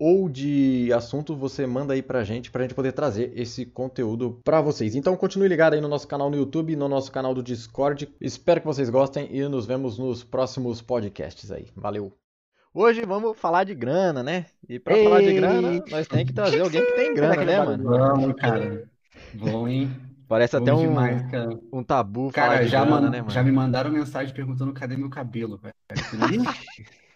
ou de assunto, você manda aí pra gente, pra gente poder trazer esse conteúdo pra vocês. Então, continue ligado aí no nosso canal no YouTube, no nosso canal do Discord. Espero que vocês gostem e nos vemos nos próximos podcasts aí. Valeu! Hoje vamos falar de grana, né? E pra Ei! falar de grana, nós temos que trazer alguém que tem grana, né, mano? Vamos, cara. Bom, hein? Parece até um, demais, cara. um tabu falar Cara, de já, grana, man- né, mano? já me mandaram mensagem perguntando cadê meu cabelo, velho.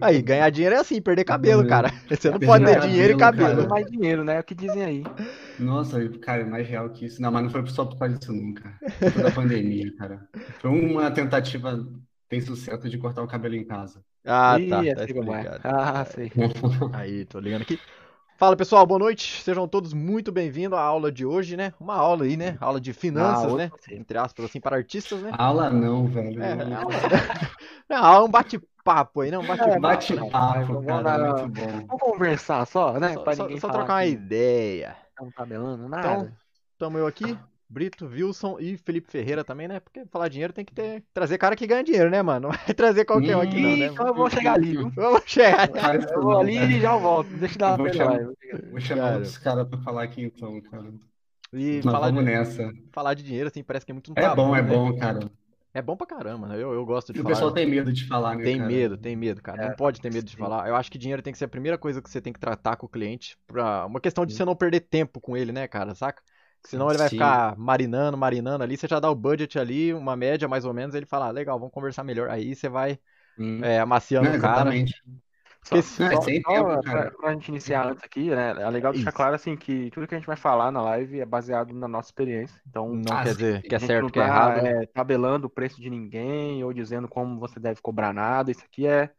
Aí, ganhar dinheiro é assim, perder cabelo, cara. Você não Perder pode ter dinheiro e cabelo. cara. mais dinheiro, né? É o que dizem aí. Nossa, cara, é mais real que isso. Não, mas não foi só por causa disso nunca. Foi da pandemia, cara. Foi uma tentativa sem sucesso de cortar o cabelo em casa. Ah, Ih, tá, é tá é. explicado. Ah, sei. Aí, tô ligando aqui. Fala pessoal, boa noite. Sejam todos muito bem-vindos à aula de hoje, né? Uma aula aí, né? Aula de finanças, né? outra sim. Entre aspas, assim, para artistas, né? Aula não, velho. É, Não. aula. É, aula é um bate-papo aí, né? Um bate-papo. É, Bate-papo, Vamos cara, dar- muito bom. Vamos conversar só, né? Só, pra só- ninguém só falar trocar uma que ideia. Não tá belando nada. Então, tamo eu aqui, Brito, Wilson e Felipe Ferreira também, né? Porque falar dinheiro tem que ter, trazer cara que ganha dinheiro, né, mano? Não vai trazer qualquer um aqui não, Ih, né? então eu vou chegar ali, viu? Vamos chegar. Faz isso Eu vou ali e já volto. Deixa eu dar Eu uma vou chamar-. Vou chamar Cara. outros caras pra falar aqui então, cara. E Mas falar vamos de, nessa. falar de dinheiro, assim, parece que é muito um É tabu, bom, é né? bom, cara. É bom pra caramba, eu, eu gosto de O falar. pessoal tem medo de falar, né, Tem cara? medo, tem medo, cara. É, não pode ter medo de sim. falar. Eu acho que dinheiro tem que ser a primeira coisa que você tem que tratar com o cliente. Pra... Uma questão de você não perder tempo com ele, né, cara? Saca? Senão ele vai Sim. ficar marinando, marinando ali. Você já dá o budget ali, uma média mais ou menos. Ele fala, ah, legal, vamos conversar melhor. Aí você vai Hum. é, amaciando Não, o cara. exatamente. Só, se- Não, é só- tempo, pra, pra gente iniciar antes aqui, né? É legal deixar Isso. claro assim que tudo que a gente vai falar na live é baseado na nossa experiência. Então, Não Ah, quer dizer que é certo, não que é tá, errado. é, tabelando o preço de ninguém ou dizendo como você deve cobrar nada. Isso aqui é,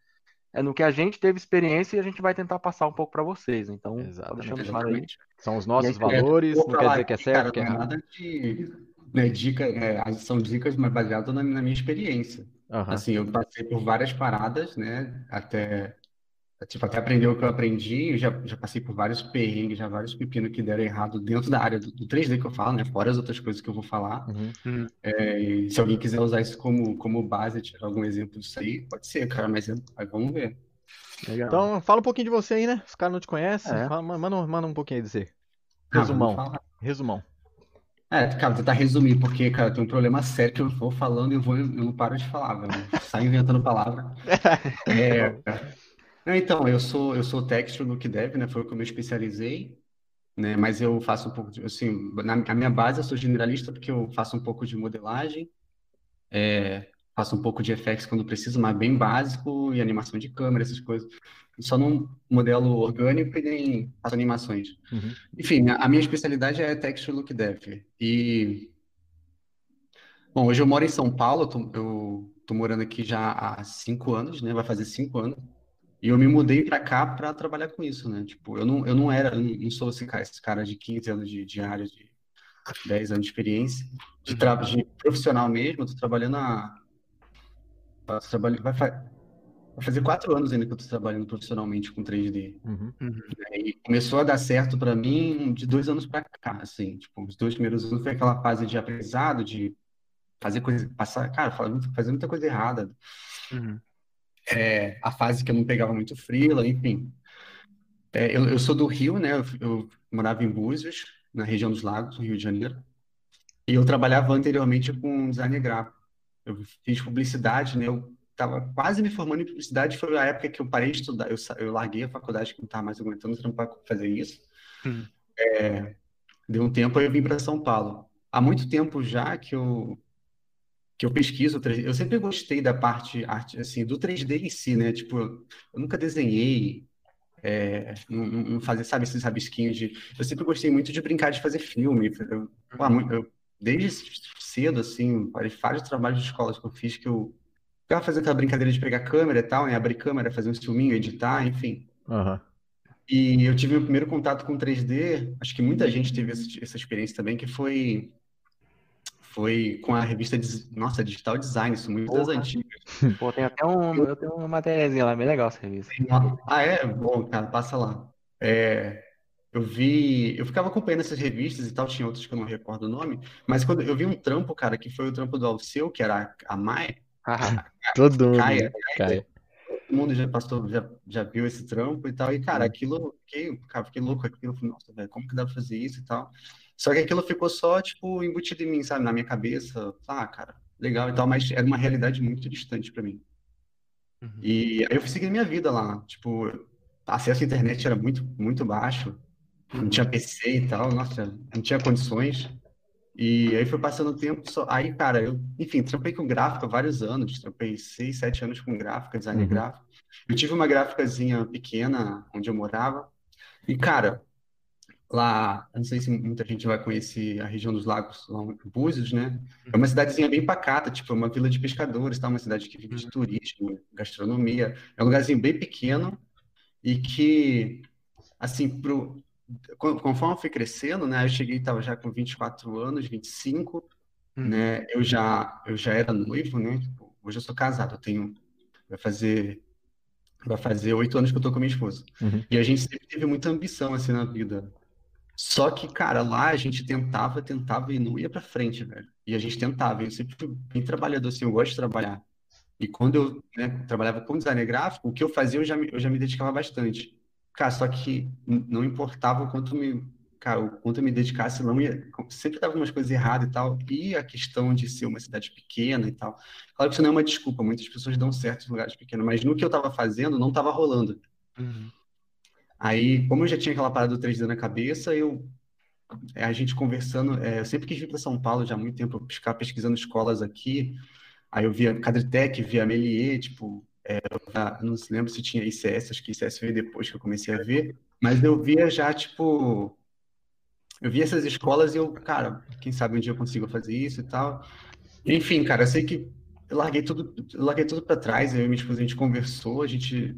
é no que a gente teve experiência e a gente vai tentar passar um pouco para vocês. Então, deixando claro aí. São os nossos aí, valores, não quer dizer que é certo, que é não é errado. nada de né, dica, é, são dicas, mas baseadas na, na minha experiência. Aham. Assim, eu passei por várias paradas, né? Até, tipo, até aprender o que eu aprendi, eu já, já passei por vários perrengues, já vários pepinos que deram errado dentro da área do, do 3D que eu falo, né? Fora as outras coisas que eu vou falar. Uhum. É, e se alguém quiser usar isso como, como base, tirar algum exemplo disso aí, pode ser, cara, mas é- vamos ver. Legal. Então, fala um pouquinho de você aí, né? Os caras não te conhecem. É. Fala- manda, manda um pouquinho aí de você. Ah, Resumão. falar. Resumão. É, cara, tentar resumir, porque, cara, tem um problema sério que eu vou falando e eu vou, eu não paro de falar, velho. Sai inventando palavra. É, não, então, eu sou, eu sou texto no que deve, né? Foi o que eu me especializei, né? Mas eu faço um pouco de, assim, na a minha base eu sou generalista porque eu faço um pouco de modelagem, é, faço um pouco de effects quando preciso, mas bem básico, e animação de câmera, essas coisas. Só não modelo orgânico e nem faço animações. Uhum. Enfim, minha- a minha especialidade é Texture Look Dev. E, bom, hoje eu moro em São Paulo, eu tô, eu tô morando aqui já há cinco anos, né? Vai fazer cinco anos. E eu me mudei pra cá pra trabalhar com isso, né? Tipo, eu não, eu não era, não sou esse cara, esse cara de 15 anos de, de área, de 10 anos de experiência, de, tra de profissional mesmo, eu tô trabalhando há... faço trabalho- vai, fa- vai fazer quatro anos ainda que eu tô trabalhando profissionalmente com 3D. Uhum. E começou a dar certo para mim de dois anos para cá, assim, tipo, os dois primeiros anos foi aquela fase de aprendizado, de fazer coisa, passar, cara, fazer fazer muita coisa errada, Uhum. É, a fase que eu não pegava muito freela, enfim. É, eu, eu sou do Rio, né, eu, eu morava em Búzios, na região dos Lagos, no Rio de Janeiro, e eu trabalhava anteriormente com design gráfico. Eu fiz publicidade, né, eu estava quase me formando em publicidade, foi a época que eu parei de estudar, eu, eu larguei a faculdade, que não estava mais aguentando trampar fazer isso. Hum. É, deu um tempo, eu vim para São Paulo. Há muito tempo já que eu que eu pesquiso 3D. Eu sempre gostei da parte arte, assim, do 3D em si, né? Tipo, eu, eu nunca desenhei, é, não, não fazia, sabe, esses rabisquinhos de. Eu sempre gostei muito de brincar de fazer filme. Eu, pô, mu- eu- desde cedo, assim, vários, trabalhos de escola que eu fiz que eu ficava fazendo aquela brincadeira de pegar câmera e tal, né? Abrir câmera, fazer um filminho, editar, enfim. Aham. E eu tive o primeiro contato com 3D, acho que muita gente teve essa, essa experiência também, que foi foi com a revista, nossa, Digital Design, isso muito das antigas. Pô, tem até um, eu tenho uma matériazinha lá, bem legal essa revista. Ah, é? Bom, cara, passa lá. É, eu vi, eu ficava acompanhando essas revistas e tal, tinha outras que eu não recordo o nome, mas quando eu vi um trampo, cara, que foi o trampo do Alceu, que era a Mai, Todo mundo, Caia, Caia. todo mundo já passou, já, já viu esse trampo e tal, e cara, aquilo, fiquei, cara, fiquei louco aquilo, falei, nossa, velho, como que dá pra fazer isso e tal? Só que aquilo ficou só, tipo, embutido em mim, sabe, na minha cabeça, ah, cara, legal e tal, mas era uma realidade muito distante pra mim. Uhum. E aí eu fui seguindo minha vida lá, tipo, acesso à internet era muito, muito baixo, não tinha PC e tal, nossa, não tinha condições. E aí foi passando o tempo, só... aí, cara, eu, enfim, trampei com gráfica vários anos, trampei seis, sete anos com gráfica, design Uhum. gráfico. Eu tive uma gráficazinha pequena onde eu morava, e, cara, lá, não sei se muita gente vai conhecer a região dos lagos, lá em Búzios, né? É uma cidadezinha bem pacata, tipo, é uma vila de pescadores, tá? Uma cidade que vive de turismo, gastronomia. É um lugarzinho bem pequeno e que, assim, pro, con- conforme eu fui crescendo, né? Eu cheguei, tava já com 24 anos, 25, Uhum. né? Eu já, eu já era noivo, né? Tipo, hoje eu sou casado, eu tenho, vai fazer, vai fazer oito anos que eu tô com minha esposa. Uhum. E a gente sempre teve muita ambição, assim, na vida. Só que, cara, lá a gente tentava, tentava e não ia pra frente, velho. E a gente tentava, eu sempre fui bem trabalhador, assim, eu gosto de trabalhar. E quando eu, né, trabalhava com design gráfico, o que eu fazia eu já me, eu já me dedicava bastante. Cara, só que não importava o quanto me, cara, o quanto eu me dedicasse, não ia, sempre dava umas coisas erradas e tal. E a questão de ser uma cidade pequena e tal. Claro que isso não é uma desculpa, muitas pessoas dão certo em lugares pequenos, mas no que eu tava fazendo, não tava rolando. Uhum. Aí, como eu já tinha aquela parada do 3D na cabeça, eu é, a gente conversando, é, eu sempre quis vir para São Paulo já há muito tempo, ficar pesquisando escolas aqui. Aí eu via Cadretec, via Melier, tipo, é, não se lembro se tinha ICS, acho que ICS veio depois que eu comecei a ver, mas eu via já, tipo, eu via essas escolas e eu, cara, quem sabe um dia eu consigo fazer isso e tal. Enfim, cara, eu sei que eu larguei tudo, larguei tudo para trás, eu e minha esposa, a gente conversou, a gente,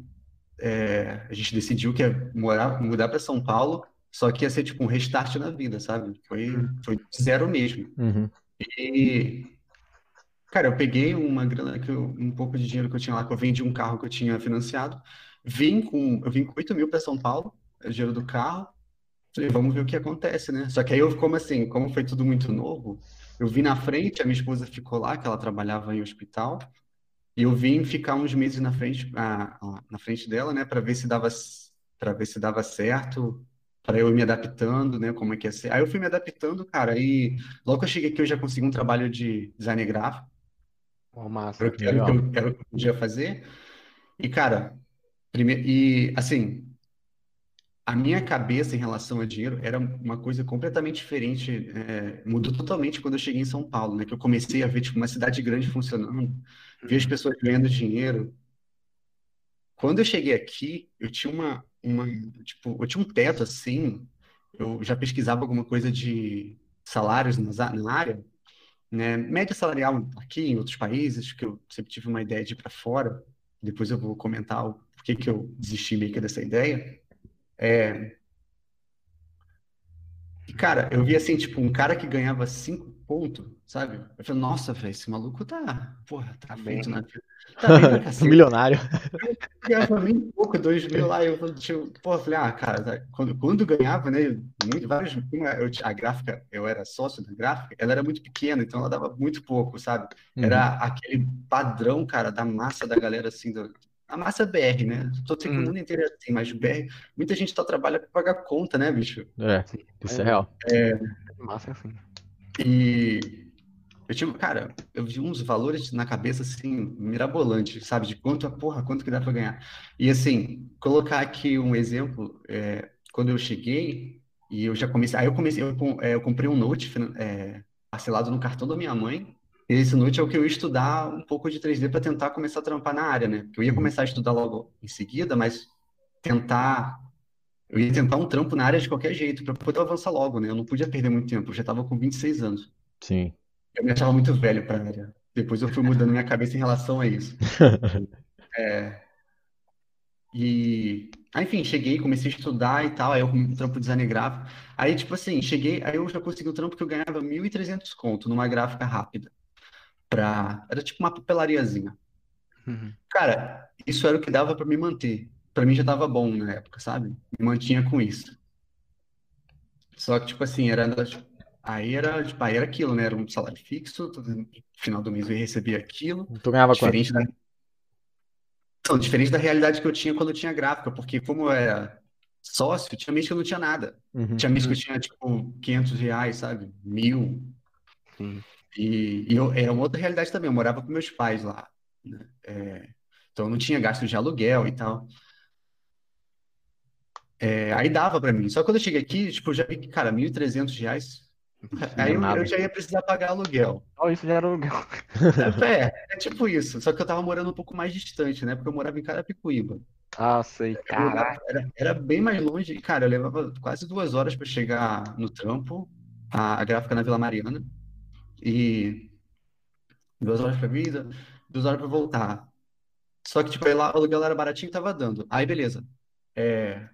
é, a gente decidiu que ia morar, mudar para São Paulo, só que ia ser tipo um restart na vida, sabe? Foi, foi zero mesmo. Uhum. E, cara, eu peguei uma grana que eu, um pouco de dinheiro que eu tinha lá, que eu vendi um carro que eu tinha financiado, vim com, eu vim com 8 mil para São Paulo, é o dinheiro do carro, falei, vamos ver o que acontece, né? Só que aí eu, como assim, como foi tudo muito novo, eu vim na frente, a minha esposa ficou lá, que ela trabalhava em hospital, e eu vim ficar uns meses na frente, ah, ah, na frente dela, né, para ver se dava, para ver se dava certo, para eu ir me adaptando, né, como é que ia ser. Aí eu fui me adaptando, cara, e logo que eu cheguei aqui eu já consegui um trabalho de design gráfico, Pô, massa. era o que era o que eu, era o que eu podia fazer. E, cara, primeiro, e assim, a minha cabeça em relação a dinheiro era uma coisa completamente diferente, é, mudou totalmente quando eu cheguei em São Paulo, né? Que eu comecei a ver tipo uma cidade grande funcionando, ver as pessoas ganhando dinheiro. Quando eu cheguei aqui, eu tinha uma, uma, tipo, eu tinha um teto assim, eu já pesquisava alguma coisa de salários nas- na área, né? Média salarial aqui em outros países, que eu sempre tive uma ideia de ir para fora. Depois eu vou comentar o porquê que eu desisti meio que dessa ideia. É, e, cara, eu vi assim, tipo, um cara que ganhava cinco pontos, sabe? Eu falei, nossa, velho, esse maluco tá, porra, tá Bem. feito na vida. Tá bem pra. Milionário. Ganhava bem pouco, dois mil lá, e eu falei, tipo, eu falei, ah, cara, tá- quando, quando ganhava, né, muito, vários, eu tinha- a gráfica, eu era sócio da gráfica, ela era muito pequena, então ela dava muito pouco, sabe? Era aquele padrão, cara, da massa da galera, assim, do, a massa BR, né? Tô dizendo que o Hum. mundo inteiro é assim, mas BR, muita gente só trabalha pra pagar conta, né, bicho? É, isso é real. Massa é assim. E eu tinha, cara, eu vi uns valores na cabeça assim, mirabolantes, sabe? De quanto, porra, quanto que dá pra ganhar. E assim, colocar aqui um exemplo, é, quando eu cheguei e eu já comecei, aí eu comecei, eu, é, eu comprei um Note é, parcelado no cartão da minha mãe. E esse Note é o que eu ia estudar um pouco de 3D para tentar começar a trampar na área, né? Porque eu ia Uhum. começar a estudar logo em seguida, mas tentar eu ia tentar um trampo na área de qualquer jeito para poder avançar logo, né? Eu não podia perder muito tempo, eu já estava com 26 anos. Sim. Eu me achava muito velho para a área. Depois eu fui mudando minha cabeça em relação a isso. É, E, aí, enfim, cheguei, comecei a estudar e tal, aí eu um trampo de design gráfico. Aí, tipo assim, cheguei, aí eu já consegui um trampo que eu ganhava 1.300 conto numa gráfica rápida. Pra... Era tipo uma papelariazinha. Uhum. Cara, isso era o que dava pra me manter. Pra mim já tava bom na época, sabe? Me mantinha com isso. Só que, tipo assim, era. Aí era, tipo, aí era aquilo, né? Era um salário fixo, todo final do mês eu recebia aquilo. Tu ganhava quanto? Diferente da. Não, diferente da realidade que eu tinha quando eu tinha gráfica, porque como eu era sócio, tinha mês que eu não tinha nada. Uhum. Tinha mês que eu tinha, tipo, 500 reais, sabe? Mil. Sim. E, e eu, era uma outra realidade também, eu morava com meus pais lá, né? É, então eu não tinha gasto de aluguel e tal. É, aí dava pra mim. Só que quando eu cheguei aqui, tipo, eu já vi que, cara, 1.300 reais. Aí eu, eu já ia precisar pagar aluguel. Só isso já era aluguel. É, é tipo isso. Só que eu tava morando um pouco mais distante, né? Porque eu morava em Carapicuíba. Ah, sei. Morava- Era, era bem mais longe. Cara, eu levava quase duas horas pra chegar no trampo, a, a gráfica na Vila Mariana. E duas horas pra vida, duas horas pra voltar. Só que, tipo, aí lá o aluguel era baratinho e tava dando. Aí, beleza. É,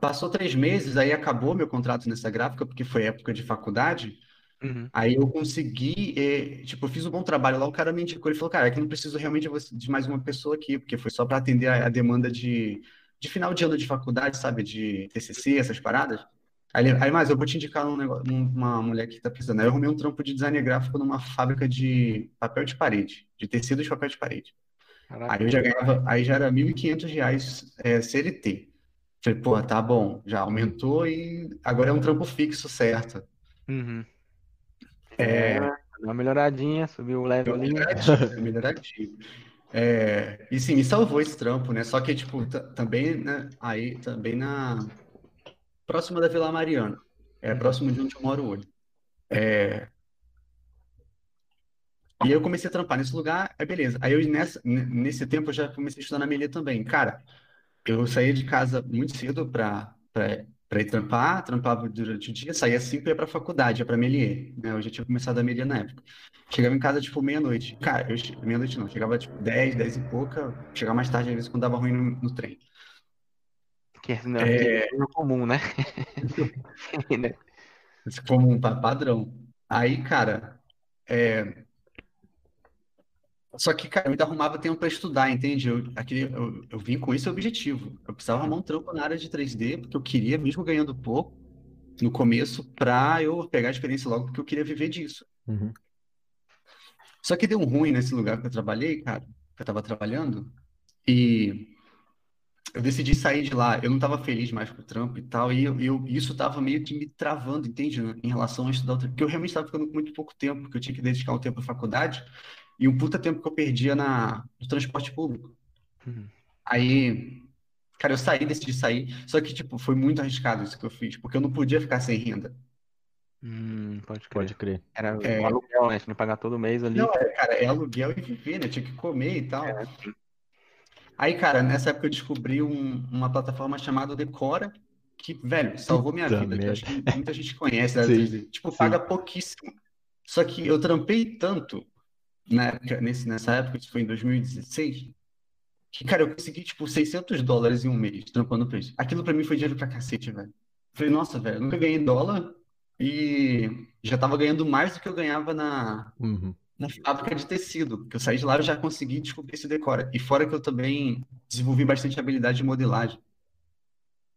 Passou três meses, aí acabou meu contrato nessa gráfica, porque foi época de faculdade. Uhum. Aí eu consegui, eh, tipo, eu fiz um bom trabalho lá, o cara me indicou, ele falou, cara, é que não preciso realmente de mais uma pessoa aqui, porque foi só para atender a, a demanda de, de final de ano de faculdade, sabe, de TCC, essas paradas. Aí, mas eu vou te indicar um negócio, um- uma mulher que tá precisando. Aí eu arrumei um trampo de design gráfico numa fábrica de papel de parede, de tecido de papel de parede. Caraca. Aí eu já ganhava, aí já era 1.500 reais é, CLT. Falei, pô, tá bom, já aumentou e agora é um trampo fixo, certo? Uhum. É, Deu uma melhoradinha, subiu o level ali. melhoradinho, melhoradinho. É, e sim, me salvou esse trampo, né? Só que, tipo, ta- também, né, aí, também na... Próxima da Vila Mariana. É, próximo de onde eu moro hoje. É... E aí eu comecei a trampar nesse lugar, aí beleza. Aí eu, nessa, nesse tempo, eu já comecei a estudar na Meli também. Cara, eu saía de casa muito cedo para para ir trampar, trampava durante o dia, saía às 5 e ia para faculdade, ia para Melier, né? Eu já tinha começado a Melier na época. Chegava em casa, tipo, meia-noite. Cara, meia-noite não, chegava, tipo, 10, 10 e pouca, chegava mais tarde, às vezes, quando dava ruim no, no trem. Que é, não, É. que é comum, né? Né? Esse Como um pa- padrão. Aí, cara, é... Só que, cara, eu ainda arrumava tempo para estudar, entende? Eu, aquele, eu, eu vim com esse objetivo. Eu precisava arrumar um trampo na área de 3D, porque eu queria, mesmo ganhando pouco, no começo, pra eu pegar a experiência logo, porque eu queria viver disso. Uhum. Só que deu um ruim nesse lugar que eu trabalhei, cara, que eu tava trabalhando, e eu decidi sair de lá. Eu não tava feliz mais com o trampo e tal, e eu, eu- isso tava meio que me travando, entende? Em relação a estudar o trampo, porque eu realmente tava ficando com muito pouco tempo, porque eu tinha que dedicar um tempo à faculdade, e um puta tempo que eu perdia na, no transporte público. Uhum. Aí, cara, eu saí, decidi sair, só que, tipo, foi muito arriscado isso que eu fiz, porque eu não podia ficar sem renda. Hum, pode crer. Pode crer. Era É. o aluguel, né? Tinha que pagar todo mês ali. Não, é, cara, é aluguel e viver, né? Tinha que comer e tal. É. Aí, cara, nessa época eu descobri um- uma plataforma chamada Decora, que, velho, salvou minha Puta vida, que acho que muita gente conhece, né? Sim, Tipo, sim. paga pouquíssimo. Só que eu trampei tanto na época, nesse, nessa época, isso foi em 2016, que, cara, eu consegui, tipo, 600 dólares em um mês, trampando isso. Aquilo pra mim foi dinheiro pra cacete, velho. Falei, nossa, velho, nunca ganhei dólar e já tava ganhando mais do que eu ganhava na, Uhum. Na fábrica de tecido, porque eu saí de lá e já consegui descobrir esse decora. E fora que eu também desenvolvi bastante habilidade de modelagem.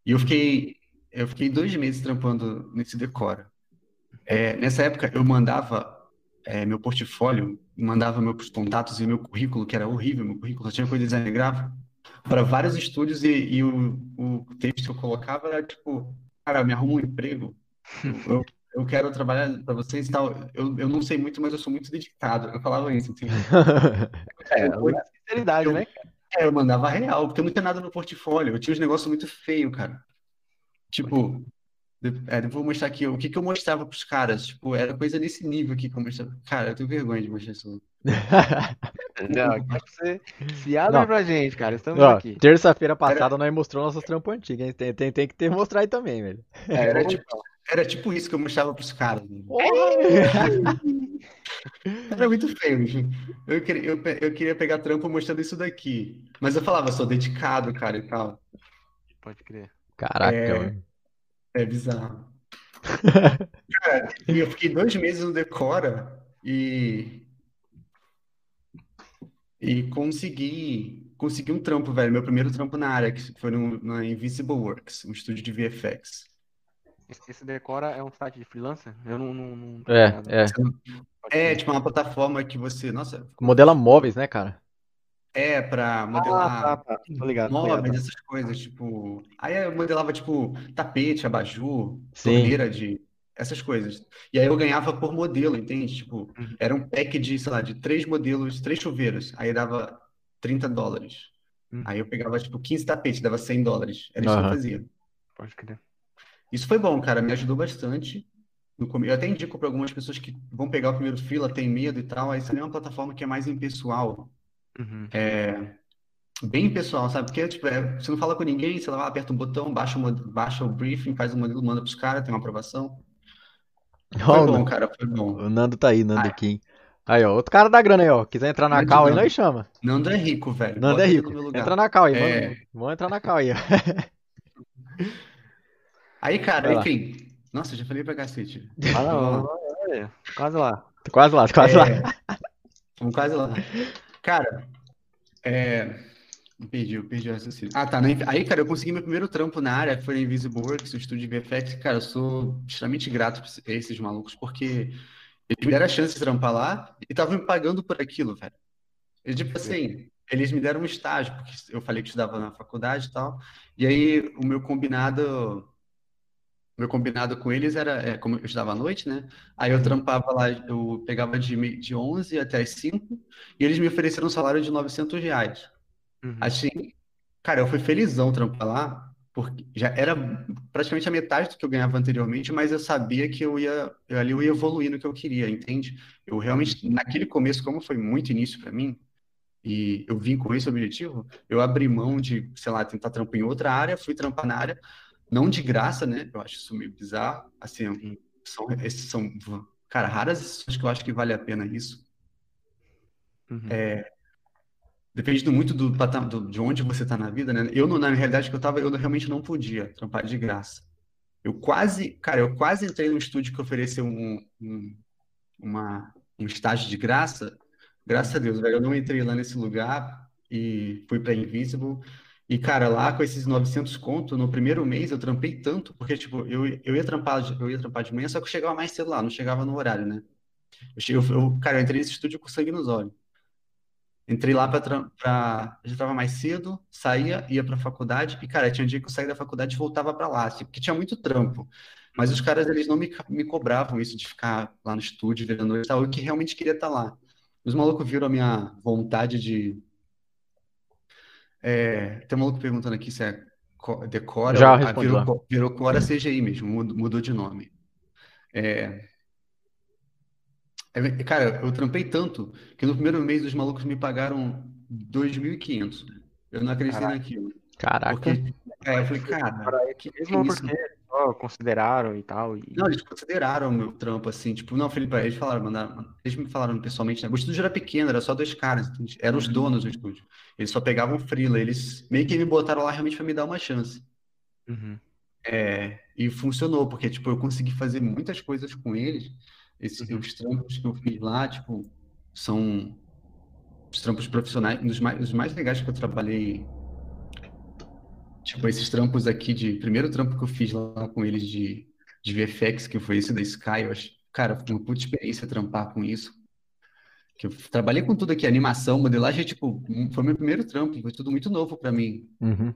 E eu fiquei, eu fiquei dois meses trampando nesse decora. É, nessa época eu mandava é, meu portfólio, mandava meus contatos e meu currículo, que era horrível, meu currículo só tinha coisa de design gráfico, para vários estúdios e, e o, o texto que eu colocava era tipo, cara, me arruma um emprego, eu, eu quero trabalhar para vocês e tal. Eu, eu não sei muito, mas eu sou muito dedicado. Eu falava isso, entendeu? É, sinceridade, eu- né? É, eu mandava real, porque eu não tinha nada no portfólio. Eu tinha uns negócios muito feios, cara. Tipo, é, eu vou mostrar aqui o que que eu mostrava pros caras. Tipo, era coisa nesse nível aqui que eu mostrava. Cara, eu tenho vergonha de mostrar isso. Não, quero que você se abre Não. pra gente, cara. Estamos Ó, aqui. terça-feira passada nós mostrou nossos trampos antigos, hein? Tem, tem, tem que ter mostrar aí também, velho. É, Era tipo, era tipo isso que eu mostrava pros caras. né? Era muito feio, bicho. Eu queria, eu, eu queria pegar trampo mostrando isso daqui. Mas eu falava, sou dedicado, cara, e tal. Pode crer. Caraca, É. É bizarro. Cara, e eu fiquei dois meses no Decora e. E consegui, consegui um trampo, velho. Meu primeiro trampo na área, que foi no, na Invisible Works, um estúdio de VFX. Esse, Decora é um site de freelancer? Eu não, não, não É, é. É, tipo, uma plataforma que você. Nossa, Modela móveis, né, cara? é pra Ah, modelar. tá, tá. Tô ligado, tô ligado. móveis, essas coisas, tipo. Aí eu modelava, tipo, tapete, abajur, Sim. torneira de. Essas coisas. E aí eu ganhava por modelo, entende? Tipo, Uhum. era um pack de, sei lá, de três modelos, três chuveiros. Aí dava 30 dólares. Uhum. Aí eu pegava, tipo, 15 tapetes, dava 100 dólares. Era isso que eu fazia. Pode crer. Isso foi bom, cara, me ajudou bastante. Eu até indico para algumas pessoas que vão pegar o primeiro freela, tem medo e tal. Aí isso é uma plataforma que é mais impessoal. Uhum. É, bem pessoal, sabe? Porque, tipo, é, você não fala com ninguém, você lá, aperta um botão, baixa o, mod- baixa o briefing, faz o modelo, manda pros caras, tem uma aprovação. Foi bom, cara, foi bom. o Nando tá aí, Nando Ah. Kim. Aí, ó, outro cara da grana aí, ó. Quiser entrar na cal aí, nós chama. Nando é rico, velho. Nando Bota é rico. Entra na cal aí, É. vamos, vamos entrar na cal aí, ó. Aí, cara, lá. enfim. Nossa, já falei pra cacete. Ah, não, lá. é, quase lá. Tô quase lá, tô quase lá. É, vamos quase lá. Cara, é, perdi, eu perdi o raciocínio. Ah, tá. né? Aí, cara, eu consegui meu primeiro trampo na área, que foi na Invisible Works, o estúdio de VFX. Cara, eu sou extremamente grato a esses malucos, porque eles me deram a chance de trampar lá e estavam me pagando por aquilo, velho. E, tipo assim, eles me deram um estágio, porque eu falei que estudava na faculdade e tal. E aí, o meu combinado. Meu combinado com eles era, é, como eu estudava à noite, né? Aí eu trampava lá, eu pegava de, de 11 até as 5, e eles me ofereceram um salário de 900 reais. Uhum. Assim, cara, eu fui felizão trampar lá, porque já era praticamente a metade do que eu ganhava anteriormente, mas eu sabia que eu ia, eu ali eu ia evoluir no que eu queria, entende? Eu realmente, naquele começo, como foi muito início para mim, e eu vim com esse objetivo, eu abri mão de, sei lá, tentar trampar em outra área, fui trampar na área, não de graça, né? Eu acho isso meio bizarro, assim, são, esses são, cara, raras exceções que eu acho que vale a pena isso. Uhum. É, Depende muito do, do- de onde você está na vida, né? Eu, na realidade, que eu tava, eu realmente não podia trampar de graça. Eu quase, cara, eu quase entrei num estúdio que ofereceu um, um, uma, um estágio de graça. Graças a Deus, velho, eu não entrei lá nesse lugar e fui para Invisible. E, cara, lá com esses 900 conto, no primeiro mês eu trampei tanto, porque, tipo, eu, eu ia trampar, de- eu ia trampar de manhã, só que eu chegava mais cedo lá, não chegava no horário, né? Eu, eu, cara, eu entrei nesse estúdio com sangue nos olhos. Entrei lá para já estava mais cedo, saía, ia para a faculdade e cara, tinha dia que eu saía da faculdade e voltava para lá, assim, porque tinha muito trampo. Mas os caras eles não me, me cobravam isso de ficar lá no estúdio virando noite, e tal, eu que realmente queria estar lá. Os malucos viram a minha vontade de é, tem um maluco perguntando aqui se é co- decora Já ah, respondi virou, virou Cora CGI mesmo, mudou, de nome. É, é, cara, eu trampei tanto que no primeiro mês os malucos me pagaram 2.500. Eu não acreditei Caraca. naquilo. Caraca. Porque, é, eu falei, cara, que, que Mesmo isso? porque só consideraram e tal. E... Não, eles consideraram o meu trampo assim, tipo, não, Felipe, eles falaram, mandaram, eles me falaram pessoalmente, né? O estúdio era pequeno, era só dois caras, entende? eram os donos do estúdio. Eles só pegavam freela, eles meio que me botaram lá realmente para me dar uma chance. Uhum. É, e funcionou, porque, tipo, eu consegui fazer muitas coisas com eles. Esses, Uhum. os trampos que eu fiz lá, tipo, são os trampos profissionais, um dos mais, os mais legais que eu trabalhei. Tipo, esses trampos aqui de. Primeiro trampo que eu fiz lá com eles de, de VFX, que foi esse da Sky, eu acho, cara, foi uma puta experiência trampar com isso. Que eu trabalhei com tudo aqui, animação, modelagem, tipo, foi meu primeiro trampo, foi tudo muito novo para mim. Uhum.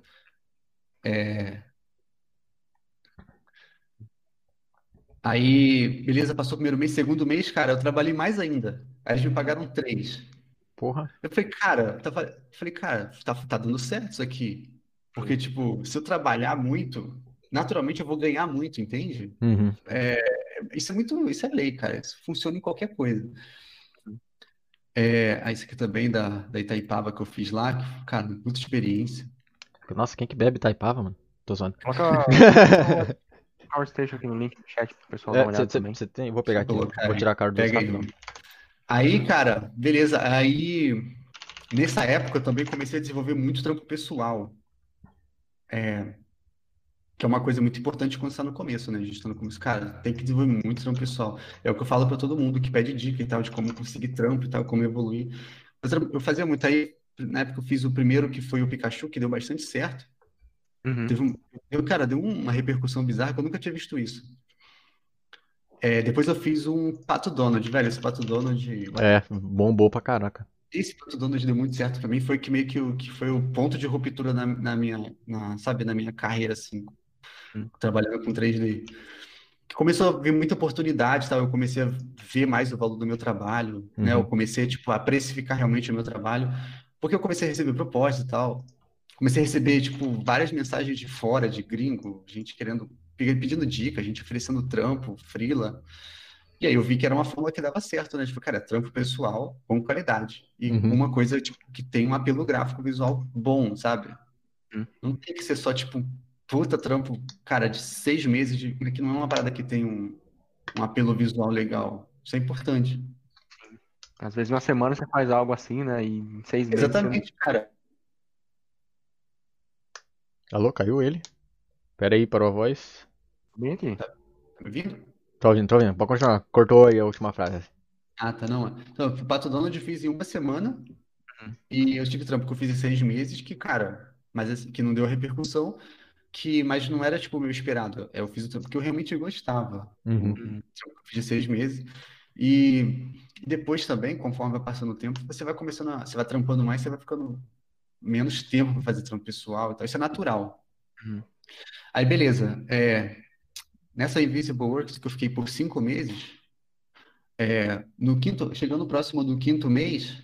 É, Aí, beleza, passou o primeiro mês, segundo mês, cara, eu trabalhei mais ainda. Aí eles me pagaram três. Porra. Eu falei, cara, tava, eu falei, cara, tá, tá dando certo isso aqui. Porque, tipo, se eu trabalhar muito, naturalmente eu vou ganhar muito, entende? Uhum. Isso é muito, isso é lei, cara. Isso funciona em qualquer coisa. É, aí isso aqui também da, da Itaipava que eu fiz lá, que, cara, muita experiência. Nossa, quem que bebe Taipava, mano? Tô zoando. Coloca Power Station aqui no link do chat pro pessoal dar É, uma olhada cê- também. cê tem, vou pegar aqui, Colocar vou aí. tirar a cara do aí. Aí, cara, beleza. Aí, nessa época, eu também comecei a desenvolver muito trampo pessoal. É, que é uma coisa muito importante quando está no começo, né? A gente está no começo, cara, tem que desenvolver muito trampo pessoal. É o que eu falo para todo mundo que pede dica e tal, de como conseguir trampo e tal, como evoluir. Eu fazia muito aí, na época eu fiz o primeiro, que foi o Pikachu, que deu bastante certo. Uhum. Teve um, eu, cara, deu uma repercussão bizarra que eu nunca tinha visto isso. É, depois eu fiz um Pato Donald, velho. Esse Pato Donald. É, bombou pra caraca. Esse Donald deu muito certo pra mim. Foi que meio que, o, que foi o ponto de ruptura na, na minha, na, sabe, na minha carreira, assim, Hum. trabalhando com 3D. Que começou a vir muita oportunidade, tal. Eu comecei a ver mais o valor do meu trabalho, né? Eu Uhum. comecei, tipo, a precificar realmente o meu trabalho, porque eu comecei a receber propostas e tal. Comecei a receber, tipo, várias mensagens de fora, de gringo, gente querendo, pe- pedindo dica, gente oferecendo trampo, freela. E aí eu vi que era uma forma que dava certo, né? Tipo, cara, trampo pessoal com qualidade. E Uhum. uma coisa, tipo, que tem um apelo gráfico visual bom, sabe? Hum. Não tem que ser só, tipo, puta trampo, cara, de seis meses, de, que não é uma parada que tem um, um apelo visual legal. Isso é importante. Às vezes, uma semana você faz algo assim, né? E em seis meses você Exatamente, cara. Alô, caiu ele? Pera aí, parou a voz. bem aqui. Tá me ouvindo? Tô ouvindo, tô ouvindo. Pode continuar. Cortou aí a última frase. Ah, tá, não. Então, o Pato Donald eu fiz em uma semana Uhum. e eu tive trampo que eu fiz em seis meses, que, cara, mas assim, que não deu repercussão, que, mas não era, tipo, o meu esperado. Eu fiz o trampo que eu realmente gostava. Uhum. O trampo que eu fiz de seis meses. E depois também, conforme vai passando o tempo, você vai começando a, você vai trampando mais, você vai ficando menos tempo para fazer trampo pessoal e tal. Isso é natural. Uhum. Aí, beleza. É, nessa Invisible Works que eu fiquei por cinco meses, é, no quinto, chegando próximo do quinto mês,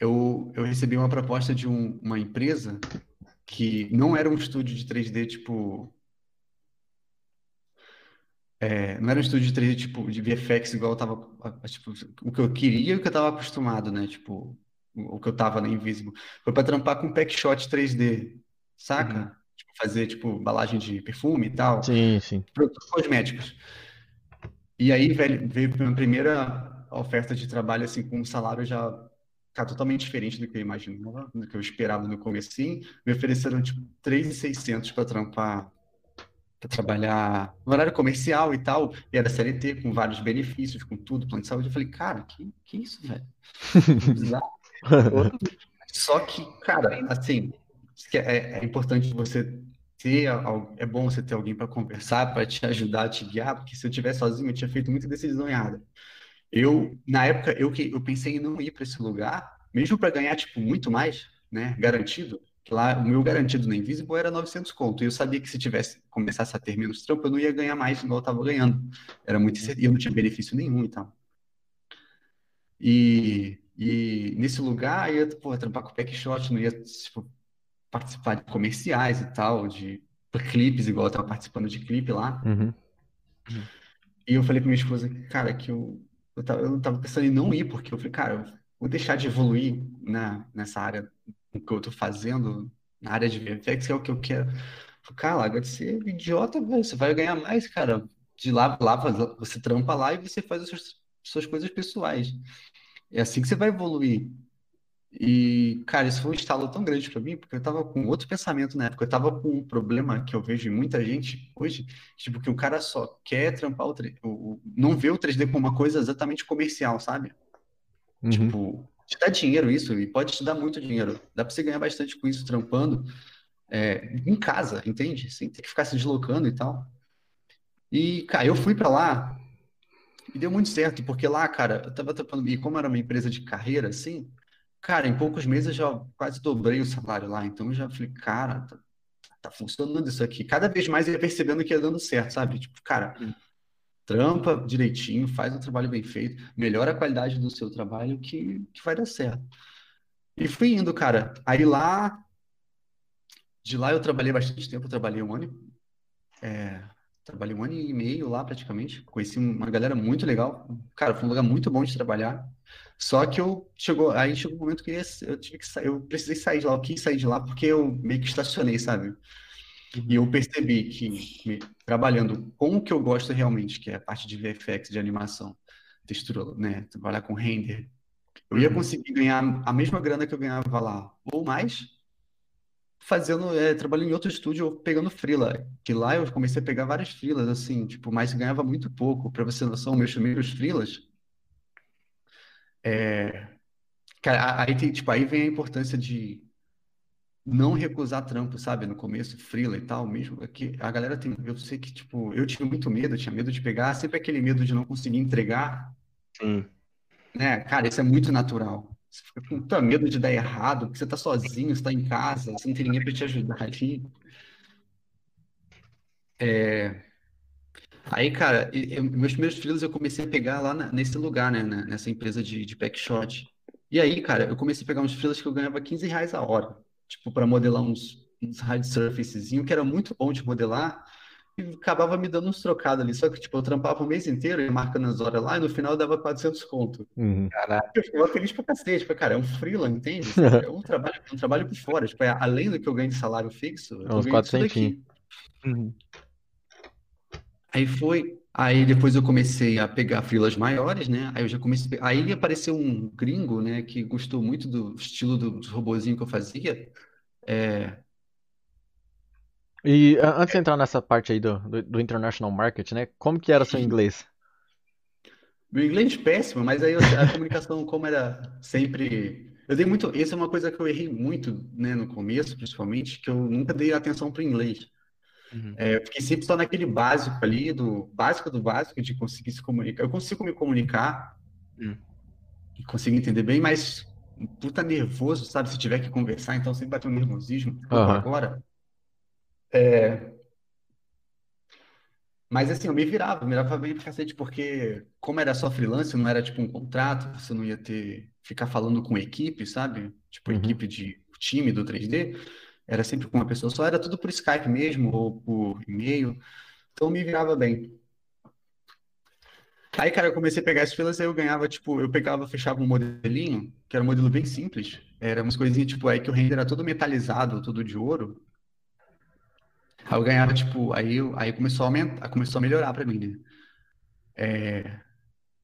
eu, eu recebi uma proposta de um- uma empresa que não era um estúdio de 3D, tipo. é, não era um estúdio de 3D, tipo, de VFX, igual eu tava. Tipo, o que eu queria e o que eu tava acostumado, né? Tipo, o que eu tava na Invisible. Foi pra trampar com packshot 3D, saca? Uhum. Tipo, fazer, tipo, embalagem de perfume e tal Sim, sim. produtos cosméticos. E aí, velho, veio a minha primeira oferta de trabalho, assim, com um salário já tá totalmente diferente do que eu imaginava, do que eu esperava no começo, assim. Me ofereceram, tipo, 3.600 para trampar, para trabalhar no horário comercial e tal, e era CLT, com vários benefícios, com tudo, plano de saúde. Eu falei, cara, que, que isso, velho? Só que, cara, assim, é, é importante você ter, é bom você ter alguém para conversar, para te ajudar, te guiar, porque se eu tivesse sozinho, eu tinha feito muita decisão errada. Eu, na época, eu, eu pensei em não ir para esse lugar, mesmo para ganhar, tipo, muito mais, né, garantido, que lá o meu garantido na Invisible era 900 conto, e eu sabia que se tivesse, começasse a ter menos trampo, eu não ia ganhar mais igual eu tava ganhando. Era muito incerto, e eu não tinha benefício nenhum e tal. E, e nesse lugar, eu ia, porra, trampar com packshot, não ia, tipo, participar de comerciais e tal, de clipes, igual eu tava participando de clipe lá. Uhum. E eu falei pra minha esposa, cara, que eu, eu tava, eu tava pensando em não ir, porque eu falei, cara, eu vou deixar de evoluir na, nessa área que eu tô fazendo, na área de VFX, que é o que eu quero. Falei, Cara, larga de ser idiota, velho, você vai ganhar mais, cara. De lá, lá você trampa lá e você faz as suas, suas coisas pessoais. É assim que você vai evoluir. E, cara, isso foi um estalo tão grande pra mim, porque eu tava com outro pensamento na época. Eu tava com um problema que eu vejo em muita gente hoje, tipo, que o cara só quer trampar o, 3 o, não vê o 3D como uma coisa exatamente comercial, sabe? Uhum. Tipo, te dá dinheiro isso, e pode te dar muito dinheiro. Dá pra você ganhar bastante com isso trampando, é, em casa, entende? Sem ter que ficar se deslocando e tal. E, cara, eu fui pra lá e deu muito certo, porque lá, cara, eu tava trampando, e como era uma empresa de carreira, assim, cara, em poucos meses eu já quase dobrei o salário lá. Então eu já falei, cara, tá, tá funcionando isso aqui. Cada vez mais eu ia percebendo que ia dando certo, sabe? Tipo, cara, trampa direitinho, faz um trabalho bem feito, melhora a qualidade do seu trabalho que, que vai dar certo. E fui indo, cara. Aí lá, de lá eu trabalhei bastante tempo, trabalhei um ano, é, trabalhei um ano e meio lá praticamente. Conheci uma galera muito legal. Cara, foi um lugar muito bom de trabalhar. Só que eu chegou, aí chegou um momento que eu, tive que sair, eu precisei sair de lá, eu quis sair de lá porque eu meio que estacionei, sabe? E eu percebi que me- trabalhando com o que eu gosto realmente, que é a parte de VFX, de animação, textura, né? Trabalhar com render. Eu ia Uhum. conseguir ganhar a mesma grana que eu ganhava lá, ou mais, fazendo, é, trabalhando em outro estúdio ou pegando freela. Que lá eu comecei a pegar várias freelas, assim, tipo, mas ganhava muito pouco. Pra você ter noção, meus primeiros freelas, é, cara, aí tem, tipo, aí vem a importância de não recusar trampo, sabe? No começo, freela e tal, mesmo. É que a galera tem, eu sei que, tipo, eu tinha muito medo, eu tinha medo de pegar, sempre aquele medo de não conseguir entregar, Sim. né? Cara, isso é muito natural. Você fica com tanto medo de dar errado, porque você tá sozinho, você tá em casa, você não tem ninguém pra te ajudar ali. Aí, cara, e- eu- meus primeiros freelas eu comecei a pegar lá na- nesse lugar, né? na- Nessa empresa de, de packshot. E aí, cara, eu comecei a pegar uns freelas que eu ganhava 15 reais a hora. Tipo, para modelar uns, uns hard surfacezinho, que era muito bom de modelar. E acabava me dando uns trocados ali. Só que, tipo, eu trampava o mês inteiro, ia marcando as horas lá, e no final eu dava 400 conto. Uhum. Caraca. Eu ficava feliz pra cacete. Tipo, cara, é um freela, entende? É um trabalho, é um trabalho por fora. Tipo, é, além do que eu ganho de salário fixo, eu É tô uns ganhando isso 400. daqui. Uhum. Aí foi. Aí depois eu comecei a pegar filas maiores, né? Aí eu já comecei. Aí apareceu um gringo, né? Que gostou muito do estilo do- dos robozinhos que eu fazia. É, E a- antes de entrar nessa parte aí do, do, do International Market, né? Como que era seu inglês? meu inglês péssimo, mas aí eu- a comunicação, como era sempre. Eu dei muito. Essa é uma coisa que eu errei muito, né? No começo, principalmente, que eu nunca dei atenção para o inglês. Uhum. É, eu fiquei sempre só naquele básico ali, do básico do básico, de conseguir se comunicar. Eu consigo me comunicar Hum. e consigo entender bem, mas puta nervoso, sabe? Se tiver que conversar, então sempre bateu um nervosismo. Aham. agora. É, mas assim, eu me virava, me virava bem pra cacete, porque como era só freelance, não era tipo um contrato, você não ia ter, ficar falando com equipe, sabe? Tipo, Uhum. equipe de time do 3D, era sempre com uma pessoa só, era tudo por Skype mesmo, ou por e-mail, então me virava bem. Aí, cara, eu comecei a pegar as freelas, aí eu ganhava, tipo, eu pegava, fechava um modelinho, que era um modelo bem simples, era umas coisinhas, tipo, aí que o render era todo metalizado, todo de ouro, Aí eu ganhava, tipo, aí, aí começou a aumentar, começou a melhorar pra mim, né? É,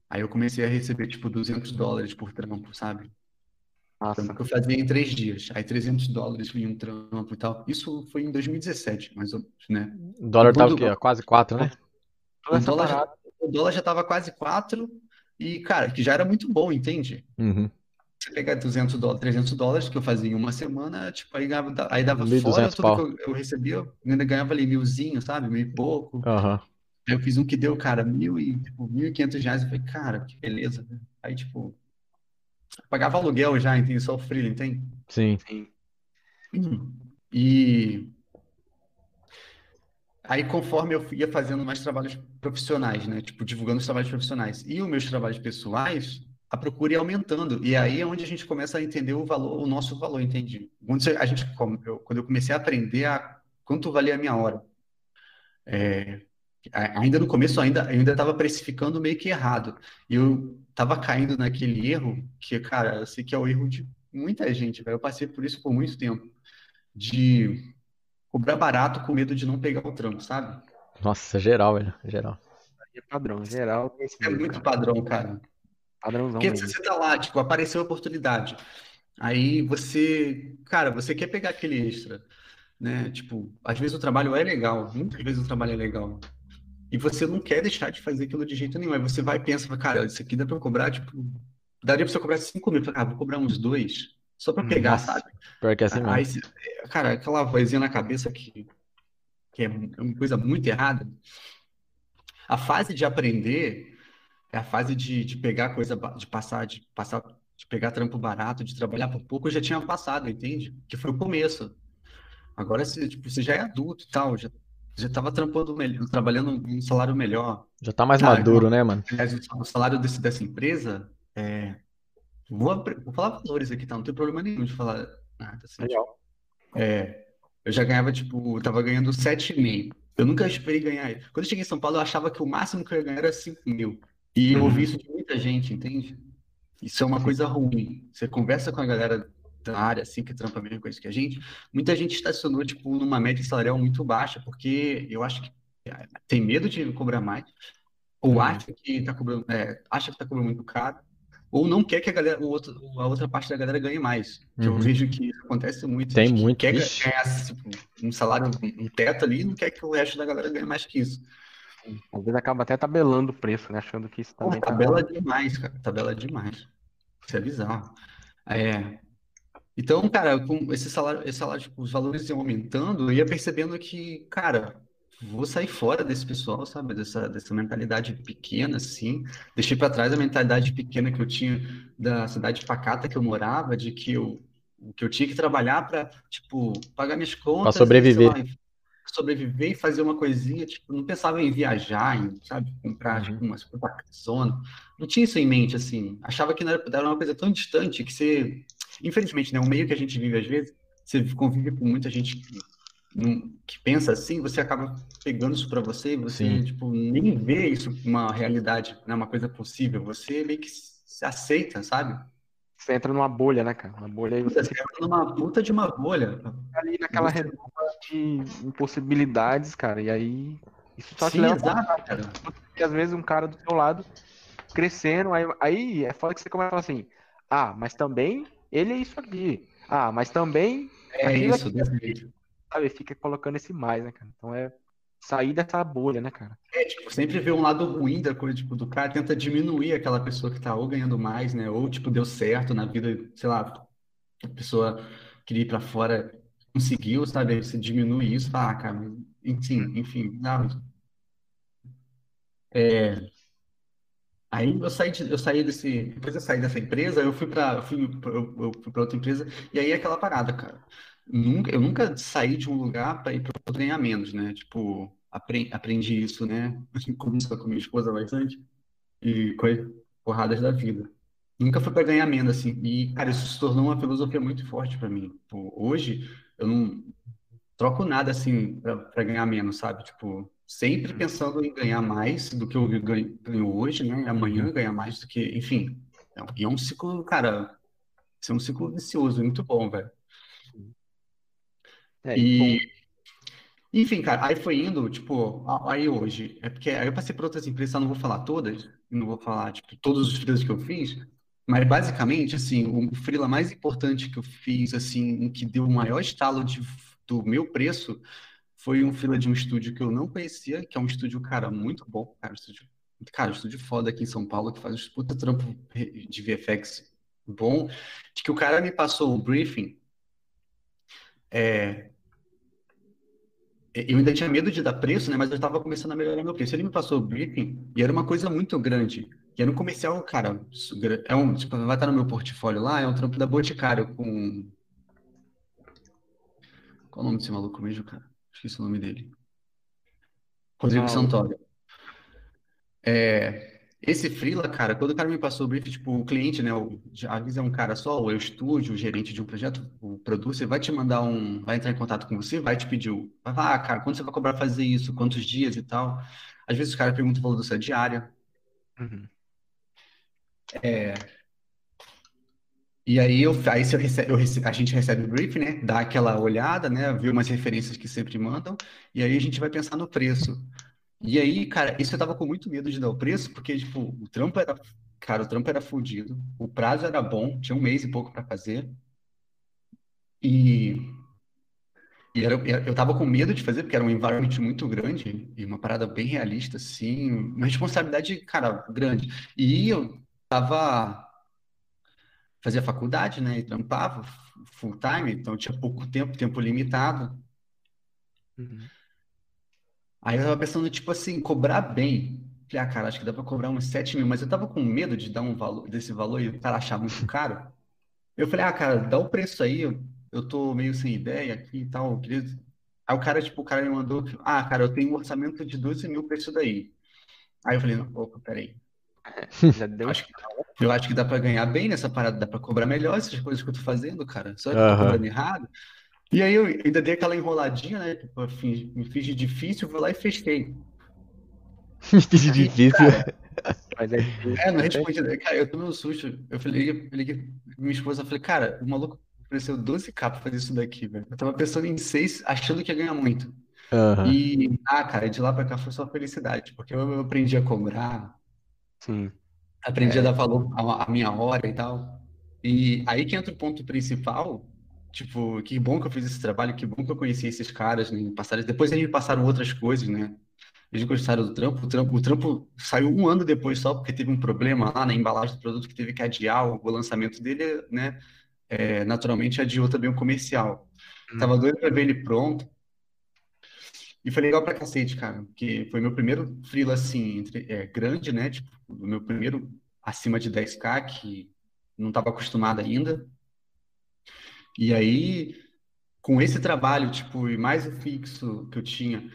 aí eu comecei a receber, tipo, 200 dólares por trampo, sabe? Nossa. Que eu fazia em três dias. Aí 300 dólares em um trampo e tal. Isso foi em 2017, mais ou menos, né? O dólar tava o quê? Quase 4, né? O dólar já, o dólar já tava quase 4 e, cara, que já era muito bom, entende? Uhum. Você pegar 200 dólares, 300 dólares, que eu fazia em uma semana, tipo, aí, ganhava, aí dava 1.200 fora tudo pau. que eu, eu recebia, eu ainda ganhava ali milzinho, sabe? Mil e pouco. Aham. Aí eu fiz um que deu, cara, mil e, tipo, 1.500 reais. Eu falei, cara, que beleza. né? Aí, tipo, pagava aluguel já, entende? Só o freela, entende? Sim. Sim. E aí, conforme eu ia fazendo mais trabalhos profissionais, né? Tipo, divulgando os trabalhos profissionais e os meus trabalhos pessoais, a procura ia aumentando. E aí é onde a gente começa a entender o valor, o nosso valor, entende? Quando a gente, quando eu comecei a aprender a quanto valia a minha hora. É, ainda no começo, ainda eu ainda estava precificando meio que errado. E eu estava caindo naquele erro que, cara, eu sei que é o erro de muita gente, velho. Eu passei por isso por muito tempo, de cobrar barato com medo de não pegar o trampo, sabe? Nossa, geral, velho. Geral. É padrão, geral. É medo, muito cara. padrão, cara. Padrãozão Porque mesmo. você tá lá, tipo, apareceu a oportunidade. Aí você, cara, você quer pegar aquele extra, né? Tipo, às vezes o trabalho é legal, muitas vezes o trabalho é legal. E você não quer deixar de fazer aquilo de jeito nenhum. Aí você vai e pensa, cara, isso aqui dá pra cobrar, tipo, daria pra você cobrar 5 mil. Fala, Ah, vou cobrar uns dois, só pra pegar, Nossa. sabe? Pior que é assim. Aí, cara, aquela vozinha na cabeça que, que é uma coisa muito errada. A fase de aprender é a fase de, de pegar coisa, de passar, de passar, de pegar trampo barato, de trabalhar por pouco, eu já tinha passado, entende? Que foi o começo. Agora você, tipo, você já é adulto e tal, já, já tava trampando melhor, trabalhando um salário melhor. Já tá mais Cara, maduro, né, mano? Aliás, o salário desse, dessa empresa é. Vou, vou falar valores aqui, tá? Não tem problema nenhum de falar nada assim. Legal. É, eu já ganhava, tipo, eu tava ganhando 7,5. Eu nunca esperei ganhar. Quando eu cheguei em São Paulo, eu achava que o máximo que eu ia ganhar era 5 mil. E eu Uhum. ouvi isso de muita gente, entende? Isso é uma coisa ruim. Você conversa com a galera da área, assim, que trampa a mesma coisa que a gente. Muita gente estacionou, tipo, numa média salarial muito baixa, porque eu acho que tem medo de cobrar mais, Ou Uhum. acha que tá cobrando, é, acha que tá cobrando muito caro, ou não quer que a galera, o outro, a outra parte da galera ganhe mais. Que eu Uhum. vejo que isso acontece muito. Tem muito, quer ganhar tipo, um salário, um teto ali, não quer que o resto da galera ganhe mais que isso. Às vezes acaba até tabelando o preço, né? Achando que isso Pô, também tá. tabela demais, cara. Tabela demais. Isso é bizarro. É. Então, cara, com esse salário, esse salário, tipo, os valores iam aumentando, eu ia percebendo que, cara, vou sair fora desse pessoal, sabe? Dessa, dessa mentalidade pequena, assim. Deixei pra trás a mentalidade pequena que eu tinha da cidade pacata que eu morava, de que eu, que eu tinha que trabalhar pra, tipo, pagar minhas contas sei sobreviver. lá, sobreviver e fazer uma coisinha, tipo, não pensava em viajar, em, sabe, comprar, Uhum. tipo, uma super zona. Não tinha isso em mente, assim. Achava que não era, era uma coisa tão distante que você, infelizmente, né, o meio que a gente vive às vezes, você convive com muita gente que, não- que pensa assim, você acaba pegando isso pra você e você, Sim. tipo, nem vê isso uma realidade, né, uma coisa possível. Você meio que se aceita, sabe? Você entra numa bolha, né, cara? Uma bolha aí você Você entra numa puta de uma bolha. ali naquela Você- redoma de impossibilidades, cara. E aí isso só te Sim, leva pra exato, cara. Porque às vezes um cara do seu lado crescendo, aí, aí é foda que você começa a falar assim: ah, mas também ele é isso aqui. Ah, mas também, É isso, aqui- sabe, fica colocando esse mais, né, cara? Então é sair dessa bolha, né, cara? É, tipo, sempre vê um lado ruim da coisa, tipo, do cara tenta diminuir aquela pessoa que tá ou ganhando mais, né? Ou, tipo, deu certo na vida, sei lá, a pessoa queria ir pra fora, conseguiu, sabe? Aí você diminui isso, fala, ah, cara, enfim, enfim, não. É, aí eu saí, de- eu saí desse, depois eu saí dessa empresa, eu fui eu fui, eu, eu fui outra empresa, e aí é aquela parada, cara. Nunca, eu nunca saí de um lugar para ir para outro ganhar menos, né? Tipo, apre- aprendi isso, né? Conversando com minha esposa bastante e com as porradas da vida. Nunca foi para ganhar menos, assim. E, cara, isso se tornou uma filosofia muito forte para mim. Tipo, hoje, eu não troco nada, assim, para ganhar menos, sabe? Tipo, sempre pensando em ganhar mais do que eu ganho, hoje, né? E amanhã ganhar mais do que, enfim. É E é um ciclo, cara, isso é um ciclo vicioso, muito bom, velho. É, E, bom, enfim, cara, aí foi indo, tipo, aí hoje, é porque aí eu passei por outras empresas, não vou falar todas, não vou falar, tipo, todos os freelas que eu fiz, mas basicamente, assim, o freela mais importante que eu fiz, assim, que deu o maior estalo de, do meu preço, foi um freela de um estúdio que eu não conhecia, que é um estúdio, cara, muito bom, cara, um estúdio, cara, um estúdio foda aqui em São Paulo, que faz um puta trampo de VFX bom, de que o cara me passou o briefing, é, eu ainda tinha medo de dar preço, né? Mas eu estava começando a melhorar meu preço. Ele me passou o briefing e era uma coisa muito grande. E era um comercial, cara, é um, tipo, vai estar no meu portfólio lá, é um trampo da Boticário com... Qual é o nome desse maluco mesmo, cara? Esqueci o nome dele. Rodrigo o- Santoro. É, esse freela, cara, quando o cara me passou o briefing, tipo, o cliente, né, o, às vezes é um cara só, ou é o estúdio, o gerente de um projeto, o producer, vai te mandar um, vai entrar em contato com você, vai te pedir, o- vai falar, ah, cara, quando você vai cobrar fazer isso, quantos dias e tal. Às vezes os caras perguntam o valor da sua diária. uhum. E aí, eu, aí se eu rece- eu rece- a gente recebe o briefing, né? Dá aquela olhada, né? Vê umas referências que sempre mandam, e aí a gente vai pensar no preço. E aí, cara, isso eu tava com muito medo de dar o preço, porque, tipo, o trampo era, cara, o trampo era fodido, o prazo era bom, tinha um mês e pouco para fazer, e, e era, eu tava com medo de fazer, porque era um environment muito grande, e uma parada bem realista, assim, uma responsabilidade, cara, grande. E eu tava fazia faculdade, né? E trampava full time, então tinha pouco tempo, tempo limitado. Uhum. Aí eu tava pensando, tipo assim, cobrar bem. Falei, ah, cara, acho que dá pra cobrar uns 7 mil, mas eu tava com medo de dar um valor, desse valor e o cara achar muito caro. Eu falei, ah, cara, dá o preço aí, eu, eu tô meio sem ideia aqui e tal. queria- Aí o cara, tipo, o cara me mandou, ah, cara, eu tenho um orçamento de 12 mil pra isso daí. Aí eu falei, não, opa, peraí. Já deu. Acho que, eu acho que dá pra ganhar bem nessa parada, dá pra cobrar melhor essas coisas que eu tô fazendo, cara. Só que eu tô cobrando errado. E aí eu ainda dei aquela enroladinha, né? Tipo, eu fiz- me fiz de difícil, fui lá e fechei. Difícil, difícil. Mas é difícil. É, não respondi. né? Cara, eu tomei um susto. Eu falei, eu liguei pra minha esposa, eu falei, cara, o maluco ofereceu 12k pra fazer isso daqui, velho. Eu tava pensando em 6, achando que ia ganhar muito. Aham. E, ah, cara, de lá pra cá foi só felicidade, porque eu, eu aprendi a cobrar, Sim. aprendi a É. dar valor à, minha hora e tal. E aí que entra o ponto principal, tipo, que bom que eu fiz esse trabalho, que bom que eu conheci esses caras, né, passaram, depois eles me passaram outras coisas, né? Eles gostaram do trampo, o trampo, o trampo saiu um ano depois só, porque teve um problema lá na embalagem do produto que teve que adiar o, lançamento dele, né? É, naturalmente adiou também o comercial. Tava Uhum. doido pra ver ele pronto. E foi legal pra cacete, cara, porque foi meu primeiro freela, assim, entre- é, grande, né? Tipo, o meu primeiro acima de 10K, que não estava acostumado ainda. E aí, com esse trabalho, tipo, e mais o fixo que eu tinha,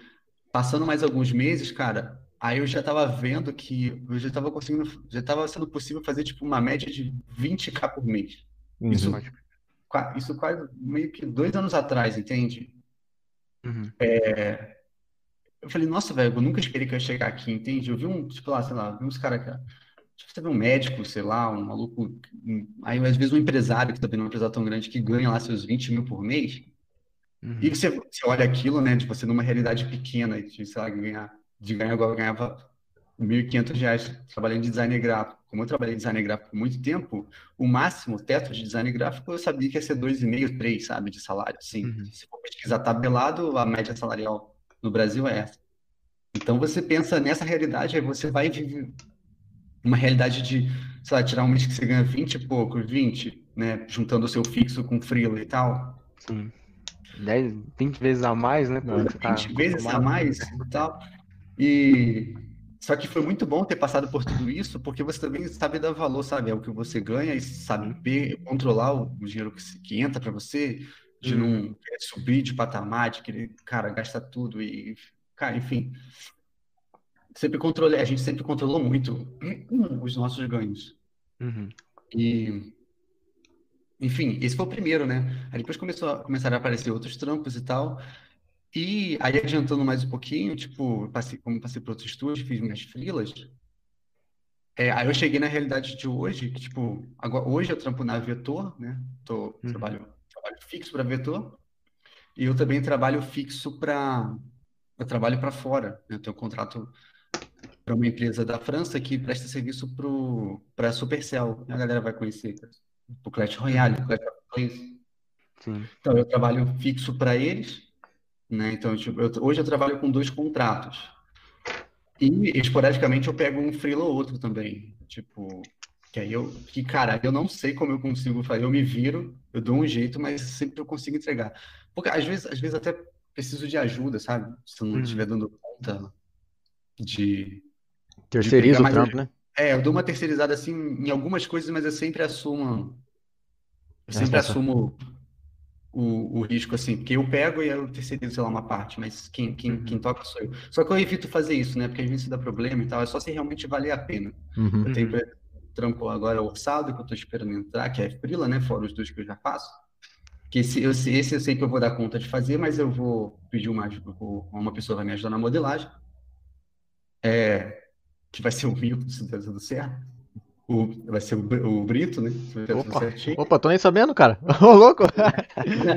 passando mais alguns meses, cara, aí eu já tava vendo que eu já tava conseguindo, já tava sendo possível fazer, tipo, uma média de 20K por mês. Isso, Uhum. Qua- isso quase meio que dois anos atrás, entende? Uhum. Eu falei, nossa, velho, eu nunca esperei que eu ia chegar aqui, entende? Eu vi um, tipo lá, sei lá, vi uns caras, cara, tipo, você vê um médico, sei lá, um maluco, aí às vezes um empresário, que também não é um empresário tão grande, que ganha lá seus 20 mil por mês, Uhum. e você, você olha aquilo, né, de você numa realidade pequena, de, sei lá, ganhar, de ganhar eu ganhava 1.500 reais trabalhando de designer gráfico. Como eu trabalhei em designer gráfico por muito tempo, o máximo, o teto de design gráfico, eu sabia que ia ser 2,5, 3, sabe, de salário, assim. Uhum. Se for pesquisar tabelado, a média salarial no Brasil é essa. Então você pensa nessa realidade, aí você vai viver uma realidade de, sei lá, tirar um mês que você ganha 20 e pouco, 20, né, juntando o seu fixo com freela e tal, Sim. 10, 20 vezes a mais, né? pelo que você tá 20 vezes a mais e tal. E só que foi muito bom ter passado por tudo isso, porque você também sabe dar valor, sabe, ao que você ganha e sabe controlar o, o dinheiro que entra para você, de não querer subir de patamar, de querer, cara, gastar tudo e, cara, enfim. Sempre controlei, a gente sempre controlou muito os nossos ganhos. Uhum. E, enfim, esse foi o primeiro, né? Aí depois começou a, começaram a aparecer outros trampos e tal. E aí, adiantando mais um pouquinho, tipo, passei, como passei por outros estúdios, fiz minhas freelas. É, aí eu cheguei na realidade de hoje, que, tipo, agora, hoje eu trampo na Vetor, né? Tô, Uhum. trabalho fixo para Vetor. E eu também trabalho fixo para. Eu trabalho para fora. né? Eu tenho um contrato para uma empresa da França que presta serviço para a Supercell. A galera vai conhecer. O Clash Royale, o Clash Clans. Sim. Então, eu trabalho fixo para eles, né? Então, tipo, eu- hoje eu trabalho com dois contratos. E, esporadicamente, eu pego um freela ou outro também. Tipo, que aí eu... Que, cara, eu não sei como eu consigo fazer. Eu me viro, eu dou um jeito, mas sempre eu consigo entregar. Porque, às vezes, às vezes até preciso de ajuda, sabe? Se eu não Uhum. estiver dando conta de... Terceiriza o mais trampo, né? É, eu dou uma terceirizada, assim, em algumas coisas, mas eu sempre assumo... Eu sempre assumo o, o risco, assim, porque eu pego e eu terceirizo, sei lá, uma parte, mas quem, quem, Uhum. quem toca sou eu. Só que eu evito fazer isso, né? Porque às vezes dá problema e tal, é só se realmente valer a pena. Uhum. Eu tenho Uhum. Trampo agora orçado, que eu tô esperando entrar, que é Frila, né? Fora os dois que eu já faço. Que esse eu, sei- esse eu sei que eu vou dar conta de fazer, mas eu vou pedir uma uma pessoa vai me ajudar na modelagem. É, que vai ser o Milton, se der tudo certo. O, vai ser o, o Brito, né? Se der tudo Opa, certinho. opa, tô nem sabendo, cara. Ô, louco.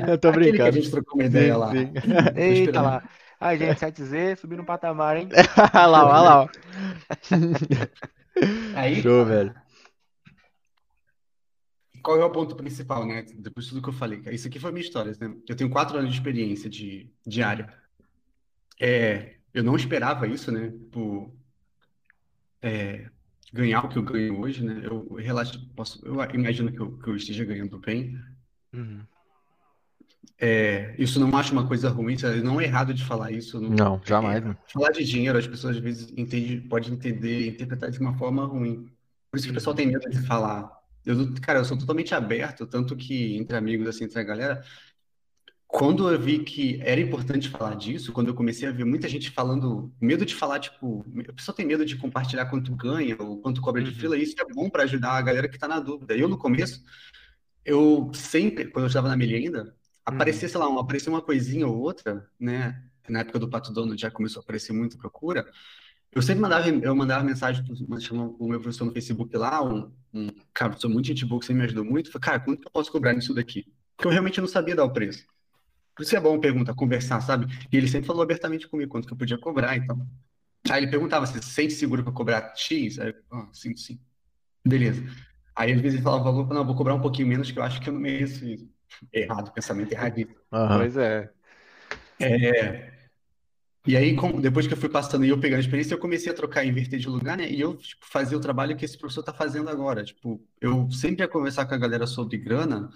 Eu tô Aquele que a brincando. gente trocou uma ideia Sim, lá. sim. Eita lá. Ai, gente, 7Z, subindo um patamar, hein? Olha lá, olha lá. ó. Aí, Show, velho. Qual é o ponto principal, né? Depois de tudo que eu falei. Isso aqui foi a minha história, né? Eu tenho quatro anos de experiência de, área. É, eu não esperava isso, né? Tipo, é, ganhar o que eu ganho hoje, né? Eu relaxo, posso, eu imagino que eu, que eu esteja ganhando bem. Uhum. É, isso não acho uma coisa ruim, não é errado de falar isso. Não, Não, jamais, né? falar de dinheiro, as pessoas às vezes entendem, podem entender, interpretar de uma forma ruim. Por isso que o pessoal tem medo de falar. Eu, cara, eu sou totalmente aberto, tanto que entre amigos, assim, entre a galera, quando eu vi que era importante falar disso, quando eu comecei a ver muita gente falando, medo de falar, tipo, a pessoa tem medo de compartilhar quanto ganha ou quanto cobra de Uhum. fila, isso é bom para ajudar a galera que tá na dúvida. Eu, no começo, eu sempre, quando eu estava na Milha ainda, aparecia, sei lá, uma, aparecia uma coisinha ou outra, né? Na época do Pato Donald já começou a aparecer muito procura. Eu sempre mandava, eu mandava mensagem para o meu professor no Facebook lá, um, um cara, professor muito gente boa que sempre me ajudou muito. Falei, cara, quanto que eu posso cobrar nisso daqui? Porque eu realmente não sabia dar o preço. Por isso é bom perguntar, conversar, sabe? E ele sempre falou abertamente comigo quanto que eu podia cobrar, então. Aí ele perguntava, você se sente seguro para cobrar X? Aí eu, ah, sim, sim. Beleza. Aí às vezes ele falava, valor, não, vou cobrar um pouquinho menos, que eu acho que eu não mereço isso. Errado, pensamento erradíssimo. Uhum. Pois é. É, e aí, com, depois que eu fui passando e eu pegando a experiência, eu comecei a trocar e inverter de lugar, né? E eu, tipo, fazia o trabalho que esse professor tá fazendo agora. Tipo, eu sempre ia conversar com a galera sobre grana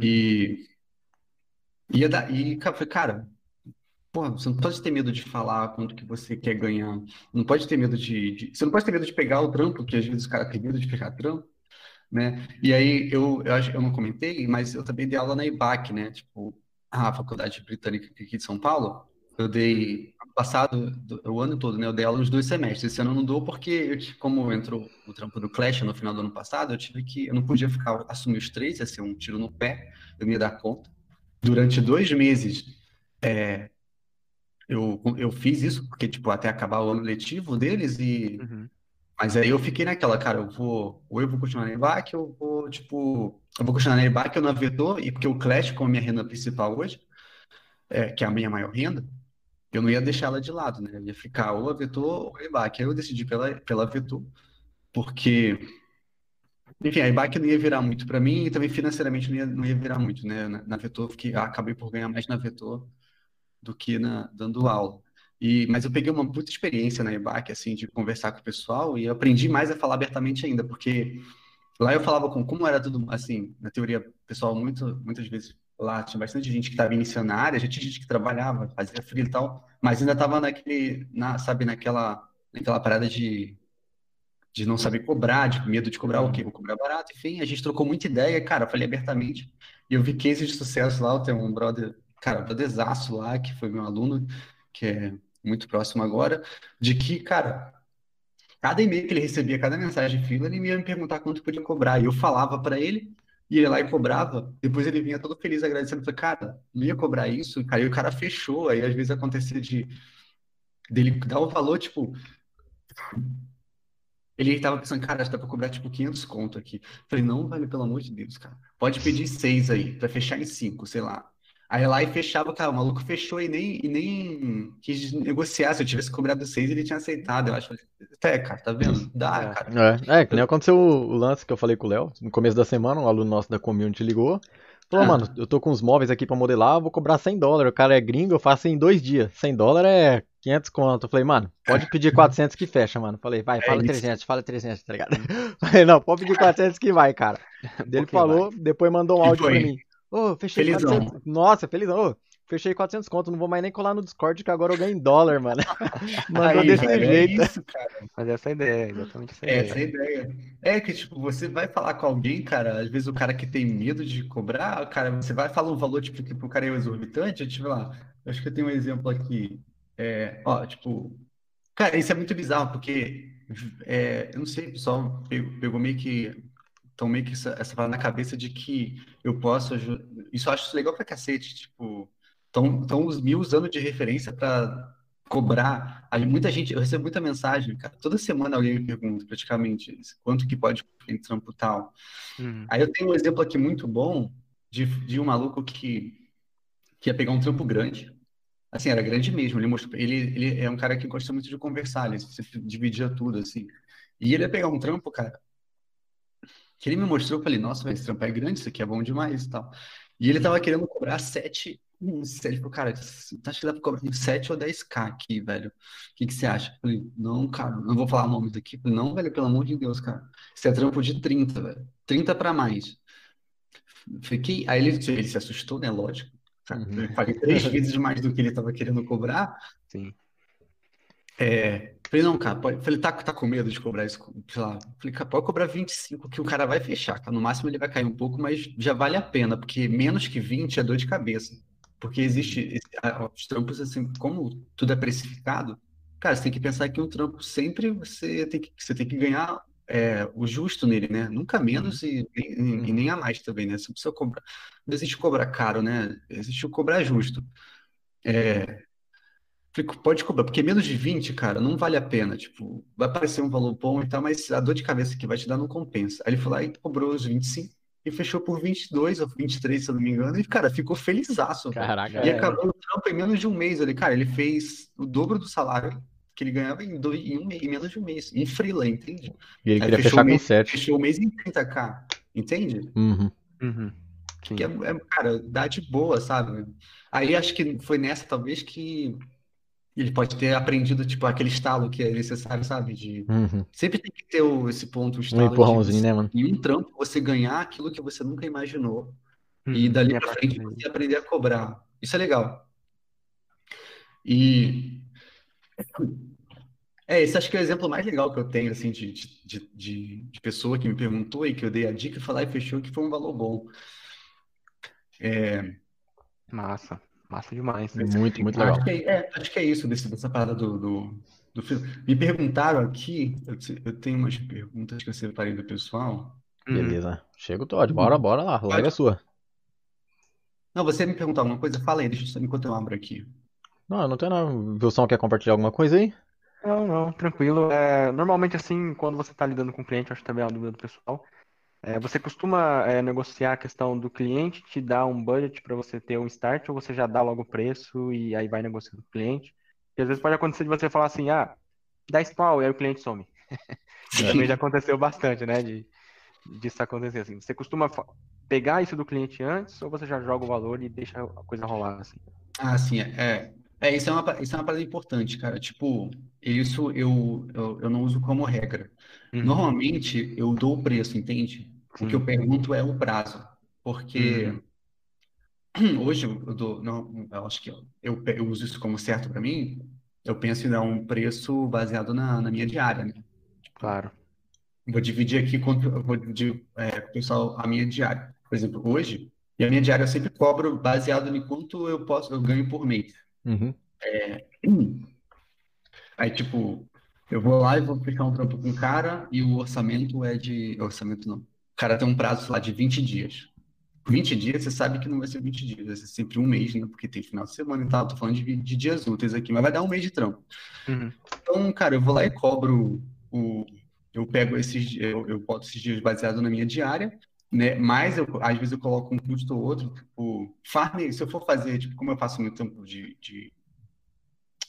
e ia dar, e cara, falei, cara, pô, você não pode ter medo de falar quanto que você quer ganhar. Não pode ter medo de, de- você não pode ter medo de pegar o trampo, que às vezes o cara tem medo de pegar trampo, né? E aí eu, eu acho, eu não comentei, mas eu também dei aula na IBAC, né? Tipo, a Faculdade Britânica aqui de São Paulo. Eu dei passado, do- o ano todo, né? Eu dei aula nos dois semestres. Esse ano eu não dou porque, eu, como entrou o trampo do Clash no final do ano passado, eu tive que, eu não podia ficar, assumir os três, ia ser um tiro no pé, eu não ia dar conta. Durante dois meses, é, eu, eu fiz isso, porque, tipo, até acabar o ano letivo deles, e Uhum. mas aí eu fiquei naquela, cara, eu vou, ou eu vou continuar na EBAC, eu vou, tipo, eu vou continuar na EBAC ou na Vetor, e porque o Clash, como é minha renda principal hoje, é, que é a minha maior renda, eu não ia deixar ela de lado, né? Eu ia ficar ou a Vetor ou a EBAC. Aí eu decidi pela, pela Vetor, porque, enfim, a EBAC não ia virar muito para mim e também financeiramente não ia, não ia virar muito, né? Na, na Vetor, fiquei, ah, acabei por ganhar mais na Vetor do que na, dando aula. E, mas eu peguei uma puta experiência na EBAC, assim, de conversar com o pessoal e aprendi mais a falar abertamente ainda, porque lá eu falava com como era tudo, assim, na teoria, pessoal muito, muitas vezes lá tinha bastante gente que estava iniciando na área, já tinha gente que trabalhava, fazia frio e tal, mas ainda estava naquele, na, sabe, naquela, naquela parada de, de não saber cobrar, de medo de cobrar o quê? Vou cobrar barato, enfim, a gente trocou muita ideia, cara, falei abertamente, e eu vi cases de sucesso lá, eu tenho um brother, cara, brotherzaço lá, que foi meu aluno, que é muito próximo agora, de que, cara, cada e-mail que ele recebia, cada mensagem fila, ele ia me perguntar quanto podia cobrar. E eu falava para ele ia lá e cobrava. Depois ele vinha todo feliz agradecendo. Falei, cara, não ia cobrar isso? E o cara fechou. Aí às vezes acontecia de dele dar o valor, tipo. Ele tava pensando, cara, acho que dá pra cobrar tipo 500 conto aqui. Falei, não, velho, pelo amor de Deus, cara. Pode pedir seis aí, pra fechar em cinco, sei lá. Aí lá e fechava, cara, o maluco fechou e nem, e nem quis negociar. Se eu tivesse cobrado seis, ele tinha aceitado. Eu acho. É, cara, tá vendo? Dá, É. cara. É, é, que nem aconteceu o, lance que eu falei com o Léo. No começo da semana, um aluno nosso da community ligou. Falou, Ah. mano, eu tô com uns móveis aqui pra modelar, vou cobrar 100 dólares. O cara é gringo, eu faço em dois dias. 100 dólares é 500 conto. Eu falei, mano, pode pedir 400 que fecha, mano. Falei, vai, É fala isso. 300, fala 300, tá ligado? Falei, não, pode pedir 400 que vai, cara. Ele Pouquinho falou, depois mandou um áudio pra mim. Ô, fechei Felizão. 400. Nossa, felizão. Ô, fechei 400 conto, não vou mais nem colar no Discord que agora eu ganho em dólar, mano. Mandou Aí, desse velho, é jeito. isso, cara. Mas essa é a ideia, exatamente essa é a Essa é a ideia. ideia. É que, tipo, você vai falar com alguém, cara, às vezes o cara que tem medo de cobrar, cara, você vai falar um valor, tipo, que pro cara é exorbitante, eu, tipo, lá, eu acho que eu tenho um exemplo aqui. É, ó, tipo, cara, isso é muito bizarro, porque, é, eu não sei, o pessoal pegou meio que, então meio que essa, essa na cabeça de que eu posso, aju- isso eu acho legal pra cacete, tipo, estão tão os mil usando de referência pra cobrar. Aí muita gente, eu recebo muita mensagem, cara. Toda semana alguém me pergunta, praticamente, quanto que pode em trampo tal. Uhum. Aí eu tenho um exemplo aqui muito bom de, de um maluco que, que ia pegar um trampo grande. Assim, era grande mesmo. Ele, mostrou, ele, ele é um cara que gosta muito de conversar, ele se dividia tudo, assim. E ele ia pegar um trampo, cara, que ele me mostrou, eu falei, nossa, velho, esse trampo é grande, isso aqui é bom demais e tal. E ele tava querendo cobrar sete, um, sete, falou, cara, acho que dá pra cobrar uns 7 ou 10k aqui, velho. O que que você acha? Eu falei, não, cara, não vou falar nomes aqui. Eu falei, não, velho, pelo amor de Deus, cara. Isso é trampo de 30, velho. 30 pra mais. Fiquei, aí ele, ele se assustou, né? Lógico. Uhum. Eu paguei três vezes mais do que ele tava querendo cobrar. Sim. É, falei, não, cara, pode, falei, tá, tá com medo de cobrar isso, sei lá, falei, cara, pode cobrar 25 que o cara vai fechar, cara, no máximo ele vai cair um pouco, mas já vale a pena, porque menos que 20 é dor de cabeça, porque existe, os trampos, assim, como tudo é precificado, cara, você tem que pensar que um trampo sempre você tem que, você tem que ganhar é, o justo nele, né, nunca menos e, nem- e nem a mais também, né, você precisa cobrar, não existe cobrar caro, né, existe o cobrar justo, é, Fico- Pode cobrar, porque menos de 20, cara, não vale a pena. Tipo, vai parecer um valor bom e tal, mas a dor de cabeça que vai te dar não compensa. Aí ele foi lá e cobrou os 25. e fechou por 22 ou 23, se eu não me engano, e, cara, ficou felizaço. Caraca. E É. acabou o trampo em menos de um mês ali. Cara, ele fez o dobro do salário que ele ganhava em, dois, em, um mês, em menos de um mês, em freela, entende? E ele Aí queria fechou fechar o com mês, 7. fechou o mês em 30k, entende? Uhum. Uhum. Que é, é, cara, dá de boa, sabe? Aí acho que foi nessa, talvez, que ele pode ter aprendido, tipo, aquele estalo que é necessário, sabe? De Uhum. sempre tem que ter o, esse ponto, o Um estalo de empurrãozinho, você, né, mano? em um trampo, você ganhar aquilo que você nunca imaginou. Uhum. E dali E a pra frente você aprender a cobrar. Isso é legal. E é, esse acho que é o exemplo mais legal que eu tenho, assim, de, de, de, de pessoa que me perguntou e que eu dei a dica, falar e fechou, que foi um valor bom. É, Massa. Massa demais. Muito, muito legal. acho que é, é, acho que é isso desse, dessa parada do, do, do filme. Me perguntaram aqui, eu, eu tenho umas perguntas que eu separei do pessoal. Uhum. Beleza. Chega o Todd. Bora, bora lá. Larga a sua. Não, você me perguntar alguma coisa? Fala aí, deixa eu enquanto eu abro aqui. Não, não tem nada. O Wilson quer compartilhar alguma coisa aí? Não, não, tranquilo. É, normalmente, assim, quando você está lidando com o cliente, acho que também é uma dúvida do pessoal. É, você costuma é, negociar a questão do cliente te dar um budget para você ter um start ou você já dá logo o preço e aí vai negociando com o cliente? Porque às vezes pode acontecer de você falar assim, ah, 10 pau, e aí o cliente some. Também já aconteceu bastante, né? De, disso acontecer assim. Você costuma pegar isso do cliente antes ou você já joga o valor e deixa a coisa rolar assim? Ah, sim, é. É, isso é uma, isso é uma parada importante, cara. Tipo, isso eu, eu, eu não uso como regra. Uhum. Normalmente eu dou o preço, entende? O que eu Sim. pergunto é o prazo. Porque Uhum. hoje eu eu dou, não, eu acho que eu, pe- eu uso isso como certo para mim. Eu penso em dar um preço baseado na, na minha diária, né? Claro. Vou dividir aqui com, eu vou dividir, é, com o pessoal a minha diária. Por exemplo, hoje, e a minha diária eu sempre cobro baseado em quanto eu posso, eu ganho por mês. Uhum. Aí, tipo, eu vou lá e vou fechar um trampo com o cara e o orçamento é de. Orçamento não. O cara tem um prazo, lá, de 20 dias. 20 dias, você sabe que não vai ser 20 dias, vai ser sempre um mês, né? Porque tem final de semana e tal. Tô falando de, de dias úteis aqui, mas vai dar um mês de trampo. Uhum. Então, cara, eu vou lá e cobro o. Eu pego esses. Eu, eu boto esses dias baseado na minha diária, né? Mas eu, às vezes eu coloco um custo ou outro, tipo, farm, se eu for fazer, tipo, como eu faço meu tempo de, de,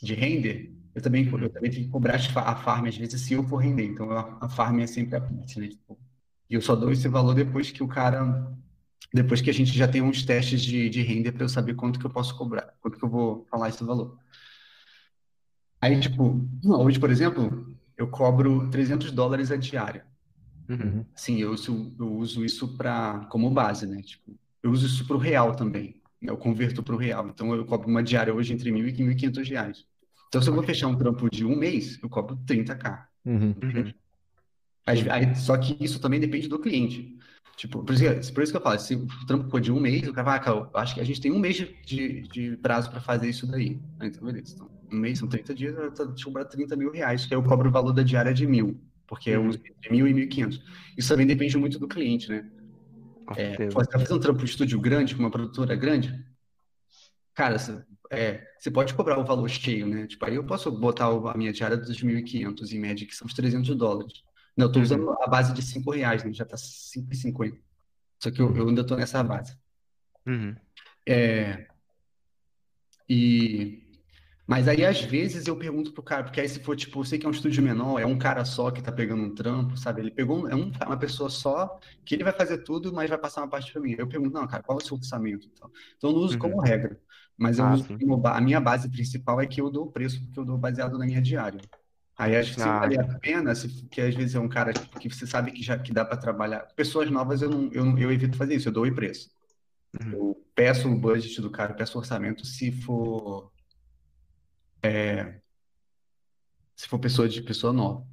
de render, eu também, eu também tenho que cobrar fa- a farm às vezes se eu for render. Então a, a farm é sempre a parte, né? Tipo, e eu só dou esse valor depois que o cara. Depois que a gente já tem uns testes de, de render para eu saber quanto que eu posso cobrar, quanto que eu vou falar esse valor. Aí, tipo, hoje, por exemplo, eu cobro 300 dólares a diária. Uhum. Assim, eu uso, eu uso isso pra, como base, né? Tipo, eu uso isso para o real também. né? Eu converto para o real. Então, eu cobro uma diária hoje entre 1.000 e 1.500 reais. Então, se eu vou fechar um trampo de um mês, eu cobro 30k. Uhum. Uhum. Aí- só que isso também depende do cliente. Tipo, por isso, por isso que eu falo, se o trampo for de um mês, o cara vai, ah, cara, eu acho que a gente tem um mês de, de, prazo para fazer isso daí. Então, beleza. Então, um mês são 30 dias, eu te cobrar 30 mil reais, que aí eu cobro o valor da diária de mil, porque eu Uhum. uso entre mil e 1.500. Isso também depende muito do cliente, né? É, você tá fazendo um trampo de estúdio grande, com uma produtora grande, cara, você, é, você pode cobrar o valor cheio, né? Tipo, aí eu posso botar a minha diária dos 1.500 em média, que são os 300 dólares. Não, eu tô Uhum. usando a base de 5 reais, né? Já tá 5,50. Só que eu, eu ainda tô nessa base. Uhum. É, e... Mas aí, às vezes, eu pergunto pro cara, porque aí se for, tipo, eu sei que é um estúdio menor, é um cara só que tá pegando um trampo, sabe? Ele pegou, é um- uma pessoa só, que ele vai fazer tudo, mas vai passar uma parte pra mim. Eu pergunto, não, cara, qual é o seu orçamento? e tal. Então, eu não uso como regra, mas eu Ah, uso como a minha base principal é que eu dou o preço, porque eu dou baseado na minha diária. Aí, acho que Ah, vale a pena, se, que às vezes é um cara que você sabe que já que dá para trabalhar. Pessoas novas, eu, não, eu, eu evito fazer isso, eu dou o preço. Uhum. Eu peço o budget do cara, eu peço o orçamento se for se for pessoa de pessoa nova.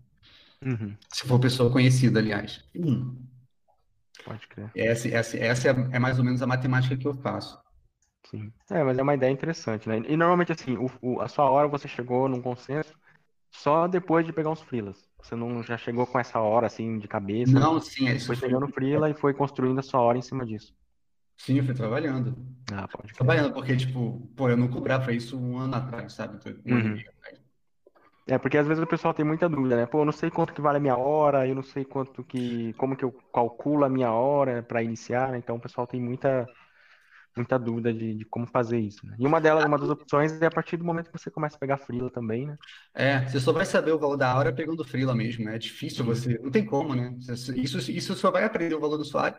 Uhum. Se for pessoa conhecida, aliás. Hum. Pode crer. Essa, essa, essa é, é mais ou menos a matemática que eu faço. Sim. É, mas é uma ideia interessante, né? E normalmente, assim, o, o- a sua hora você chegou num consenso só depois de pegar uns freelas. Você não já chegou com essa hora, assim, de cabeça. Não, sim, é isso Foi foi, pegando freela e foi construindo a sua hora em cima disso. Sim, eu fui trabalhando. Ah, pode. Trabalhando, porque, tipo, pô, eu não cobrava isso um ano atrás, sabe? Um ano e Uhum. atrás. É, porque às vezes o pessoal tem muita dúvida, né? Pô, eu não sei quanto que vale a minha hora, eu não sei quanto que, como que eu calculo a minha hora para iniciar, né? Então o pessoal tem muita, muita dúvida de, de como fazer isso, né? E uma delas, uma das opções é a partir do momento que você começa a pegar freela também, né? É, você só vai saber o valor da hora pegando freela mesmo, né? É difícil você, não tem como, né? Isso, isso só vai aprender o valor da sua,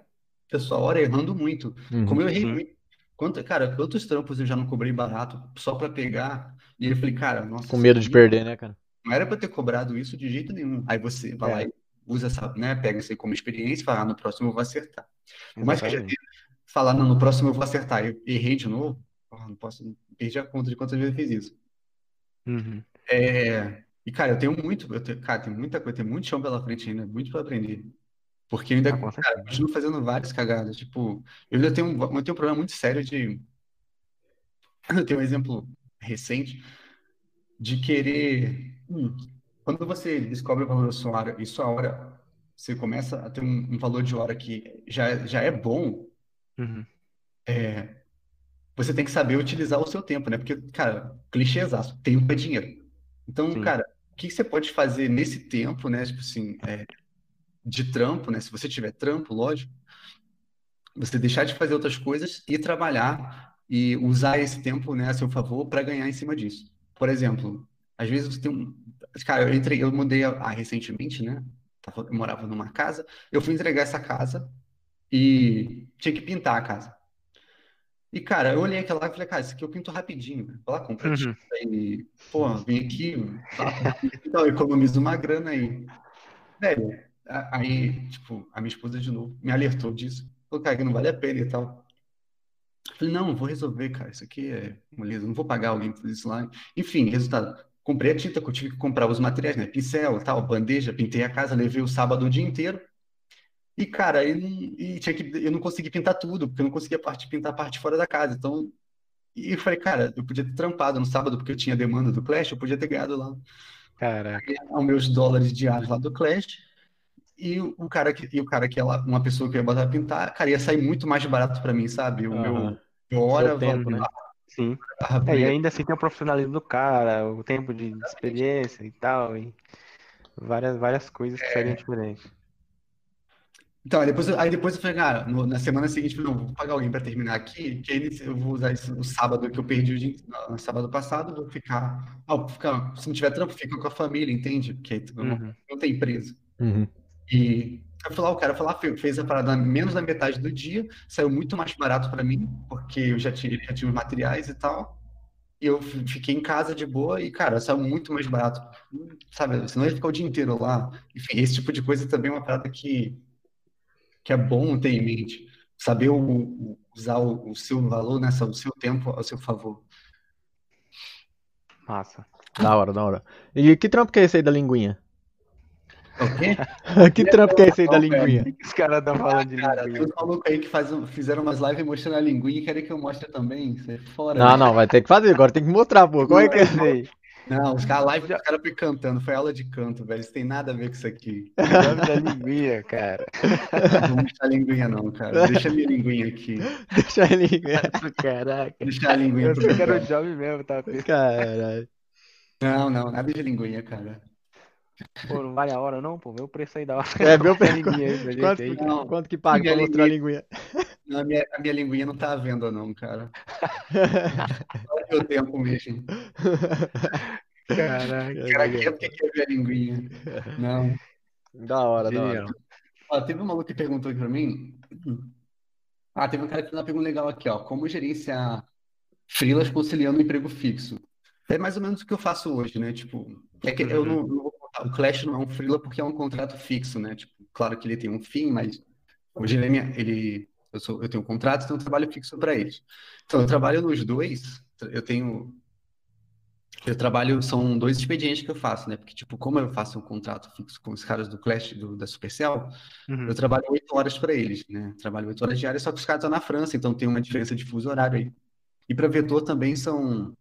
da sua hora errando muito. Uhum. Como eu errei Sim. muito. Quanto, cara, quantos trampos eu já não cobrei barato só pra pegar? E eu falei, cara, nossa, Com medo de aqui perder, né, cara? não era pra eu ter cobrado isso de jeito nenhum. Aí você vai lá É, e usa essa, né? Pega isso aí como experiência e fala, ah, no próximo eu vou acertar. Por mais que eu já tenha falado, não, no próximo eu vou acertar, eu errei de novo, porra, não posso, perdi a conta de quantas vezes eu fiz isso. Uhum. É, e cara, eu tenho muito, eu tenho, cara, tem muita coisa, tem muito chão pela frente ainda, muito pra aprender. Porque eu ainda, Ah, cara, continuo fazendo várias cagadas. Tipo, eu ainda tenho, um- eu tenho um problema muito sério de. Eu tenho um exemplo recente de querer. hum, quando você descobre o valor da sua hora e sua hora, você começa a ter um, um valor de hora que já, já é bom, Uhum. você tem que saber utilizar o seu tempo, né? Porque, cara, clichêzaço, tempo é dinheiro. Então, Sim. cara, o que você pode fazer nesse tempo, né? Tipo assim, é, de trampo, né? Se você tiver trampo, lógico, você deixar de fazer outras coisas e trabalhar e usar esse tempo, né, a seu favor para ganhar em cima disso. Por exemplo, às vezes você tem um, cara, eu entrei, eu mudei a, recentemente, né? Eu morava numa casa, eu fui entregar essa casa e tinha que pintar a casa. E, cara, eu olhei aquela lá e falei, cara, isso aqui eu pinto rapidinho. né? Vai lá, compra Uhum. e, pô, vem aqui, tá, então, economiza uma grana aí. Velho, aí, tipo, a minha esposa de novo me alertou disso. Falou, cara, que não vale a pena e tal. Eu Falei, não, vou resolver, cara. Isso aqui é moleza, não vou pagar alguém fazer isso lá. Enfim, resultado. Comprei a tinta, que eu tive que comprar os materiais, né? Pincel, tal, bandeja, pintei a casa, levei o sábado o dia inteiro. E, cara, eu e tinha que, eu não consegui pintar tudo, porque eu não conseguia parte, pintar a parte fora da casa. Então, e eu falei, cara, eu podia ter trampado no sábado, porque eu tinha demanda do Clash, eu podia ter ganhado lá Caraca. os meus dólares diários lá do Clash. E o cara que, e o cara que é lá, uma pessoa que eu ia botar pra pintar, cara, ia sair muito mais barato pra mim, sabe? O meu, Aham. meu hora, Seu tempo, né? Sim. barra É, e ainda assim tem o profissionalismo do cara, o tempo de experiência e tal, e várias, várias coisas que seriam diferentes. Então, aí depois, eu- aí depois eu falei, cara, no- na semana seguinte, eu falei, não, vou pagar alguém pra terminar aqui, que aí eu vou usar esse, o sábado que eu perdi o dia, no sábado passado, vou ficar, ah, vou ficar, se não tiver trampo, fica com a família, entende? Porque aí eu não, Uhum. não tem empresa. Uhum. E eu falei, ah, o cara foi lá, fe- fez a parada menos da metade do dia, saiu muito mais barato pra mim, porque eu já tinha, já tinha os materiais e tal. E eu fi- fiquei em casa de boa e, cara, saiu muito mais barato. Sabe, senão ia ficar o dia inteiro lá. Enfim, esse tipo de coisa também é uma parada que, que é bom ter em mente. Saber o- o- usar o, o seu valor, né, o seu tempo ao seu favor. Massa. Da hora, da hora. E que trampo que é esse aí da linguinha? O quê? Que trampo que é esse aí da linguinha? O que os caras estão falando de Cara, tem linguinha? uns malucos aí que fazem, fizeram umas lives mostrando a linguinha e querem que eu mostre também. Isso é fora, Não, né? não, vai ter que fazer, agora tem que mostrar, pô. Como é que é? Sei. Não, os caras live, os caras foi cantando, foi aula de canto, velho. Isso tem nada a ver com isso aqui. O nome da linguinha, cara. Não vou mostrar a linguinha, não, cara. Deixa a minha linguinha aqui. Deixa a linguinha. Caraca. Deixa a linguinha Eu pro sei que era o job mesmo, tá? Caralho. Não, não, nada de linguinha, cara. Pô, não vale a hora não, pô. Vê o preço aí da hora. É, meu preço. Quanto, aí. Não, quanto que paga pra mostrar a linguinha, não, a minha, a minha linguinha não tá à venda, não, cara. Só o meu tempo mesmo. Caraca. Cara, quem é que quer ver a linguinha? Não. Da hora, da hora. Genial. Ó, teve um maluco que perguntou aqui pra mim. Ah, teve um cara que fez uma pergunta legal aqui, ó. Como gerenciar freelas conciliando o emprego fixo? É mais ou menos o que eu faço hoje, né? Tipo, é que eu Uhum. não, não vou. O Clash não é um freela porque é um contrato fixo, né? Tipo, claro que ele tem um fim, mas hoje ele, é minha- ele eu sou, eu tenho um contrato, então eu trabalho fixo para eles. Então eu trabalho nos dois. Eu tenho, eu trabalho são dois expedientes que eu faço, né? Porque tipo, como eu faço um contrato fixo com os caras do Clash do, da Supercell, Uhum. eu trabalho oito horas para eles, né? Trabalho oito horas diárias, só que os caras estão na França, então tem uma diferença de fuso horário aí. E para vetor também são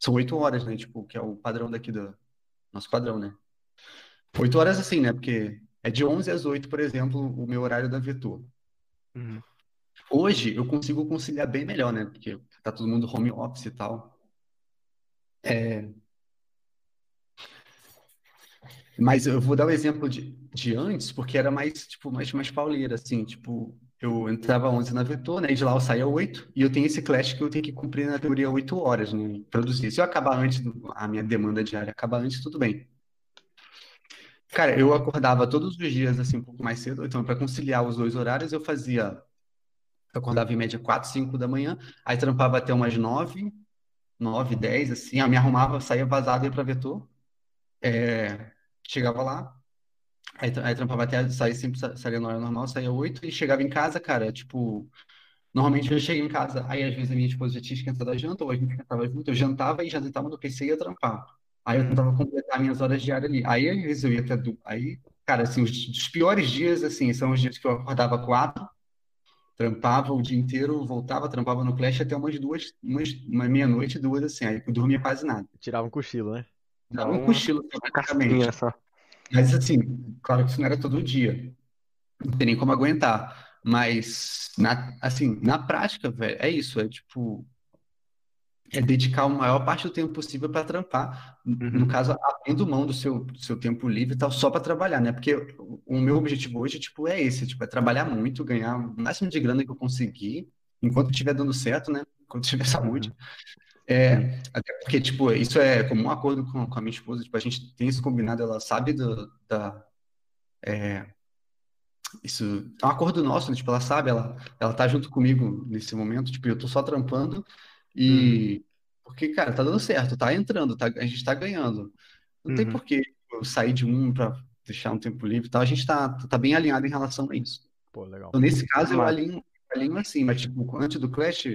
são oito horas, né? Tipo, que é o padrão daqui do nosso padrão, né? Oito horas assim, né? Porque é de 11 às 8, por exemplo, o meu horário da vetor. Uhum. Hoje eu consigo conciliar bem melhor, né? Porque tá todo mundo home office e tal. Mas eu vou dar o exemplo de, de antes, porque era mais, tipo, mais, mais pauleira, assim, tipo, eu entrava 11 na Vetor, né, e de lá eu saía 8, e eu tenho esse clash que eu tenho que cumprir na teoria 8 horas, né, produzir. Se eu acabar antes, a minha demanda diária acabar antes, tudo bem. Cara, eu acordava todos os dias, assim, um pouco mais cedo, então, para conciliar os dois horários, eu fazia, eu acordava em média 4, 5 da manhã, aí trampava até umas 9, 9, 10, assim, eu me arrumava, saía vazado, ia pra Vetor, é, chegava lá, aí, aí trampava até sair sempre sa- saía na hora normal, saía oito e chegava em casa, cara, tipo, normalmente eu cheguei em casa, aí às vezes a minha esposa já tinha esquentado a janta, ou a gente esquentava junto, eu jantava e já sentava no PC e ia trampar. Aí eu tentava completar minhas horas diárias ali. Aí às vezes eu ia até, du- aí, cara, assim, os, os piores dias, assim, são os dias que eu acordava quatro, trampava o dia inteiro, voltava, trampava no Clash até umas duas, umas, uma meia-noite, duas, assim, aí eu dormia quase nada. Tirava um cochilo, né? Dava Então, um cochilo, praticamente. só. Mas assim, claro que isso não era todo dia. Não tem nem como aguentar. Mas, na, assim, na prática, velho, é isso. É tipo, é dedicar a maior parte do tempo possível para trampar. No Uhum. caso, abrindo mão do seu, do seu tempo livre e tal, só para trabalhar, né? Porque o, meu objetivo hoje, tipo, é esse, tipo, é trabalhar muito, ganhar o máximo de grana que eu conseguir, enquanto estiver dando certo, né? Enquanto tiver saúde. Uhum. É, até porque, tipo, isso é como um acordo com, com a minha esposa, tipo, a gente tem isso combinado, ela sabe do, da, é, isso é um acordo nosso, né? Tipo, ela sabe, ela, ela tá junto comigo nesse momento, tipo, eu tô só trampando Uhum. e, porque, cara, tá dando certo, tá entrando, tá, a gente tá ganhando. Não tem Uhum. por que eu sair de um pra deixar um tempo livre e tal, a gente tá, tá bem alinhado em relação a isso. Pô, legal. Então, nesse caso, eu alinho, alinho assim, mas, tipo, antes do Clash,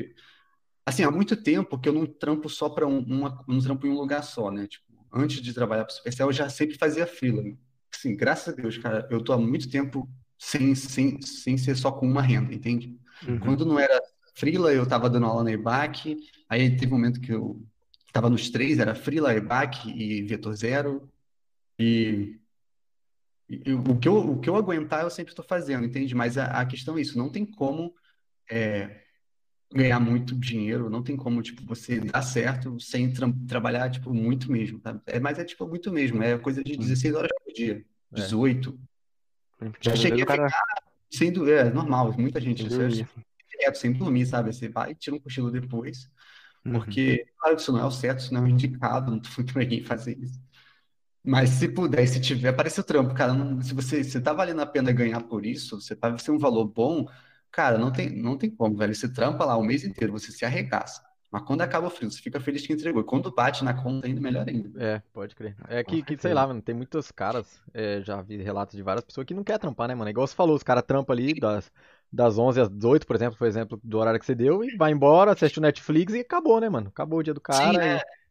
Assim, há muito tempo que eu não trampo só para um, uma, não trampo em um lugar só, né? Tipo, antes de trabalhar para o Supercell, eu já sempre fazia freela. Assim, graças a Deus, cara, eu tô há muito tempo sem, sem, sem ser só com uma renda, entende? Uhum. Quando não era freela, eu tava dando aula na EBAC, aí teve um momento que eu tava nos três, era freela, EBAC e Vetor Zero, e, e o que eu, o que eu aguentar eu sempre estou fazendo, entende? Mas a, a questão é isso, não tem como é, ganhar muito dinheiro, não tem como, tipo, você dar certo sem tra trabalhar, tipo, muito mesmo, tá? É, mas é, tipo, muito mesmo, é coisa de 16 horas por dia, É. 18. Porque Já cheguei a cara Sem do... É normal, muita gente, sem isso dormir, direto, sem dormir, sabe? Você vai e tira um cochilo depois, Uhum. porque, claro que isso não é o certo, isso não é o indicado, não tô falando pra ninguém fazer isso. Mas se puder, se tiver, parece o trampo, cara. não- se você se tá valendo a pena ganhar por isso, você vai ser um valor bom, cara, não tem, não tem como, velho. Você trampa lá o mês inteiro, você se arregaça. Mas quando acaba o frio, você fica feliz que entregou. E quando bate na conta, ainda melhor ainda. É, pode crer. É que, que sei lá, mano, tem muitos caras, é, já vi relatos de várias pessoas que não quer trampar, né, mano? É Igual você falou, os caras trampam ali das, das 11 às 18, por exemplo, foi exemplo do horário que você deu, e vai embora, assiste o Netflix e acabou, né, mano? Acabou o dia do Sim, cara. é. e-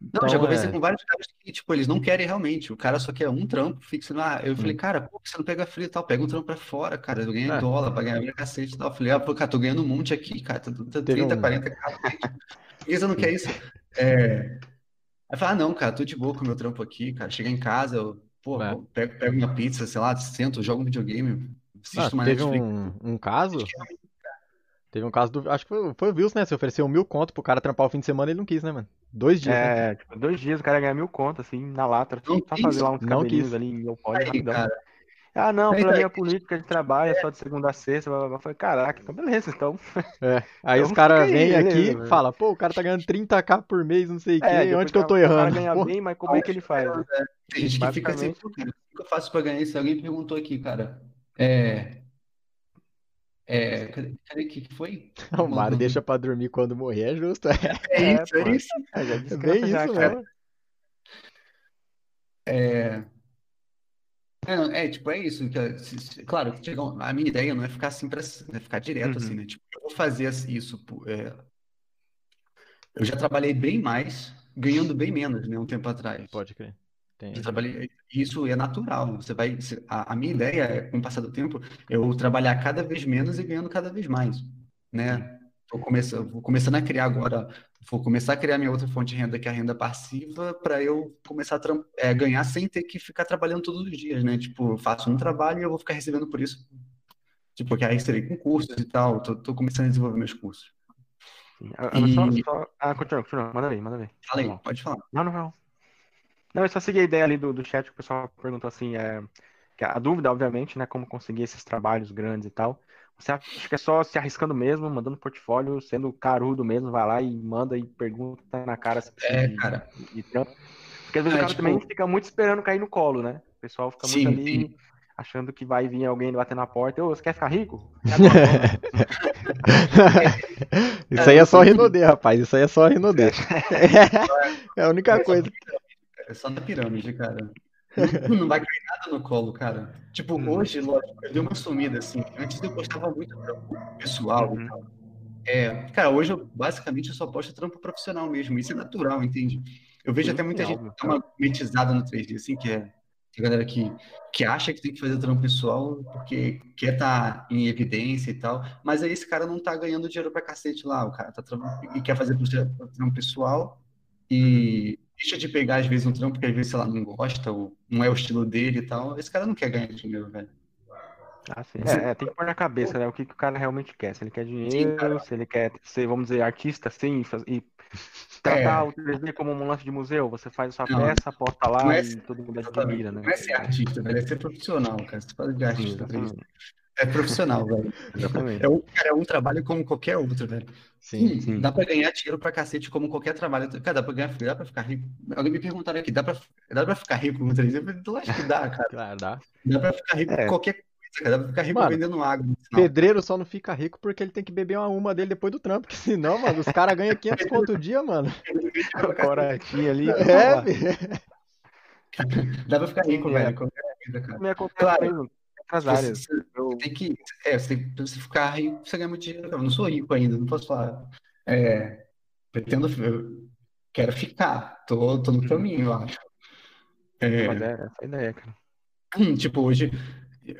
Não, Então, já conversei é. com vários caras que, tipo, eles não querem realmente. O cara só quer um trampo fixo lá. Eu falei, Hum. cara, por que você não pega frio e tal? Pega um trampo pra fora, cara. Eu ganhei É. dólar pra ganhar minha cacete e tal. Eu falei, ah, pô, cara, tô ganhando um monte aqui, cara. Tô, tô Teve 30, um. 40, cacete. Por que você não quer isso? É... Aí eu falei, ah, não, cara, tô de boa com o meu trampo aqui, cara. Chega em casa, eu, pô, É. pego, pego uma pizza, sei lá, sento, jogo um videogame, Ah, teve um, um caso, teve um caso do, acho que foi, foi o Wilson, né? Você ofereceu mil conto pro cara trampar o fim de semana e ele não quis, né, mano? Dois dias, né? É, tipo, dois dias o cara ganha mil contas, assim, na lata, Não só quis? fazer lá uns Não cabelinhos quis. ali em Leopoldo, rapidão. cara. Ah, não, Aí pela daí, minha política de trabalho é só de segunda a sexta, blá, blá, blá. Eu falei, caraca, então beleza, então, É. Aí os então fica caras vêm aqui e velho. falam, pô, o cara tá ganhando 30k por mês, não sei o É, quê, onde que eu tô o cara errando? ganha Pô, bem, mas como é que ele faz, né? Tem gente que fica assim, o que eu faço pra ganhar isso? Alguém perguntou aqui, cara. É, é, cadê, cadê que foi? o Mário Mandou. deixa pra dormir quando morrer, é justo. É é, isso, é pô, isso. é, já É descansa bem já, isso cara. É, é, não, é, tipo, é isso. é, claro, a minha ideia não é ficar assim pra, é ficar direto assim, Uhum, né? Tipo, eu vou fazer assim, isso. é, eu já trabalhei bem mais, ganhando bem menos, né, um tempo atrás. Pode crer. Trabalhei, isso é natural. Você vai, a, a minha ideia é, com o passar do tempo, eu trabalhar cada vez menos e ganhando cada vez mais, né? Vou começar, vou começando a criar agora, vou começar a criar minha outra fonte de renda, que é a renda passiva, para eu começar a é, ganhar sem ter que ficar trabalhando todos os dias, né? Tipo, eu faço um trabalho e eu vou ficar recebendo por isso. Tipo, que aí seria com cursos e tal. Tô, tô começando a desenvolver meus cursos. Sim. Ah, só, E só... Ah, continua, continua, manda ver, manda ver. fala aí, pode falar. Não, não, não. Não, eu só segui a ideia ali do, do chat que o pessoal perguntou assim, é, a dúvida, obviamente, né, como conseguir esses trabalhos grandes e tal. Você acha que é só se arriscando mesmo, mandando portfólio, sendo carudo mesmo, vai lá e manda e pergunta na cara se precisa É, de, cara. de trampo. Porque às vezes É, o cara tipo- também fica muito esperando cair no colo, né? O pessoal fica muito Sim, ali sim. achando que vai vir alguém bater na porta. Ô, você quer ficar rico? É. Isso aí é só Rinodê, rapaz. Isso aí é só Rinodê. É a única coisa. É só na pirâmide, cara. Não, vai cair nada no colo, cara. Tipo, Uhum. hoje, lógico, eu dei uma sumida, assim. Antes eu postava muito trampo pessoal Uhum. e tal. É, cara, hoje eu basicamente eu só posto trampo profissional mesmo. Isso é natural, entende? Eu vejo Sim, até muita sim, gente dá uma metizada no 3D, assim, que é a galera que, que acha que tem que fazer trampo pessoal porque quer estar em evidência e tal. Mas aí esse cara não tá ganhando dinheiro pra cacete lá. O cara tá e quer fazer trampo pessoal e deixa de pegar, às vezes, um trampo que às vezes, sei lá, não gosta ou não é o estilo dele e tal. Esse cara não quer ganhar dinheiro, velho. Ah, sim. É, é, tem que pôr na cabeça, né? O que, que o cara realmente quer. Se ele quer dinheiro, cara. se ele quer ser, vamos dizer, artista, sim, faz- e tratar o 3D como um lance de museu. Você faz a sua É. Não, peça, posta lá é- e todo mundo Exatamente. admira, né? Não é ser artista, velho, é ser profissional, cara. Se fala de Sim, artista, exatamente. É profissional, velho. Exatamente. É um, cara, é um trabalho como qualquer outro, velho. Sim. Hum, sim. Dá pra ganhar dinheiro pra cacete como qualquer trabalho. Cara, dá pra ganhar, dá pra ficar rico. Alguém me perguntaram aqui, dá pra, dá pra ficar rico com 3D? Eu Lógico que dá, cara. Claro, dá. Dá pra ficar rico É. com qualquer coisa, cara. Dá pra ficar rico Mano, vendendo água. Pedreiro só não fica rico porque ele tem que beber uma uma dele depois do trampo. Porque senão, mano, os caras ganham 500 conto o dia, mano. O Coratinho ali. É. Dá pra ficar rico, É. velho. Me acontece Claro. Outras Você, áreas. você- Eu, tem que. É, você tem, pra você ficar rico, você ganha muito dinheiro. Eu não sou rico ainda, não posso falar. É, pretendo. Eu quero ficar. Tô, tô no caminho, eu acho. É, mas é essa a ideia, cara. tipo, hoje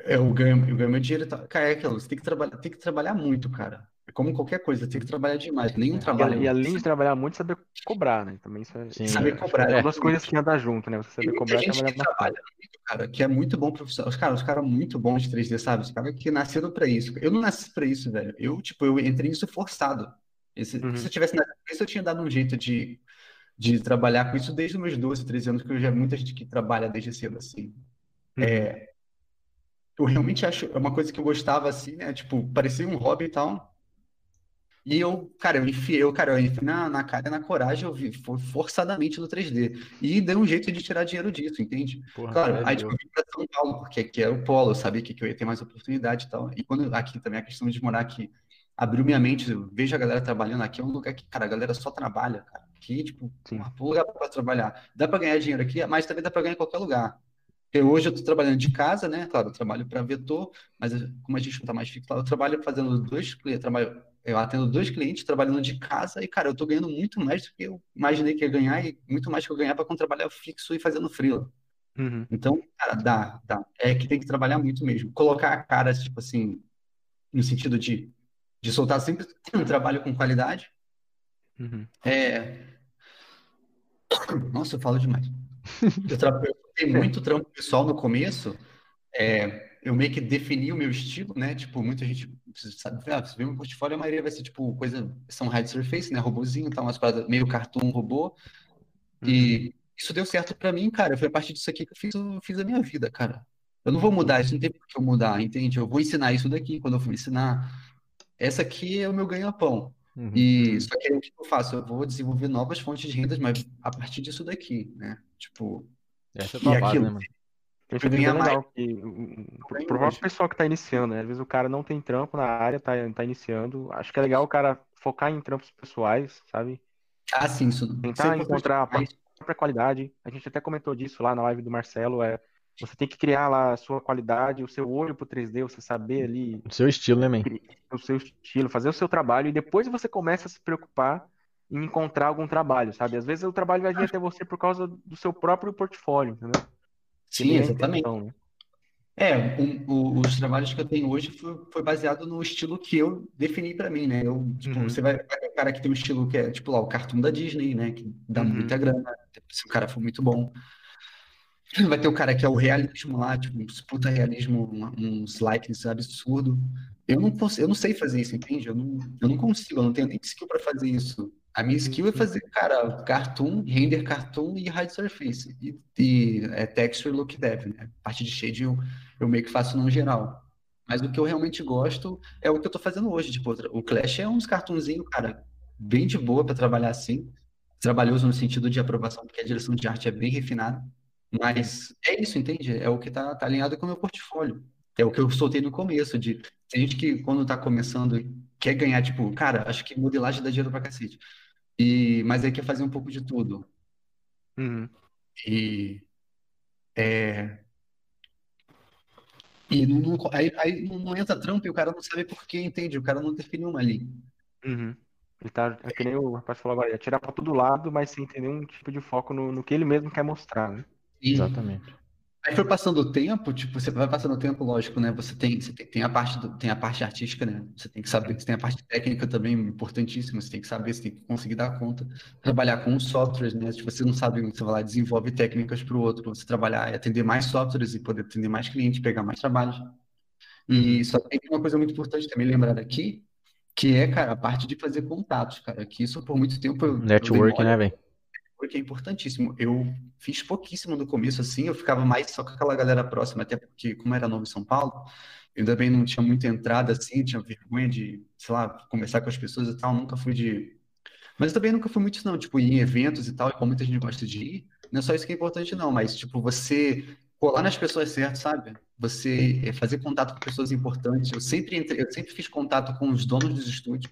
eu ganho, eu ganho meu dinheiro. Cara, é aquilo, você tem que trabalhar, tem que trabalhar muito, cara. É como qualquer coisa, tem que trabalhar demais. Nenhum E, trabalho. e além de trabalhar muito, saber cobrar, né? Também isso é, Sim. Saber cobrar. são É. duas coisas que andam junto, né? Você saber cobrar e trabalhar que trabalha muito, cara, que é muito bom profissional. Os caras, os caras muito bons de 3D, sabe? Os caras que nasceram pra isso. Eu não nasci pra isso, velho. Eu, tipo, eu entrei nisso forçado. Esse- Uhum. Se eu tivesse nascido pra isso, eu tinha dado um jeito de, de trabalhar com isso desde os meus 12, 13 anos, que eu já muita gente que trabalha desde cedo, assim. Uhum. É, eu realmente acho, é uma coisa que eu gostava, assim, né? Tipo, parecia um hobby e tal. E eu, cara, eu enfiei, eu, cara, eu enfiei na, na cara e na coragem, eu vi, foi forçadamente no 3D. E dei um jeito de tirar dinheiro disso, entende? Porra, Claro, é aí tipo, eu vim pra São Paulo, porque aqui era o polo, eu sabia que, que eu ia ter mais oportunidade e tal. E quando aqui também a questão de morar aqui abriu minha mente, eu vejo a galera trabalhando aqui, é um lugar que, cara, a galera só trabalha, cara. Aqui, tipo, Sim. um lugar pra trabalhar. Dá pra ganhar dinheiro aqui, mas também dá pra ganhar em qualquer lugar. Porque hoje eu tô trabalhando de casa, né? Claro, eu trabalho para vetor, mas como a gente não tá mais fixo eu trabalho fazendo dois clientes, trabalho, eu atendo dois clientes trabalhando de casa e, cara, eu tô ganhando muito mais do que eu imaginei que ia ganhar e muito mais que eu ganhava quando trabalhava fixo e fazendo freela. Uhum. Então, cara, dá, dá. É que tem que trabalhar muito mesmo. Colocar a cara, tipo assim, no sentido de, de soltar sempre um trabalho com qualidade. Uhum. É... Nossa, eu falo demais. Eu, tra... eu tenho muito trampo pessoal no começo. É... Eu meio que defini o meu estilo, né? Tipo, muita gente sabe, ah, você vê meu portfólio, a maioria vai ser tipo coisa, são hide surface, né? Robozinho, tá umas paradas meio cartoon robô. E isso deu certo pra mim, cara. Foi a partir disso aqui que eu fiz, eu fiz a minha vida, cara. Eu não vou mudar, isso não tem por que eu mudar, entende? Eu vou ensinar isso daqui. Quando eu for ensinar, essa aqui é o meu ganha-pão. Uhum. E só que aí o que eu faço? Eu vou desenvolver novas fontes de rendas, mas a partir disso daqui, né? Tipo, Essa é a tua base, aquilo, né, mano? Tem Pra sido ganhar bem mais. legal que, o- o- ganho pro hoje. próprio pessoal que tá iniciando, né? Às vezes o cara não tem trampo na área, tá, tá iniciando. Acho que é legal o cara focar em trampos pessoais, sabe? Ah, sim, isso, é Tentar encontrar a própria qualidade. A gente até comentou disso lá na live do Marcelo, é você tem que criar lá a sua qualidade, o seu olho pro 3D, você saber ali O seu estilo, né, man? o seu estilo, fazer o seu trabalho e depois você começa a se preocupar em encontrar algum trabalho, sabe? Às vezes o trabalho vai vir até você por causa do seu próprio portfólio, entendeu? Sim, exatamente. intenção, né? É, um- o- os trabalhos que eu tenho hoje foi, foi baseado no estilo que eu defini pra mim, né? Eu, tipo, Uhum. você vai, ter um cara que tem um estilo que é, tipo, lá, o cartoon da Disney, né? Que dá Uhum. muita grana, se o cara for muito bom. Vai ter o cara que é o realismo lá, tipo, um puta realismo, um- uns likes absurdo. Eu não, cons- eu não sei fazer isso, entende? Eu não, eu não consigo, eu não tenho nem skill pra fazer isso A minha skill é fazer, cara, cartoon, render cartoon e hide surface. E, e é, texture look dev, né? Parte de shade eu, eu meio que faço no geral. Mas o que eu realmente gosto é o que eu tô fazendo hoje. Tipo, o Clash é uns cartunzinhos, cara, bem de boa para trabalhar assim. Trabalhoso no sentido de aprovação, porque a direção de arte é bem refinada. Mas é isso, entende? É o que tá, tá alinhado com o meu portfólio. É o que eu soltei no começo, de tem gente que quando tá começando quer ganhar, tipo, cara, acho que modelagem dá dinheiro pra cacete. E, mas aí quer fazer um pouco de tudo. Uhum. E é, e não, não- aí, aí não entra trampo e o cara não sabe por quê, entende? O cara não definiu uma linha. Uhum. Ele tá, é que nem o rapaz falou agora, ia tirar pra todo lado, mas sem ter nenhum tipo de foco no, no que ele mesmo quer mostrar, né? Exatamente. Aí foi passando o tempo, tipo, você vai passando o tempo, lógico, né? Você tem, você tem, tem a parte do- tem a parte artística, né? Você tem que saber, você tem a parte técnica também importantíssima, você tem que saber, você tem que conseguir dar conta, trabalhar com os softwares, né? Se você não sabe, você vai lá, desenvolve técnicas para o outro, você trabalhar e atender mais softwares e poder atender mais clientes, pegar mais trabalhos. E só tem uma coisa muito importante também lembrar aqui, que é, cara, a parte de fazer contatos, cara, que isso por muito tempo eu, Network, né, velho? Porque é importantíssimo. Eu fiz pouquíssimo no começo, assim, eu ficava mais só com aquela galera próxima, até porque, como era novo em São Paulo, eu também não tinha muita entrada, assim, tinha vergonha de, sei lá, conversar com as pessoas e tal, nunca fui de... Mas eu também nunca fui muito, não, tipo, em eventos e tal, e como muita gente gosta de ir, não é só isso que é importante, não, mas, tipo, você colar nas pessoas certas, sabe? Você eh, fazer contato com pessoas importantes. Eu sempre entrei, eu sempre fiz contato com os donos dos estúdios,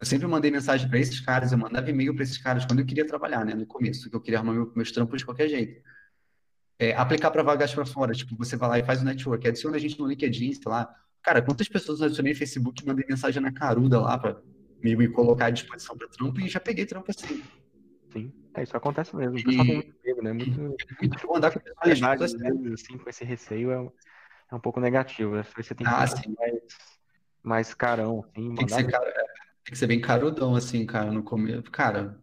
eu sempre mandei mensagem para esses caras, eu mandava e-mail para esses caras quando eu queria trabalhar, né? No começo, que eu queria arrumar meu- meus trampos de qualquer jeito. É, aplicar para vagas para fora, tipo, você vai lá e faz o network, adiciona a gente no LinkedIn, sei lá. Cara, quantas pessoas eu adicionei no Facebook e mandei mensagem na caruda lá para me, colocar à disposição para trampo e já peguei trampo assim. Sim. É, isso acontece mesmo. O pessoal tem muito medo, né? Muito Muito bom andar com pessoas assim, com esse receio é, um- é um pouco negativo. né? Você tem que Ah, ser sim. pouco mais, mais carão, assim, Tem que ser, cara, é, tem que ser bem carudão, assim, cara, no começo. Cara,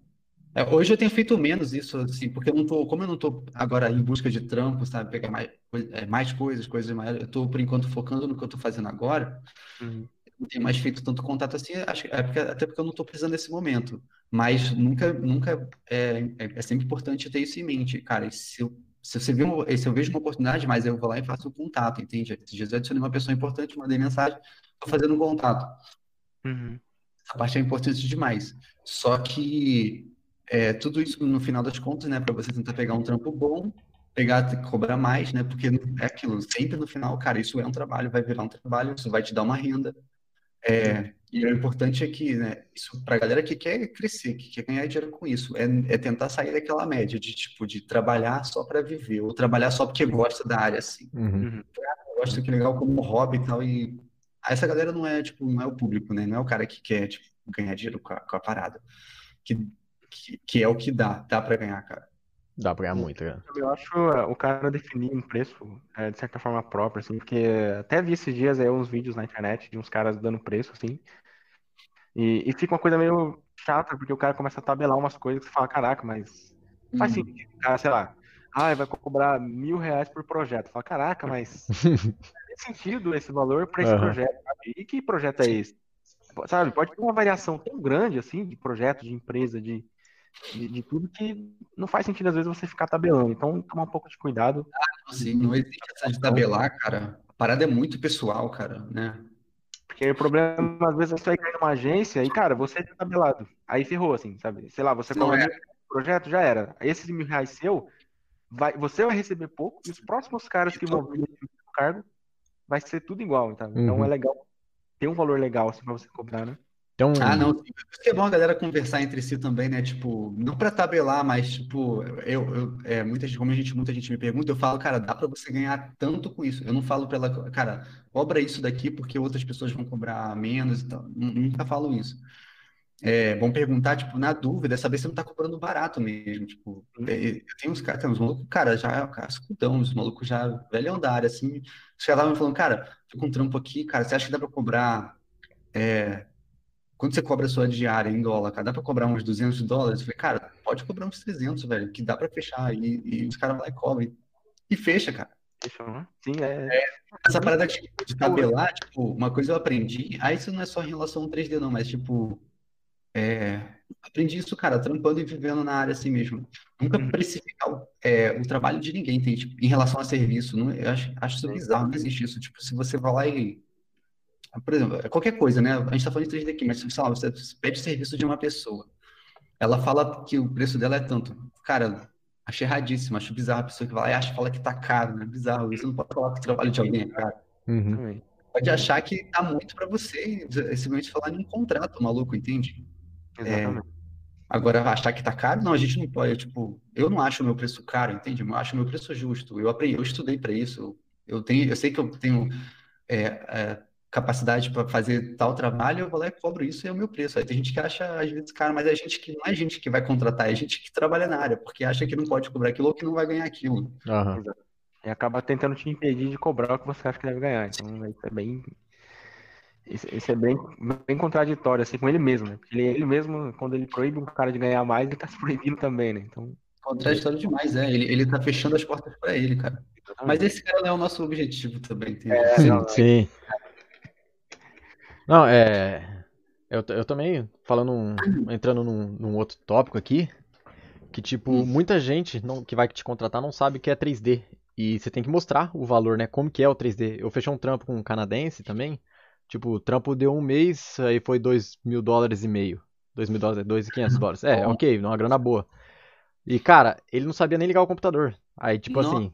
é, hoje eu tenho feito menos isso, assim, porque eu não tô, como eu não tô agora em busca de trampo, sabe, pegar mais, coi- é, mais coisas, coisas maiores, eu tô, por enquanto, focando no que eu tô fazendo agora, Uhum. eu não tenho mais feito tanto contato assim, acho, que- é porque, até porque eu não tô precisando nesse momento, mas nunca, nunca, é, é, é sempre importante ter isso em mente, cara, e se eu, se você vê uma- se eu vejo uma oportunidade, mas eu vou lá e faço o contato, entende? Esses dias eu adicionei uma pessoa importante, mandei mensagem, tô fazendo um contato. Uhum. Essa parte é importante demais. Só que é, tudo isso, no final das contas, né, para você tentar pegar um trampo bom, pegar, cobrar mais, né, porque é aquilo, sempre no final, cara, isso é um trabalho, vai virar um trabalho, isso vai te dar uma renda. É, e o importante é que, né, isso para a galera que quer crescer, que quer ganhar dinheiro com isso, é, é tentar sair daquela média de, tipo, de trabalhar só para viver, ou trabalhar só porque gosta da área, assim. Uhum. Uhum. Eu gosto que é legal como hobby e tal, e essa galera não é, tipo, não é o público, né? Não é o cara que quer, tipo, ganhar dinheiro com a, com a parada. Que, que, que é o que dá, dá pra ganhar, cara. Dá pra ganhar muito, cara. Eu acho é, o cara definir um preço é, de certa forma próprio, assim, porque até vi esses dias aí uns vídeos na internet de uns caras dando preço, assim, e, e fica uma coisa meio chata, porque o cara começa a tabelar umas coisas que você fala, caraca, mas faz Uhum. sentido, o cara, sei lá, ah, vai cobrar mil reais por projeto. Fala, caraca, mas sentido esse valor para esse Aham. projeto, sabe? E que projeto é esse? Sabe, pode ter uma variação tão grande, assim, de projeto, de empresa, de, de, de tudo que não faz sentido, às vezes, você ficar tabelando. Então, tomar um pouco de cuidado. Assim, não existe essa de tabelar, cara. A parada é muito pessoal, cara, né? Porque o problema, às vezes, é você cair numa agência e, cara, você é tabelado. Aí ferrou, assim, sabe? Sei lá, você cobra é. projeto, já era. Esses mil reais seu, vai, você vai receber pouco e os próximos caras que vão vir no cargo vai ser tudo igual, então. Então Uhum. é legal ter um valor legal, assim, pra você cobrar, né? Tem um. Ah, não, sim. Por isso que é bom a galera conversar entre si também, né? Tipo, não pra tabelar, mas, tipo, eu, eu é, muita gente, como a gente, muita gente me pergunta, eu falo, cara, dá pra você ganhar tanto com isso. Eu não falo pra ela, cara, cobra isso daqui porque outras pessoas vão cobrar menos e tal. Nu- Nunca falo isso. É bom perguntar, tipo, na dúvida, é saber se não tá cobrando barato mesmo. Tipo, é, eu tenho uns caras, tem uns malucos, cara, já, cara, escudão, os malucos já velhão da área, assim. Os caras estavam me falando, cara, tô com um trampo aqui, cara, você acha que dá pra cobrar. é, quando você cobra a sua diária em dólar, cara, dá pra cobrar uns 200 dólares? Eu falei, cara, pode cobrar uns 300, velho, que dá pra fechar. E, e os caras vão lá e cobrem. E fecha, cara. Eu- Sim, é. Essa parada tipo, de tabelar, tipo, uma coisa eu aprendi, aí isso não é só em relação ao 3D, não, mas tipo, é, aprendi isso, cara, trampando e vivendo na área assim mesmo. Nunca Uhum. precificar o, é, o trabalho de ninguém, tem, tipo, em relação a serviço. Não, eu acho, acho isso bizarro, não existe isso. Tipo, se você vai lá e. Por exemplo, é qualquer coisa, né? A gente tá falando de 3D aqui, mas sei lá, você pede serviço de uma pessoa. Ela fala que o preço dela é tanto. Cara, acho erradíssimo, acho bizarro a pessoa que vai lá e acha, fala que tá caro, né? Bizarro. Você não pode falar que o trabalho de alguém é caro. Uhum. Também. Pode achar que tá muito pra você, e simplesmente falar em um contrato maluco, entende? Exatamente. Agora, achar que tá caro, não, a gente não pode. Tipo, eu não acho o meu preço caro, entende? Eu acho o meu preço justo. Eu aprendi, eu estudei para isso. Eu tenho, eu sei que eu tenho é, é, capacidade para fazer tal trabalho, eu vou lá e cobro isso e é o meu preço. Aí tem gente que acha, às vezes, caro, mas é gente que não é gente que vai contratar, é gente que trabalha na área, porque acha que não pode cobrar aquilo ou que não vai ganhar aquilo. Aham. E acaba tentando te impedir de cobrar o que você acha que deve ganhar. Então, isso é bem. Isso, é bem, bem contraditório, assim, com ele mesmo, né? Porque ele, ele mesmo, quando ele proíbe um cara de ganhar mais, ele tá se proibindo também, né? Então, Contraditório demais, é. Ele, ele tá fechando as portas para ele, cara. Mas esse cara não é o nosso objetivo também, entendeu? É, Sim, não, sim. Não, é. Eu, eu também, falando um- entrando num, num outro tópico aqui, que tipo, Hum. muita gente não, que vai te contratar não sabe o que é 3D. E você tem que mostrar o valor, né? Como que é o 3D. Eu fechei um trampo com um canadense também. Tipo, o trampo deu um mês, aí foi 2 mil dólares e meio. 2 mil dólares, 2.500 dólares. É, ok, uma grana boa. E, cara, ele não sabia nem ligar o computador. Aí, tipo Nossa. assim,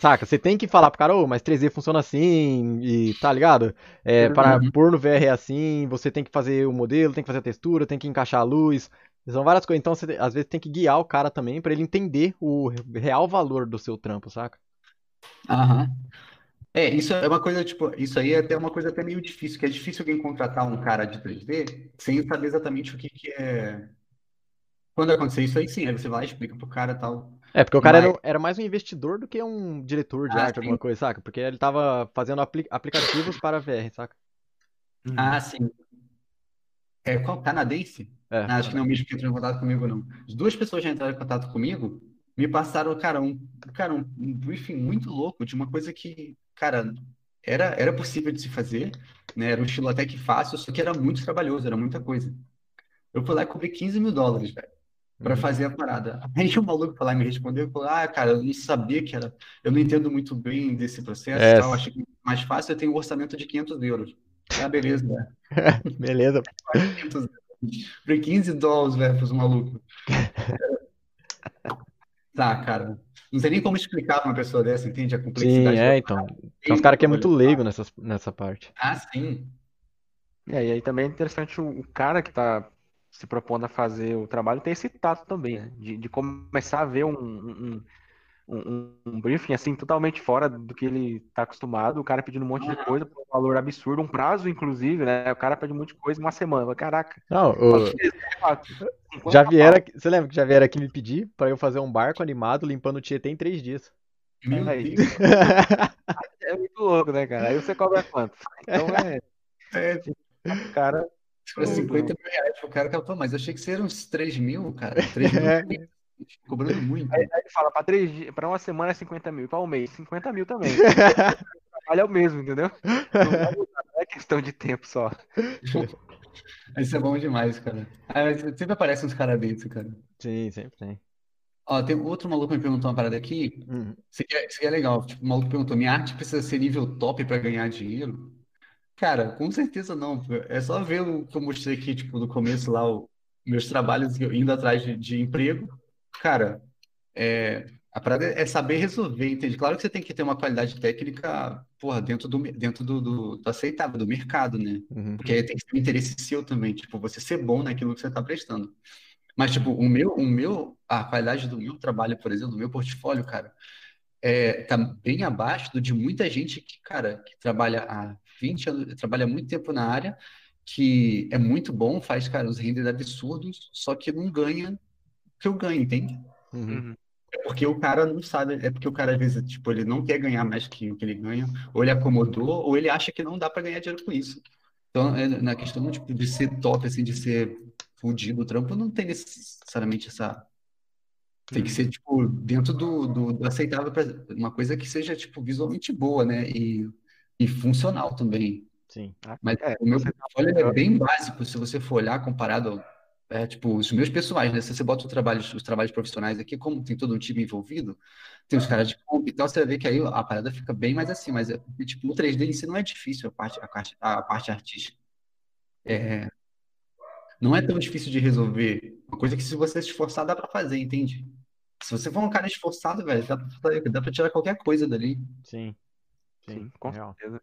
saca? Você tem que falar pro cara, ô, mas 3D funciona assim, e tá ligado? É, para Uhum. pôr no VR é assim, você tem que fazer o modelo, tem que fazer a textura, tem que encaixar a luz. São várias coisas. Então, você, às vezes, tem que guiar o cara também pra ele entender o real valor do seu trampo, saca? Aham. É, isso é uma coisa, tipo, isso aí é até uma coisa até meio difícil, que é difícil alguém contratar um cara de 3D sem saber exatamente o que que é. Quando acontecer isso aí, sim, aí você vai lá e explica pro cara tal. É, porque o cara Mas- era, era mais um investidor do que um diretor de Ah, arte, sim. alguma coisa, saca? Porque ele tava fazendo apli- aplicativos para VR, saca? Uhum. Ah, sim. É qual? Canadense? É. Ah, acho que não é o mesmo que entrou em contato comigo, não. As duas pessoas já entraram em contato comigo, me passaram, cara, um, cara, um, um briefing muito louco de uma coisa que, cara, era, era possível de se fazer, né? Era um estilo até que fácil, só que era muito trabalhoso, era muita coisa. Eu fui lá e cobri 15 mil dólares, velho, pra Uhum. fazer a parada. Aí o maluco foi lá e me respondeu e falou: Ah, cara, eu não sabia que era. Eu não entendo muito bem desse processo É. tal, achei que mais fácil eu tenho um orçamento de 500 euros. Ah, beleza, velho. Beleza. 500 euros. Por 15 dólares, velho, pros malucos. Tá, cara. Não sei nem como explicar pra uma pessoa dessa, entende? A Sim, complexidade é, da então. Tem uns caras que é muito leigo nessa, nessa parte. Ah, sim. É, e aí também é interessante o, o cara que tá se propondo a fazer o trabalho ter esse tato também, né? De, de começar a ver um, um, um, um- briefing assim totalmente fora do que ele tá acostumado, o cara pedindo um monte de coisa por um valor absurdo, um prazo, inclusive, né? O cara pede um monte de coisa em uma semana. Caraca, Não, o- já vieram, aqui- você lembra que já vieram aqui me pedir pra eu fazer um barco animado limpando o Tietê em três dias. Meu Aí. Deus. É muito louco, né, cara? Aí você cobra quanto? Então é, É, o cara. para 50 mil reais pro cara, cara, pô, mas eu achei que seriam uns 3 mil, cara. 3 mil, É. cobrando muito. Aí, aí ele fala, pra, três dias, pra uma semana é 50 mil, pra um mês, 50 mil também. O trabalho é o mesmo, entendeu? Não é questão de tempo só. Isso é bom demais, cara. Ah, mas sempre aparecem uns caras dentro, cara. Sim, sempre tem. Ó, tem outro maluco me perguntou uma parada aqui. Uhum. Seria, seria legal. Tipo, o maluco perguntou: minha arte precisa ser nível top pra ganhar dinheiro? Cara, com certeza não. É só ver o que eu mostrei aqui, tipo, no começo lá, o- meus trabalhos indo atrás de, de emprego. Cara, é, a parada é saber resolver, entende? Claro que você tem que ter uma qualidade técnica, porra, dentro do, dentro do, do, do aceitável, do mercado, né? Uhum. Porque aí tem que ter um interesse seu também, tipo, você ser bom naquilo que você está prestando. Mas, tipo, o meu, o meu, a qualidade do meu trabalho, por exemplo, do meu portfólio, cara, é, tá bem abaixo do de muita gente que, cara, que trabalha há 20 anos, trabalha muito tempo na área, que é muito bom, faz, cara, uns renders absurdos, só que não ganha que eu ganho, entende? Uhum. Uhum. É porque o cara não sabe, é porque o cara, às vezes, tipo, ele não quer ganhar mais que o que ele ganha, ou ele acomodou, ou ele acha que não dá para ganhar dinheiro com isso. Então, é, na questão, tipo, de ser top, assim, de ser fudido, o trampo não tem necessariamente essa... Tem que ser, tipo, dentro do, do, do aceitável, pra, uma coisa que seja, tipo, visualmente boa, né? E, e funcional também. Sim. Mas É, o meu tá portfólio é bem básico, se você for olhar comparado ao é, tipo, os meus pessoais, né? Se você bota os trabalhos, os trabalhos profissionais aqui, como tem todo um time envolvido, tem os caras de comp e tal, você vai ver que aí a parada fica bem mais assim, mas é, tipo, o 3D em si não é difícil, a parte, a parte, a parte artística. É, não é tão difícil de resolver. Uma coisa que se você se esforçar, dá pra fazer, entende? Se você for um cara esforçado, velho, dá pra, dá pra tirar qualquer coisa dali. Sim. Sim, Sim, com real. certeza.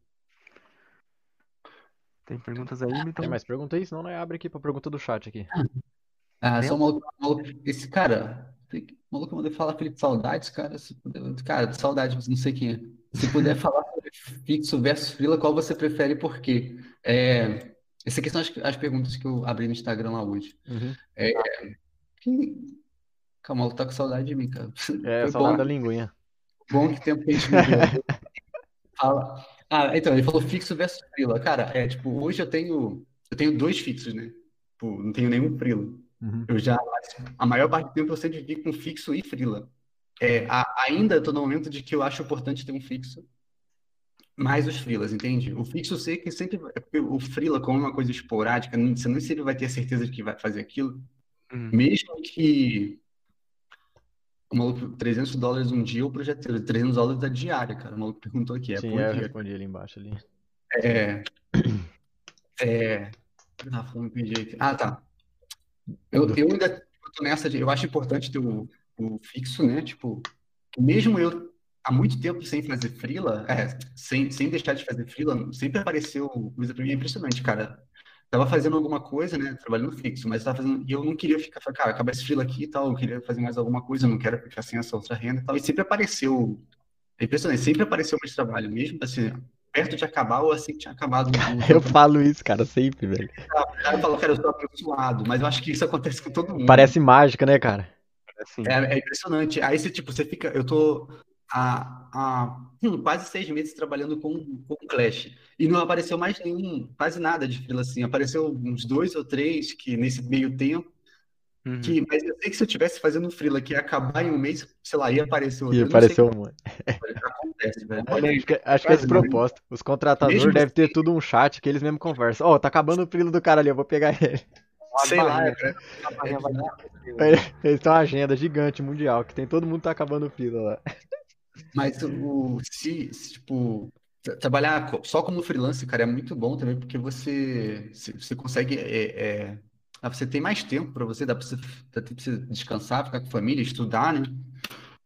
Tem perguntas aí, Tem então? mais pergunta aí? Senão nós abre aqui pra pergunta do chat aqui. Ah, só Tem? um maluco, maluco- esse cara, o maluco mandou falar Felipe Saudades, cara, se puder- cara, saudade, mas não sei quem é. Se puder falar sobre fixo versus freela, qual você prefere e por quê? É, essas aqui são as, as perguntas que eu abri no Instagram lá hoje. Uhum. Que- Calma, o maluco tá com saudade de mim, cara. É, Foi saudade bom, da linguinha. bom que tempo que a gente não viu. Fala. Ah, então, ele falou fixo versus freela. Cara, é tipo, hoje eu tenho, eu tenho dois fixos, né? Tipo, não tenho nenhum freela. Uhum. Eu já, a maior parte do tempo eu sempre vivi com fixo e freela. É, a- ainda estou no momento de que eu acho importante ter um fixo, mais os freelas, entende? O fixo eu sei que sempre, é o freela como é uma coisa esporádica, você não sempre vai ter a certeza de que vai fazer aquilo, Uhum. mesmo que o maluco, 300 dólares um dia, o projeto 300 dólares da diária, cara, o maluco perguntou aqui, é Sim, por é, eu dia. respondi ali embaixo ali. É, é, o que eu tava falando, perdi aqui. Ah, tá. Eu, eu ainda tô nessa de, eu acho importante ter o, o fixo, né? Tipo, mesmo eu há muito tempo sem fazer freela, é, sem, sem deixar de fazer freela, sempre apareceu coisa pra mim é impressionante, cara. Tava fazendo alguma coisa, né? Trabalhando fixo, mas tava fazendo, e eu não queria ficar, falei, cara, acabar esse freela aqui e tal, eu queria fazer mais alguma coisa, eu não quero ficar sem essa outra renda e tal. E sempre apareceu, é impressionante, sempre apareceu mais trabalho, mesmo assim, perto de acabar ou assim que tinha acabado o Eu falo isso, cara, sempre, velho. o cara fala, cara, eu sou abençoado, mas eu acho que isso acontece com todo mundo. Parece mágica, né, cara? Assim, É, é impressionante. Aí você, tipo, você fica. Eu tô há, há hum, quase seis meses trabalhando com, com Clash. E não apareceu mais nenhum, quase nada de freela assim. Apareceu uns dois ou três que nesse meio tempo. uhum. Que, mas eu sei que se eu tivesse fazendo freela que ia acabar em um mês, sei lá, ia aparecer outro. Não sei apareceu como acontece, velho. Olha Acho que, acho que é de não. propósito. Os contratadores Mesmo devem ter assim- tudo um chat que eles mesmos conversam. Ó, tá acabando o frilo do cara ali, eu vou pegar ele. Sei lá, cara. uma agenda gigante mundial, que tem todo mundo tá acabando o frilo lá. Mas o, se, se, tipo, tra- trabalhar só como freelance, cara, é muito bom também, porque você, você consegue, é, é, ah, você tem mais tempo para você, dá para você, dá tempo pra você descansar, ficar com a família, estudar, né?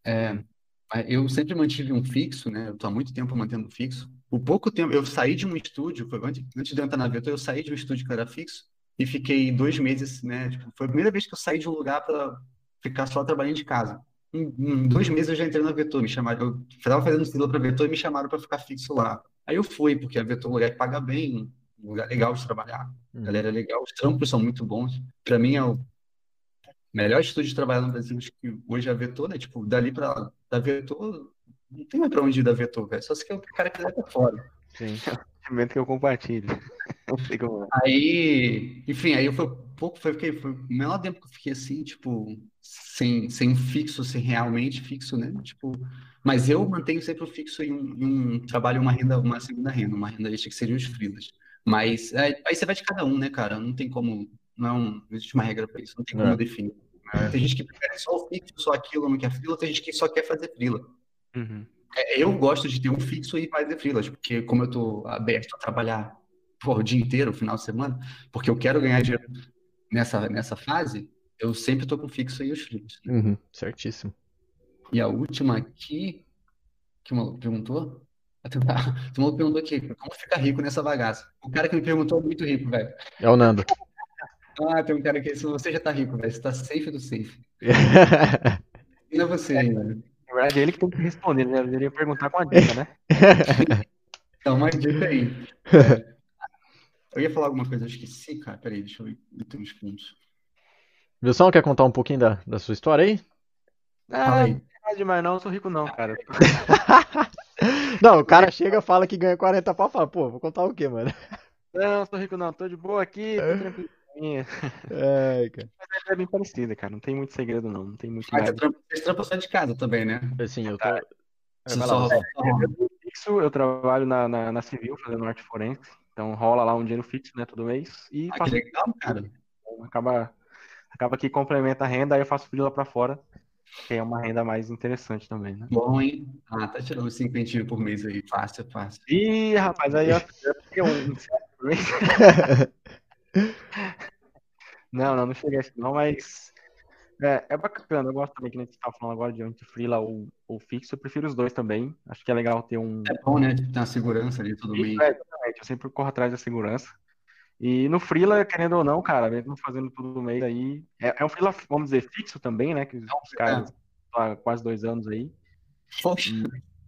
É, eu sempre mantive um fixo, né? Eu tô há muito tempo mantendo fixo. O pouco tempo, eu saí de um estúdio, foi antes, antes de eu entrar na Vetor, eu saí de um estúdio que era fixo e fiquei dois meses, né? Tipo, foi a primeira vez que eu saí de um lugar para ficar só trabalhando de casa. Em, em dois meses eu já entrei na Vetor, me chamaram, eu estava fazendo fila para Vetor e me chamaram para ficar fixo lá. Aí eu fui, porque a Vetor é um lugar que paga bem, um lugar legal de trabalhar, Hum. galera é legal, os trampos são muito bons. Para mim é o melhor estúdio de trabalhar no Brasil, que hoje é a Vetor, né? Tipo, dali para da Vetor, não tem mais para onde ir da Vetor, velho. Só se que o cara quiser pra fora. Sim. Sentimento que eu compartilho. É. Aí, enfim, aí eu foi pouco, foi, fiquei, foi o menor tempo que eu fiquei assim, tipo, sem, sem um fixo, sem realmente fixo, né? Tipo, mas eu mantenho sempre o fixo em um, em um trabalho, uma renda, uma segunda renda, uma renda extra que seriam os freelas. Mas é, aí você vai de cada um, né, cara? Não tem como, não, é não existe uma regra para isso, não tem como É. definir. né? Tem gente que prefere só o fixo, só aquilo, não quer freela, tem gente que só quer fazer freela. Uhum. É, Eu gosto de ter um fixo e fazer freelas, porque como eu tô aberto a trabalhar porra, o dia inteiro, o final de semana, porque eu quero ganhar dinheiro nessa, nessa fase, eu sempre tô com fixo e os freelas. né? Uhum, certíssimo. E a última aqui, que o maluco perguntou, o maluco perguntou aqui, como ficar rico nessa bagaça? O cara que me perguntou é muito rico, velho. É o Nando. Ah, tem um cara que, se você já tá rico, velho, você tá safe do safe. E não é você ainda. né? Na verdade, é ele que tem que responder, né? Eu deveria perguntar com a dica, né? Então, uma dica aí. É, eu ia falar alguma coisa, eu esqueci, cara. Peraí, deixa eu ver. Eu tenho uns pontos. Wilson, quer contar um pouquinho da, da sua história aí? Ah, aí. não é demais não, eu sou rico não, cara. Não, o cara chega, fala que ganha 40 pau, fala, pô, vou contar o quê, mano? Não, não sou rico não, tô de boa aqui, tô tranquilo. Ai, cara. Mas é bem parecida, cara. Não tem muito segredo, não. Não tem muito Mas você trampa, você trampa só de casa também, né? Assim, eu tô. É, só, lá, Wilson. só- Fixo, eu trabalho na, na, na Civil, fazendo arte forense. Então rola lá um dinheiro fixo, né, todo mês. E Ah, que faço legal, cara. acaba acaba que complementa a renda, aí eu faço freela pra fora, que é uma renda mais interessante também, né? Bom, hein? Ah, tá tirando 50 por mês aí. Fácil, fácil. Ih, rapaz, aí eu fiquei um Não, não, não cheguei a isso não, mas é, é bacana, eu gosto também que a gente tá falando agora de entre freela ou, ou fixo, eu prefiro os dois também. Acho que é legal ter um. É bom, né? Ter uma segurança ali todo mês. É, exatamente, eu sempre corro atrás da segurança. E no freela, querendo ou não, cara, mesmo fazendo tudo mês aí, é, é um freela, vamos dizer, fixo também, né? Que os, os caras há quase dois anos aí. Poxa.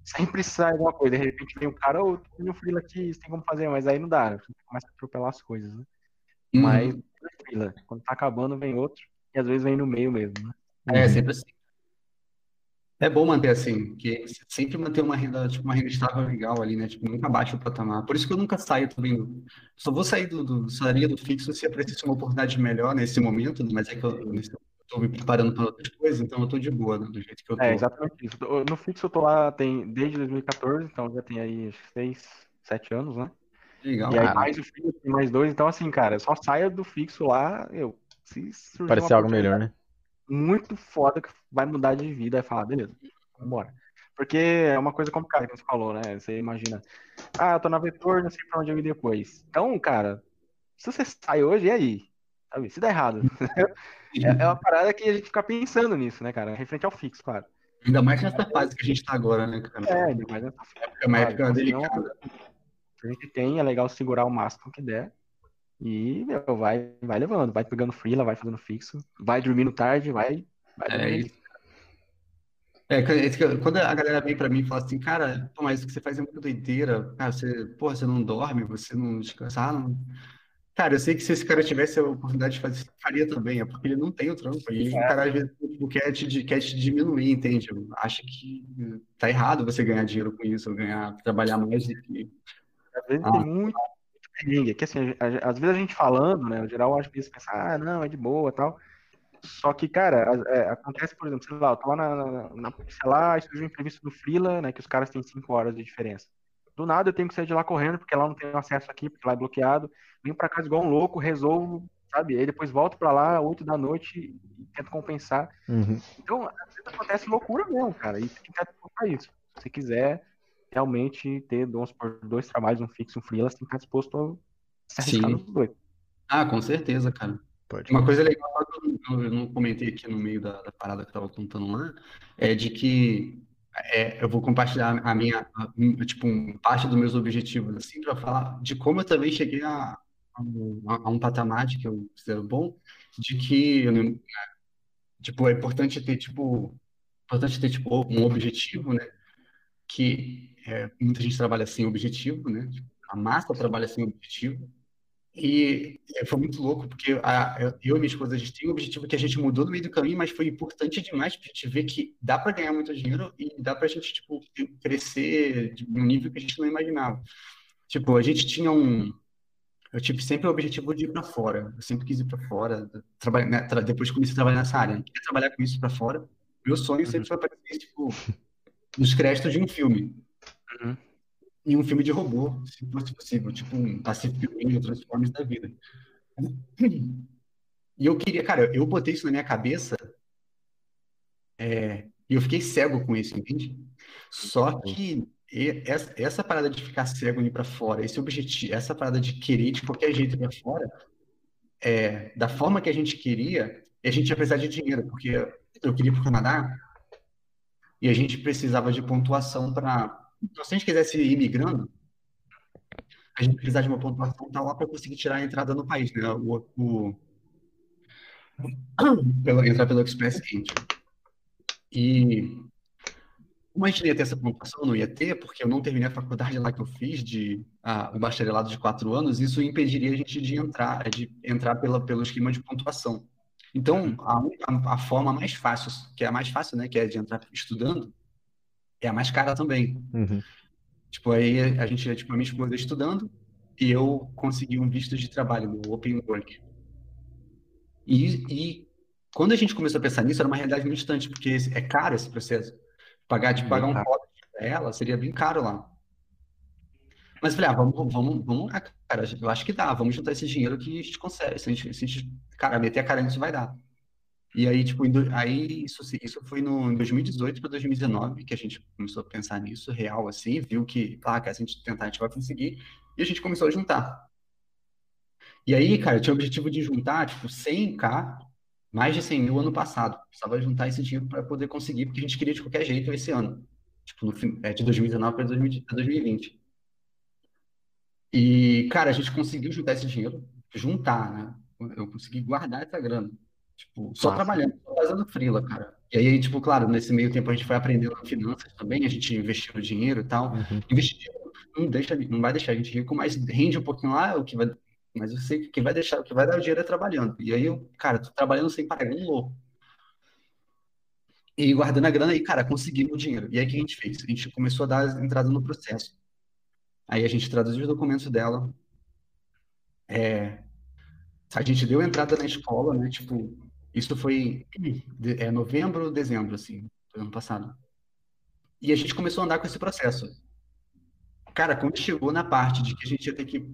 Sempre sai alguma coisa, de repente vem um cara, ô, tem um freela aqui, você tem como fazer, mas aí não dá, começa a atropelar as coisas, né? Uhum. Mas freela, quando tá acabando, vem outro, e às vezes vem no meio mesmo, né? É, sempre assim. É bom manter assim, que sempre manter uma renda, tipo, uma renda estável legal ali, né? Tipo, nunca baixa o patamar. Por isso que eu nunca saio também do. Só vou sair do, do salário do fixo se aparecesse uma oportunidade melhor nesse momento, né? mas é que eu, tô me preparando para outras coisas, então eu tô de boa, né? Do jeito que eu tô. É, exatamente isso. No fixo eu tô lá tem, desde 2014, então já tem aí seis, sete anos, né? Legal. E aí Ah. mais o fixo, mais dois, então assim, cara, só saia do fixo lá, eu. Se surgir Parecer algo melhor, né? muito foda que vai mudar de vida, aí falar, beleza, vambora. Porque é uma coisa complicada que você falou, né? Você imagina, ah, eu tô na Vetor, não sei pra onde eu ir depois. Então, cara, se você sai hoje, e aí? Sabe? Se der errado. É, é uma parada que a gente fica pensando nisso, né, cara? Referente ao fixo, claro. Ainda mais nessa fase que a gente tá agora, né, cara? É, ainda mais nessa É uma época delicada. a gente tem, é legal segurar o máximo que der. E, meu, vai, vai levando, vai pegando freela, vai fazendo fixo, vai dormindo tarde, vai. vai É dormindo. isso. É, é quando a galera vem pra mim e fala assim, cara, pô, mas o que você faz é muito doideira. Cara, você, pô, você não dorme, você não descansa. Ah, não. Cara, eu sei que se esse cara tivesse a oportunidade de fazer faria também, é porque ele não tem o trampo. E o cara às vezes tipo, quer, te, quer te diminuir, entende? Acha que tá errado você ganhar dinheiro com isso, ou ganhar, trabalhar mais do que. Às vezes Ah. tem muito perrengue. Que assim, a- a- às vezes a gente falando, né? No geral, às vezes pensa, ah, não, é de boa tal. Só que, cara, é, acontece, por exemplo, sei lá, eu tô lá na, na, na polícia lá, surge um imprevisto do Freela, né? Que os caras têm cinco horas de diferença. Do nada eu tenho que sair de lá correndo, porque lá não tenho acesso aqui, porque lá é bloqueado. Venho pra casa igual um louco, resolvo, sabe? Aí depois volto pra lá, oito da noite, e tento compensar. Uhum. Então, às vezes acontece loucura mesmo, cara. E tem que isso. Se você quiser realmente ter, vamos supor, dois trabalhos, um fixo e um freelance, tem que estar disposto a se arriscar Sim. nos dois. Ah, com certeza, cara. Pode. Uma coisa legal que eu não- comentei aqui no meio da, da parada que eu tava contando lá, é de que é, eu vou compartilhar a minha, a- tipo, parte dos meus objetivos, assim, para falar de como eu também cheguei a, a um, a um patamar de que eu considero bom, de que, eu não- tipo, é importante ter, tipo, importante ter, tipo, um objetivo, né, que é, muita gente trabalha sem objetivo, né, a massa trabalha sem objetivo, e é, foi muito louco, porque a, eu e minha esposa, a gente tem um objetivo que a gente mudou no meio do caminho, mas foi importante demais pra gente ver que dá para ganhar muito dinheiro e dá pra gente, tipo, crescer de um nível que a gente não imaginava. Tipo, a gente tinha um... Eu tive sempre o objetivo de ir para fora. Eu sempre quis ir para fora. Trabalhar, né, depois comecei a trabalhar nessa área. Eu queria trabalhar com isso para fora. Meu sonho sempre foi aparecer, tipo, nos créditos de um filme. Uhum. E um filme de robô, se fosse possível. Tipo um Pacific Rim ou Transformers da vida. E eu queria, cara, eu botei isso na minha cabeça é, e eu fiquei cego com isso, entende? Só que e- essa, essa parada de ficar cego e ir pra fora, esse objetivo, essa parada de querer de qualquer jeito ir pra fora, é, da forma que a gente queria, a gente ia precisar de dinheiro, porque eu queria ir pro Canadá e a gente precisava de pontuação para. Então, se a gente quisesse ir migrando, a gente precisava de uma pontuação tal lá para conseguir tirar a entrada no país, né? O, o, pelo, entrar pelo Express Entry. E como a gente não ia ter essa pontuação, não ia ter, porque eu não terminei a faculdade lá que eu fiz, de ah, o bacharelado de quatro anos, isso impediria a gente de entrar, de entrar pela, pelo esquema de pontuação. Então, a, a, a forma mais fácil, que é a mais fácil, né, que é de entrar estudando, é a mais cara também. Uhum. Tipo, aí a gente, tipo, a minha esposa estudando e eu consegui um visto de trabalho no Open Work. E, e quando a gente começou a pensar nisso, era uma realidade muito distante, porque é caro esse processo. Pagar, tipo, pagar um código para ela seria bem caro lá. Mas falei, ah, vamos, vamos, vamos lá, cara, eu acho que dá, vamos juntar esse dinheiro que a gente consegue. Se a gente, se a gente, cara, meter a cara nisso vai dar. E aí, tipo, aí isso, isso foi no, em 2018 para 2019 que a gente começou a pensar nisso, real, assim, viu que, ah, que a gente tentar, a gente vai conseguir, e a gente começou a juntar. E aí, cara, eu tinha o objetivo de juntar, tipo, 100k, mais de 100 mil ano passado. Precisava juntar esse dinheiro para poder conseguir, porque a gente queria de qualquer jeito esse ano. Tipo, no, é, de 2019 para 2020. E, cara, a gente conseguiu juntar esse dinheiro, juntar, né? Eu consegui guardar essa grana. Tipo, só Nossa. trabalhando, só fazendo freela, cara. E aí, tipo, claro, nesse meio tempo a gente foi aprendendo finanças também, a gente investiu dinheiro e tal. Uhum. Investir não, deixa, não vai deixar a gente rico, mas rende um pouquinho lá, o que vai, mas eu sei que quem vai deixar, o que vai dar o dinheiro é trabalhando. E aí eu, cara, tô trabalhando sem pagar um louco. E guardando a grana e, cara, conseguimos o dinheiro. E aí o que a gente fez? A gente começou a dar entrada no processo. Aí a gente traduziu os documentos dela. É, a gente deu entrada na escola, né? Tipo, isso foi é, novembro, dezembro, assim, do ano passado. E a gente começou a andar com esse processo. Cara, quando chegou na parte de que a gente ia ter que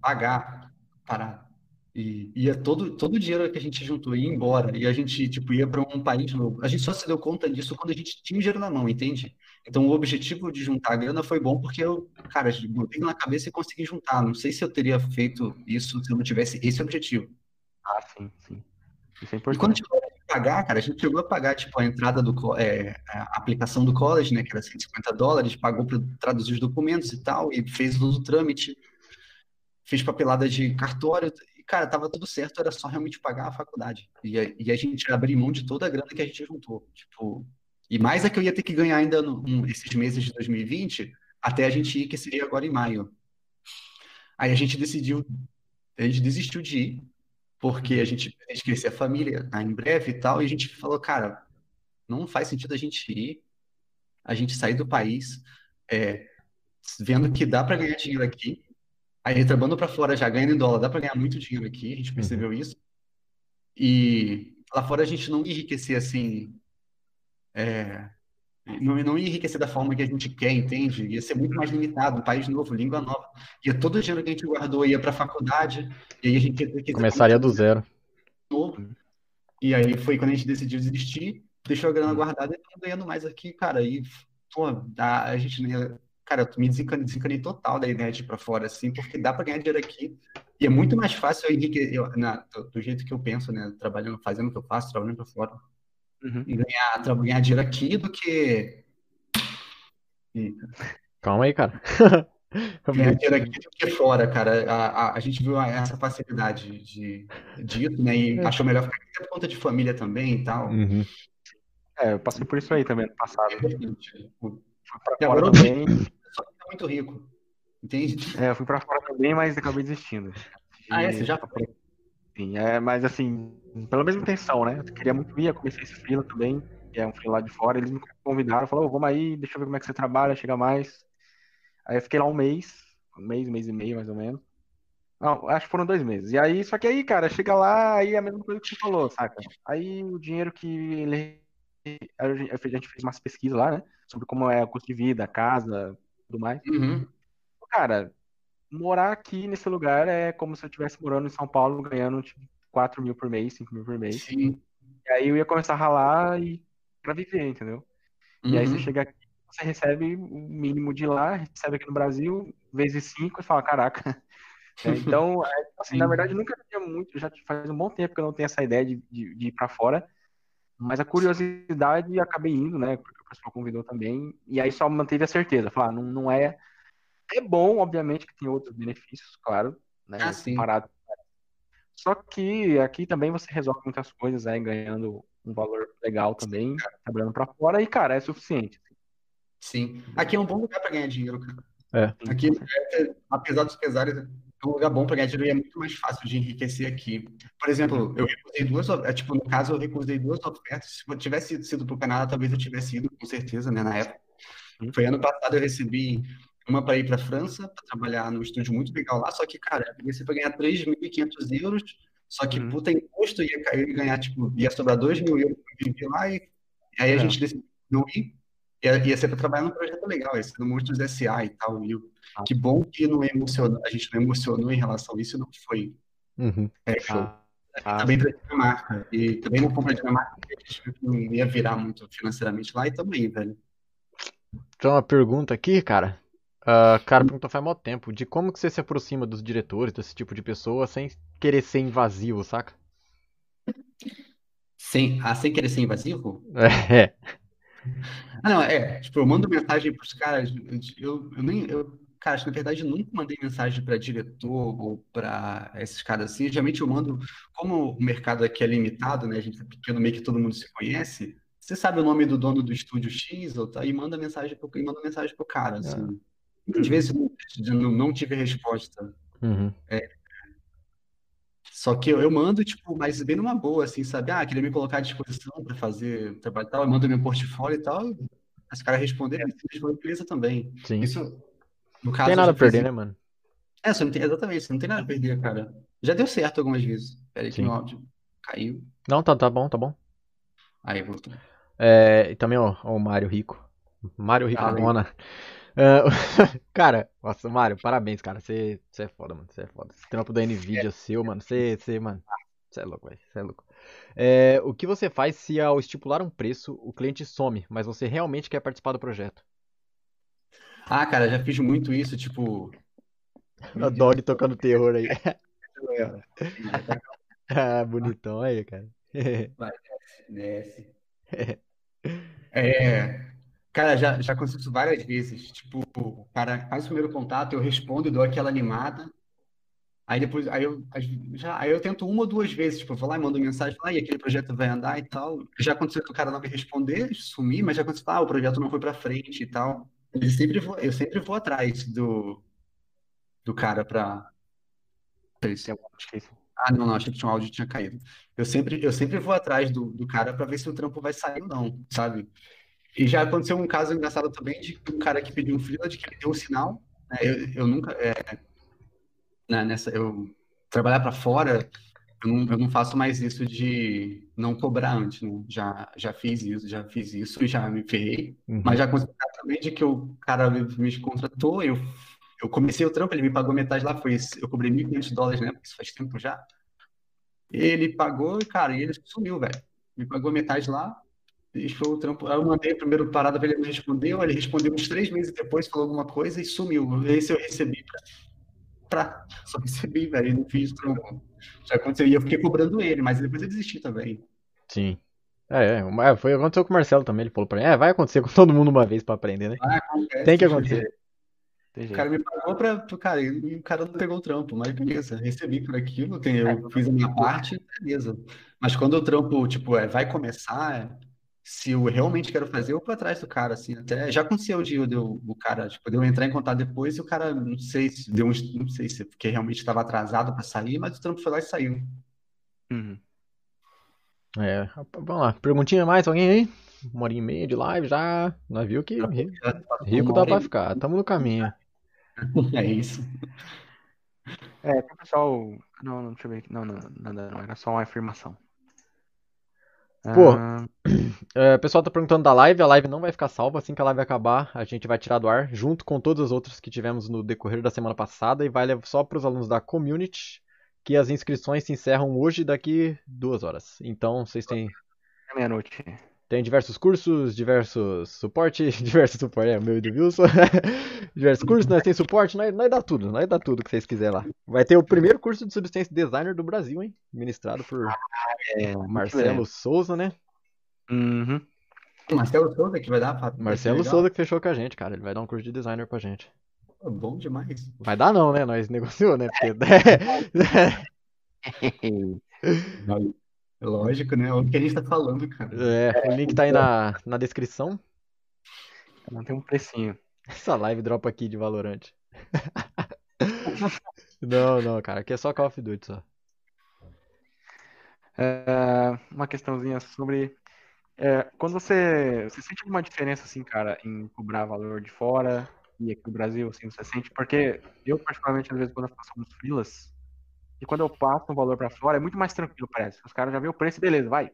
pagar, parar, e ia todo, todo o dinheiro que a gente juntou ia embora, e a gente, tipo, ia para um país novo. A gente só se deu conta disso quando a gente tinha o dinheiro na mão, entende? Então, o objetivo de juntar a grana foi bom porque eu, cara, botei na cabeça e consegui juntar. Não sei se eu teria feito isso se eu não tivesse esse objetivo. Ah, sim, sim. Isso é importante. E quando chegou a pagar, cara, a gente chegou a pagar, tipo, a entrada do, é, a aplicação do college, né, que era 150 dólares, pagou para traduzir os documentos e tal, e fez todo o trâmite, fez papelada de cartório, cara, tava tudo certo, era só realmente pagar a faculdade. E a, e a gente abriu mão de toda a grana que a gente juntou, tipo, e mais é que eu ia ter que ganhar ainda no, um, esses meses de 2020, até a gente ir, que seria agora em maio. Aí a gente decidiu, a gente desistiu de ir, porque a gente crescer a família né, em breve e tal, e a gente falou, cara, não faz sentido a gente ir, a gente sair do país, é, vendo que dá para ganhar dinheiro aqui, aí trabalhando para fora já ganhando em dólar, dá para ganhar muito dinheiro aqui, a gente percebeu uhum. isso, e lá fora a gente não enriquecer assim, é, não, não enriquecer da forma que a gente quer, entende? Ia ser muito mais limitado, um país novo, língua nova. Ia todo o dinheiro que a gente guardou ia para faculdade, e aí a gente ia começaria do zero. Novo. E aí foi quando a gente decidiu desistir, deixou a grana guardada e ganhando mais aqui, cara. E, pô, a, a gente não ia. Cara, eu me desencanei, desencanei total da ideia de ir para fora, assim, porque dá para ganhar dinheiro aqui. E é muito mais fácil eu enriquecer, eu, na, do, jeito que eu penso, né? Trabalhando, fazendo o que eu faço, trabalhando para fora uhum. e ganhar, ganhar dinheiro aqui do que. Eita. Calma aí, cara. ganhar dinheiro aqui do que fora, cara. A, a, a gente viu essa facilidade de, de né? E é. achou melhor ficar aqui por conta de família também e tal. Uhum. É, eu passei por isso aí também no passado. É fui pra fora também. Muito rico. Entende? É, eu fui pra fora também, mas acabei desistindo. Ah, é? Você já foi? Sim, é, mas assim, pela mesma intenção, né? Eu queria muito ir, eu comecei esse freela também, que é um freela lá de fora, eles me convidaram, falaram, oh, vamos aí, deixa eu ver como é que você trabalha, chega mais. Aí eu fiquei lá um mês, um mês, um mês e meio mais ou menos. Não, acho que foram dois meses. E aí, só que aí, cara, chega lá, aí é a mesma coisa que você falou, saca? Aí o dinheiro que ele. A gente fez umas pesquisas lá, né? Sobre como é o custo de vida, a casa, tudo mais. Uhum. Cara, morar aqui nesse lugar é como se eu estivesse morando em São Paulo, ganhando tipo, 4 mil por mês, 5 mil por mês. Sim. E aí eu ia começar a ralar e pra viver, entendeu? Uhum. E aí você uhum. chega aqui, você recebe o mínimo de lá, recebe aqui no Brasil, vezes 5 e fala, caraca. É, então, é, assim, na verdade, nunca tinha muito, já faz um bom tempo que eu não tenho essa ideia de, de, de ir para fora, mas a curiosidade acabei indo, né? Pessoal convidou também, e aí só manteve a certeza, falar, não, não é é bom, obviamente, que tem outros benefícios, claro, né? Ah, sim. Comparado. Só que aqui também você resolve muitas coisas, aí, ganhando um valor legal também, trabalhando para fora, e, cara, é suficiente. Sim. Aqui é um bom lugar para ganhar dinheiro, cara. É. Aqui, é, apesar dos pesares, é um lugar bom para ganhar dinheiro e é muito mais fácil de enriquecer aqui. Por exemplo, eu recusei duas, é, tipo, no caso, eu recusei duas ofertas. Se eu tivesse sido para o Canadá, talvez eu tivesse ido, com certeza, né, na época. Foi ano passado eu recebi uma para ir para a França, para trabalhar num estúdio muito legal lá, só que, cara, eu ia para ganhar 3.500 euros, só que, uhum. puta, imposto ia, ia ganhar, tipo, ia sobrar 2 mil euros para viver lá, e, e aí a é. gente decidiu não ir, ia, ia ser para trabalhar num projeto legal, esse no Monstros S.A. e tal, e ah. que bom que não emocionou, a gente não emocionou em relação a isso, não foi uhum. é, show. Ah, Também pra Dinamarca. E também não compra Dinamarca porque a gente não ia virar muito financeiramente lá e também, velho. Então, uma pergunta aqui, cara. Ah, cara, perguntou faz mó tempo. De como que você se aproxima dos diretores, desse tipo de pessoa, sem querer ser invasivo, saca? Sem, ah, sem querer ser invasivo? É. Ah, não, é. Tipo, eu mando mensagem pros caras. Eu, eu nem. Eu, cara, na verdade, eu nunca mandei mensagem para diretor ou para esses caras assim. Geralmente eu mando. Como o mercado aqui é limitado, né? A gente é pequeno, meio que todo mundo se conhece. Você sabe o nome do dono do estúdio X, ou tá, e manda mensagem pro, e manda mensagem pro cara, assim. Às vezes eu não, não tive resposta. Uhum. Só que eu, eu mando, tipo, mas bem numa boa, assim, sabe? Ah, queria me colocar à disposição para fazer trabalho e tal. Eu mando meu portfólio e tal. E os caras responderam, e se responderam, beleza também. Sim. Isso, no Não caso, tem eu nada a perder, né, mano? É, você não tem, exatamente, você não tem nada a perder, cara. Já deu certo algumas vezes. Pera aí que meu áudio caiu. Não, tá, tá bom, tá bom. Aí, voltou. É, e também, ó, ó, o Mário Rico. Mário Rico Ah. É, cara, nossa, Mário, parabéns, cara. Você é foda, mano. Você é foda. Esse trampo da Nvidia seu, mano. Você, mano. Você é louco, velho. Você é louco. É, o que você faz se ao estipular um preço, o cliente some, mas você realmente quer participar do projeto? Ah, cara, já fiz muito isso, tipo. A dog tocando terror aí. Ah, bonitão aí, cara. Desce. É, cara, já, já aconteceu isso várias vezes. Tipo, o cara faz o primeiro contato, eu respondo, dou aquela animada. Aí depois, aí eu, já, aí eu tento uma ou duas vezes, tipo, eu vou lá e mando mensagem, ah, e aquele projeto vai andar e tal. Já aconteceu que o cara não me responder, sumir, mas já aconteceu, ah, o projeto não foi pra frente e tal. Eu sempre vou, eu sempre vou atrás do, do cara pra. Esse. Ah, não, não, achei que tinha um áudio tinha caído. Eu sempre, eu sempre vou atrás do, do cara pra ver se o trampo vai sair ou não, sabe? E já aconteceu um caso engraçado também de um cara que pediu um freela, de que ele deu um sinal. né? Eu, eu nunca, é, né, nessa, eu trabalhar pra fora, eu não, eu não faço mais isso de não cobrar antes, né? Já, já fiz isso, já fiz isso já me ferrei. Uhum. Mas já aconteceu também de que o cara me, contratou, eu, eu comecei o trampo, ele me pagou metade lá, foi, eu cobrei 1.500 dólares, né? Isso faz tempo já. Ele pagou, cara, e ele sumiu, velho. Me pagou metade lá, deixou o trampo. Eu mandei a primeira parada pra ele, não respondeu. Ele respondeu uns três meses depois, falou alguma coisa e sumiu. Esse eu recebi pra. Só recebi, velho, e não fiz trampo. Já aconteceu. E eu fiquei cobrando ele, mas depois eu desisti também. Sim. É, é, Ma- foi aconteceu com o Marcelo também, ele falou pra mim, é, vai acontecer com todo mundo uma vez pra aprender, né? Ah, acontece. Tem que acontecer. Tem O cara me pagou pra, cara, e o cara não pegou o trampo, mas beleza, recebi por aquilo, eu fiz a minha parte, beleza. Mas quando o trampo, tipo, é, vai começar, se eu realmente quero fazer, eu vou atrás do cara, assim, até, já aconteceu de, eu- de eu- o cara, tipo, de eu entrar em contato depois e o cara, não sei se deu uns, não sei se é porque realmente estava atrasado para sair, mas o trampo foi lá e saiu. Uhum. É, vamos lá. Perguntinha mais, alguém aí? Uma hora e meia de live já. Nós viu que passou rico uma dá e- ficar. Tamo no caminho. É isso. É, pessoal. Não, não, deixa eu ver aqui. Não, não, nada, não. Era só uma afirmação. Pô. Ah, É, o pessoal tá perguntando da live. A live não vai ficar salva. Assim que a live acabar, a gente vai tirar do ar, junto com todas as outras que tivemos no decorrer da semana passada. E vai levar só pros alunos da community, que as inscrições se encerram hoje, daqui duas horas. Então, vocês têm. é meia-noite. Tem diversos cursos, diversos suporte, diversos suporte, é o meu e do Wilson. diversos cursos, nós tem suporte, nós, nós dá tudo, nós dá tudo que vocês quiserem lá. Vai ter o primeiro curso de substância designer do Brasil, hein? Ministrado por É, Marcelo Souza, né? Uhum. Marcelo Souza que vai dar, Fábio? Marcelo. Souza que fechou com a gente, cara. Ele vai dar um curso de designer pra gente. Pô, Bom demais. Vai dar não, né? Nós negociou, né? Porque... Lógico, né? O que a gente tá falando, cara. é, o link tá aí na, na descrição. Não tem um precinho. Essa live dropa aqui de Valorant. Não, não, cara. Aqui é só Call of Duty só. É, uma questãozinha sobre. é, quando você, você sente alguma diferença, assim, cara, em cobrar valor de fora e aqui no Brasil, assim, você sente? Porque eu, particularmente, às vezes, quando eu faço alguns freelas, e quando eu passo um valor pra fora, é muito mais tranquilo, parece. Os caras já veem o preço e beleza, vai.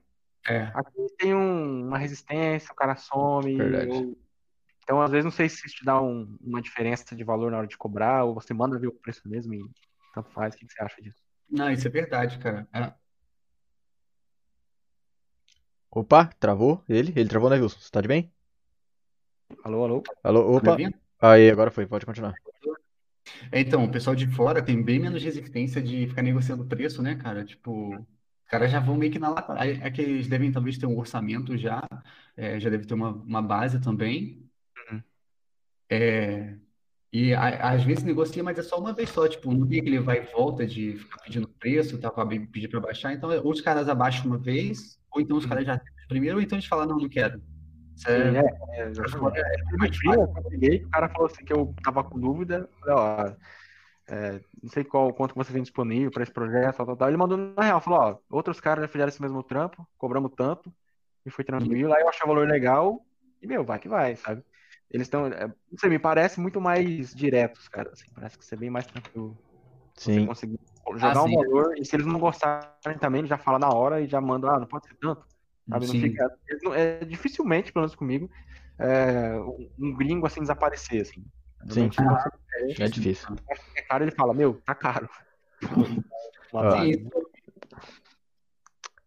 É. Aqui tem um- uma resistência, o cara some. Verdade. ou- Então, às vezes, não sei se isso te dá um- uma diferença de valor na hora de cobrar, ou você manda ver o preço mesmo e tanto faz. O que você acha disso? Não, isso é verdade, cara. É. Opa, travou ele? Ele travou, né, Wilson? Você tá de bem? Alô, alô? Alô, Tá opa. ouvindo? Aí, agora foi, pode continuar. É, Então, o pessoal de fora tem bem menos resistência de ficar negociando preço, né, cara? Tipo, os caras já vão meio que na lata. É é que eles devem talvez ter um orçamento já, é, já deve ter uma, uma base também. Uhum. É, e a- às vezes negocia, mas é só uma vez só. Tipo, não tem aquele vai e volta de ficar pedindo preço, tá, para pedir para baixar. Então, ou os caras abaixam uma vez, ou então os caras já primeiro, ou então eles falam, não, não quero. Sim, é, é, é, é eu peguei, o cara falou assim que eu tava com dúvida. Ó, é, não sei qual quanto que você tem disponível para esse projeto, tal, tal, tal. Ele mandou na real, falou, ó, outros caras já fizeram esse mesmo trampo, cobramos tanto, e foi tranquilo. Aí eu achei o valor legal, e meu, vai que vai, sabe? Eles estão, é, não sei, me parece muito mais diretos, cara. Assim, parece que você é bem mais tranquilo. Você Sim. conseguir jogar um sim. valor, e se eles não gostarem também, já fala na hora e já manda, ah, não pode ser tanto. Sabe? Não fica, não- é, dificilmente, pelo menos comigo, é, um- gringo assim desaparecer, assim. Sim. Normalmente, você É difícil. é caro, ele fala, meu, tá caro. Ah. Sim,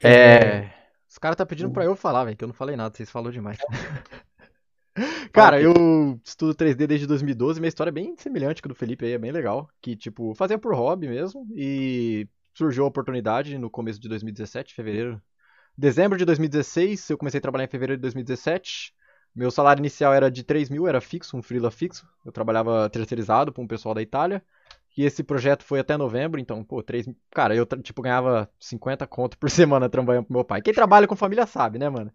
É. Os caras tá pedindo pra eu falar, velho, que eu não falei nada, vocês falaram demais. Cara, eu estudo 3D desde 2012, minha história é bem semelhante com a do Felipe aí, é bem legal. Que, tipo, fazia por hobby mesmo, e surgiu a oportunidade no começo de 2017, fevereiro. Dezembro de 2016, eu comecei a trabalhar em fevereiro de 2017. Meu salário inicial era de 3 mil, era fixo, um freela fixo. Eu trabalhava terceirizado para um pessoal da Itália. E esse projeto foi até novembro, então, pô, 3 mil. Cara, eu, tipo, ganhava 50 conto por semana trabalhando pro meu pai. Quem trabalha com família sabe, né, mano?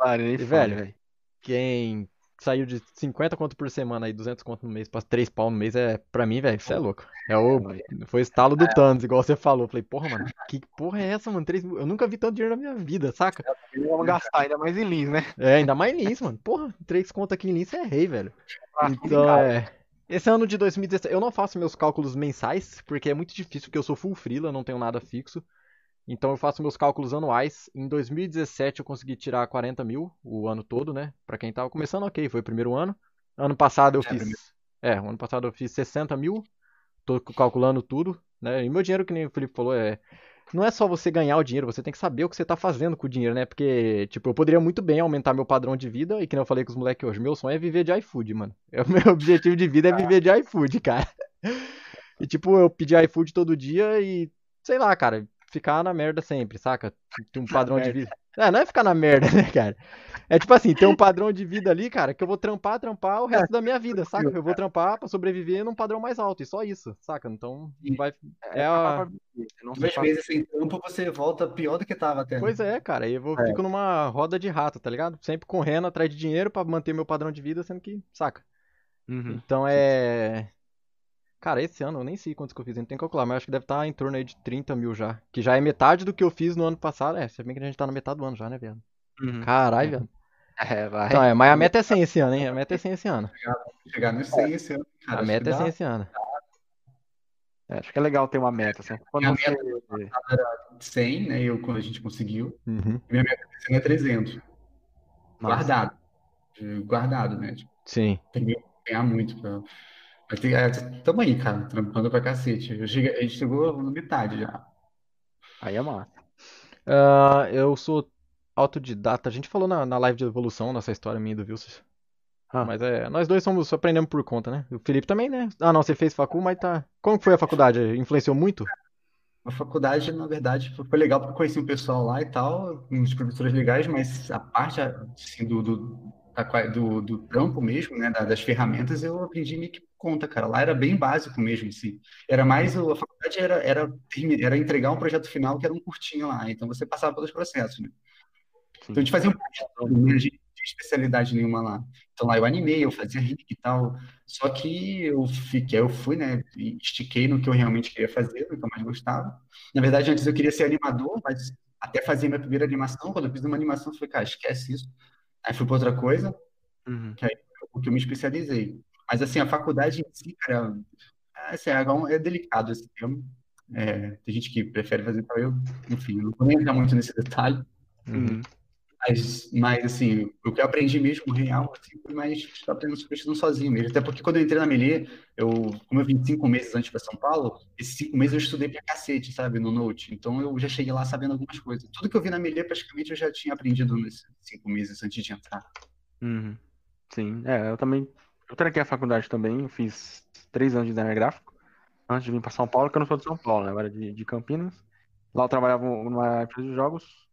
Ah, nem E, fala, velho, Quem saiu de 50 conto por semana e 200 conto no mês pra 3 pau no mês é, pra mim, velho, isso é louco. É o, foi o estalo do Thanos, igual você falou. Falei, porra, mano, que porra é essa, mano? 3 mil? Eu nunca vi tanto dinheiro na minha vida, saca? Eles vão gastar ainda mais em Lins, né? É, ainda mais em Lins, mano. Porra, 3 conto aqui em Lins, é rei, velho. Ah, Então, é. Esse ano de 2017, eu não faço meus cálculos mensais, porque é muito difícil, porque eu sou full freela, não tenho nada fixo. Então eu faço meus cálculos anuais. Em 2017 eu consegui tirar 40 mil o ano todo, né? Pra quem tava começando, ok, foi o primeiro ano. Ano passado eu É, fiz. É, ano passado eu fiz 60 mil. Tô calculando tudo, né? E meu dinheiro, que nem o Felipe falou, é. Não é só você ganhar o dinheiro, você tem que saber o que você tá fazendo com o dinheiro, né? Porque, tipo, eu poderia muito bem aumentar meu padrão de vida, e que nem eu falei com os moleques hoje, meu sonho é viver de iFood, mano. É, O meu objetivo de vida é viver de iFood, cara. E, tipo, eu pedir iFood todo dia e, sei lá, cara, ficar na merda sempre, saca? Ter um padrão de vida. É, não é ficar na merda, né, cara? É tipo assim, ter um padrão de vida ali, cara, que eu vou trampar, trampar o resto da minha vida, saca? Eu vou trampar pra sobreviver num padrão mais alto, e só isso, saca? Então, vai. É a. Não Dois se meses sem trampo, você volta pior do que tava até. Pois é, cara, aí eu vou, É. fico numa roda de rato, tá ligado? Sempre correndo atrás de dinheiro pra manter meu padrão de vida, sendo que, saca? Uhum. Então é. Cara, esse ano eu nem sei quantos que eu fiz, gente tem que calcular, mas acho que deve estar em torno aí de 30 mil já. Que já é metade do que eu fiz no ano passado. É, se bem que a gente tá na metade do ano já, né, viado? Uhum. Caralho, viado. É, vai. Então, é, mas a meta é 100 esse ano, hein? A meta é 100 esse ano. Chegar no 100 esse ano, cara. A meta é dá. 100 esse ano. É, acho que é legal ter uma meta, assim. Quando Minha você... 100, né? Eu, quando a gente conseguiu. Uhum. Minha meta é 300. Massa. Guardado. Guardado, né? Tipo, Sim. tem que ganhar muito. Pra... É, tamo aí, cara, trampando pra cacete. Eu cheguei, a gente chegou na metade já. Aí é massa. Ah, eu sou autodidata. A gente falou na, na live de evolução, nessa história minha e do Wilson. Ah. Mas é, nós dois somos, aprendemos por conta, né? O Felipe também, né? Ah, não, você fez facul, mas tá. Como que foi a faculdade? Influenciou muito? A faculdade, na verdade, foi legal porque eu conheci um pessoal lá e tal, uns professores legais, mas a parte assim, do, do, da do, do trampo mesmo, né, da- das ferramentas, eu aprendi meio que conta, cara. Lá era bem básico mesmo, assim. Era mais, a faculdade era, era, era entregar um projeto final que era um curtinho lá, então você passava pelos processos, né? Então a gente fazia um projeto, né, a gente não tinha especialidade nenhuma lá. Então lá eu animei, eu fazia rig e tal, só que eu fiquei, eu fui, né, estiquei no que eu realmente queria fazer, no que eu mais gostava. Na verdade, antes eu queria ser animador, mas até fazer minha primeira animação, quando eu fiz uma animação, eu falei, cara, esquece isso. Aí fui para outra coisa, Uhum. porque eu me especializei. Mas assim, a faculdade em si, cara, assim, é é delicado esse termo. É, tem gente que prefere fazer para eu, enfim, não vou nem entrar muito nesse detalhe. Uhum. Mas, mas, assim, o que eu aprendi mesmo, real, assim, foi mais aprendendo sobre sozinho mesmo. Até porque quando eu entrei na Melier, eu, como eu vim cinco meses antes para São Paulo, esses cinco meses eu estudei pra cacete, sabe, no Note. Então eu já cheguei lá sabendo algumas coisas. Tudo que eu vi na Melier, praticamente, eu já tinha aprendido nesses cinco meses antes de entrar. Uhum. Sim, é, eu também. Eu tranquei a faculdade também, eu fiz três anos de design gráfico antes de vir para São Paulo, que eu não sou de São Paulo, né? Eu era de, de Campinas. Lá eu trabalhava numa empresa de jogos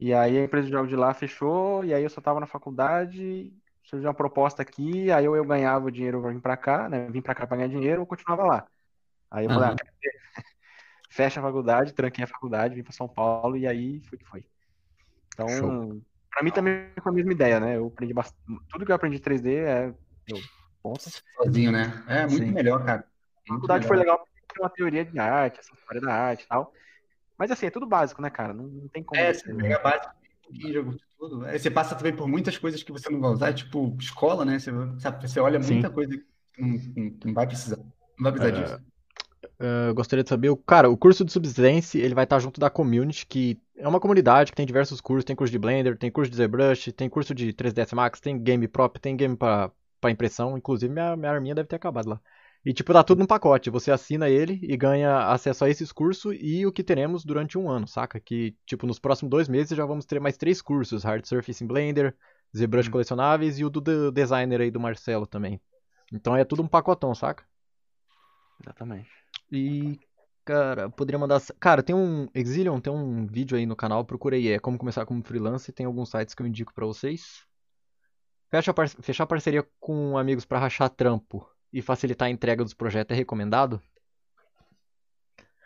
e aí a empresa de jogos de lá fechou, e aí eu só tava na faculdade, surgiu uma proposta aqui, aí eu, eu ganhava o dinheiro pra vir pra cá, né? Vim pra cá pra ganhar dinheiro, eu continuava lá. Aí eu falei, Aham. ah, fecha a faculdade, tranquei a faculdade, vim pra São Paulo, e aí foi que foi. Então, Show. pra mim também foi a mesma ideia, né? Eu aprendi bastante. Tudo que eu aprendi de 3D é. Eu. Sozinho, né? É muito Sim. melhor, cara. A Muito faculdade foi melhor. legal porque tem uma teoria de arte, essa história da arte e tal. Mas assim, é tudo básico, né, cara? Não, não tem como É, você. pega e jogo de tudo. Aí você passa também por muitas coisas que você não vai usar, tipo escola, né? Você, sabe, você olha Sim. muita coisa que não, não, não vai precisar. Não vai precisar É, disso. Eu gostaria de saber, o- cara, o curso de Substance, ele vai estar junto da Community, que é uma comunidade que tem diversos cursos, tem curso de Blender, tem curso de ZBrush, tem curso de 3ds Max, tem game prop, tem game pra, pra impressão, inclusive minha, minha arminha deve ter acabado lá. E tipo, dá tudo num pacote, você assina ele e ganha acesso a esses cursos e o que teremos durante um ano, saca? Que, tipo, nos próximos dois meses já vamos ter mais três cursos, Hard Surface em Blender, ZBrush Hum. colecionáveis e o do de- designer aí do Marcelo também. Então é tudo um pacotão, saca? Exatamente. E, cara, poderia mandar. Cara, tem um. Exilion, tem um vídeo aí no canal, procurei. É como começar como freelancer. Tem alguns sites que eu indico pra vocês. Fecha par- Fechar parceria com amigos pra rachar trampo e facilitar a entrega dos projetos é recomendado?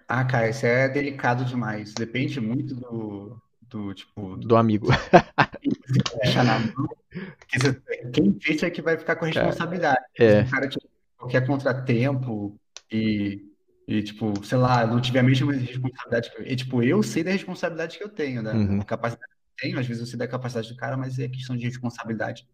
Ah, cara, isso é delicado demais. Depende muito do, do tipo, do amigo. quem fecha é que vai ficar com a responsabilidade. É. Se o cara tiver qualquer contratempo e, e, tipo, sei lá, não tiver a mesma responsabilidade que eu. E, tipo, eu sei da responsabilidade que eu tenho, da Uhum. capacidade que eu tenho, às vezes eu sei da capacidade do cara, mas é questão de responsabilidade.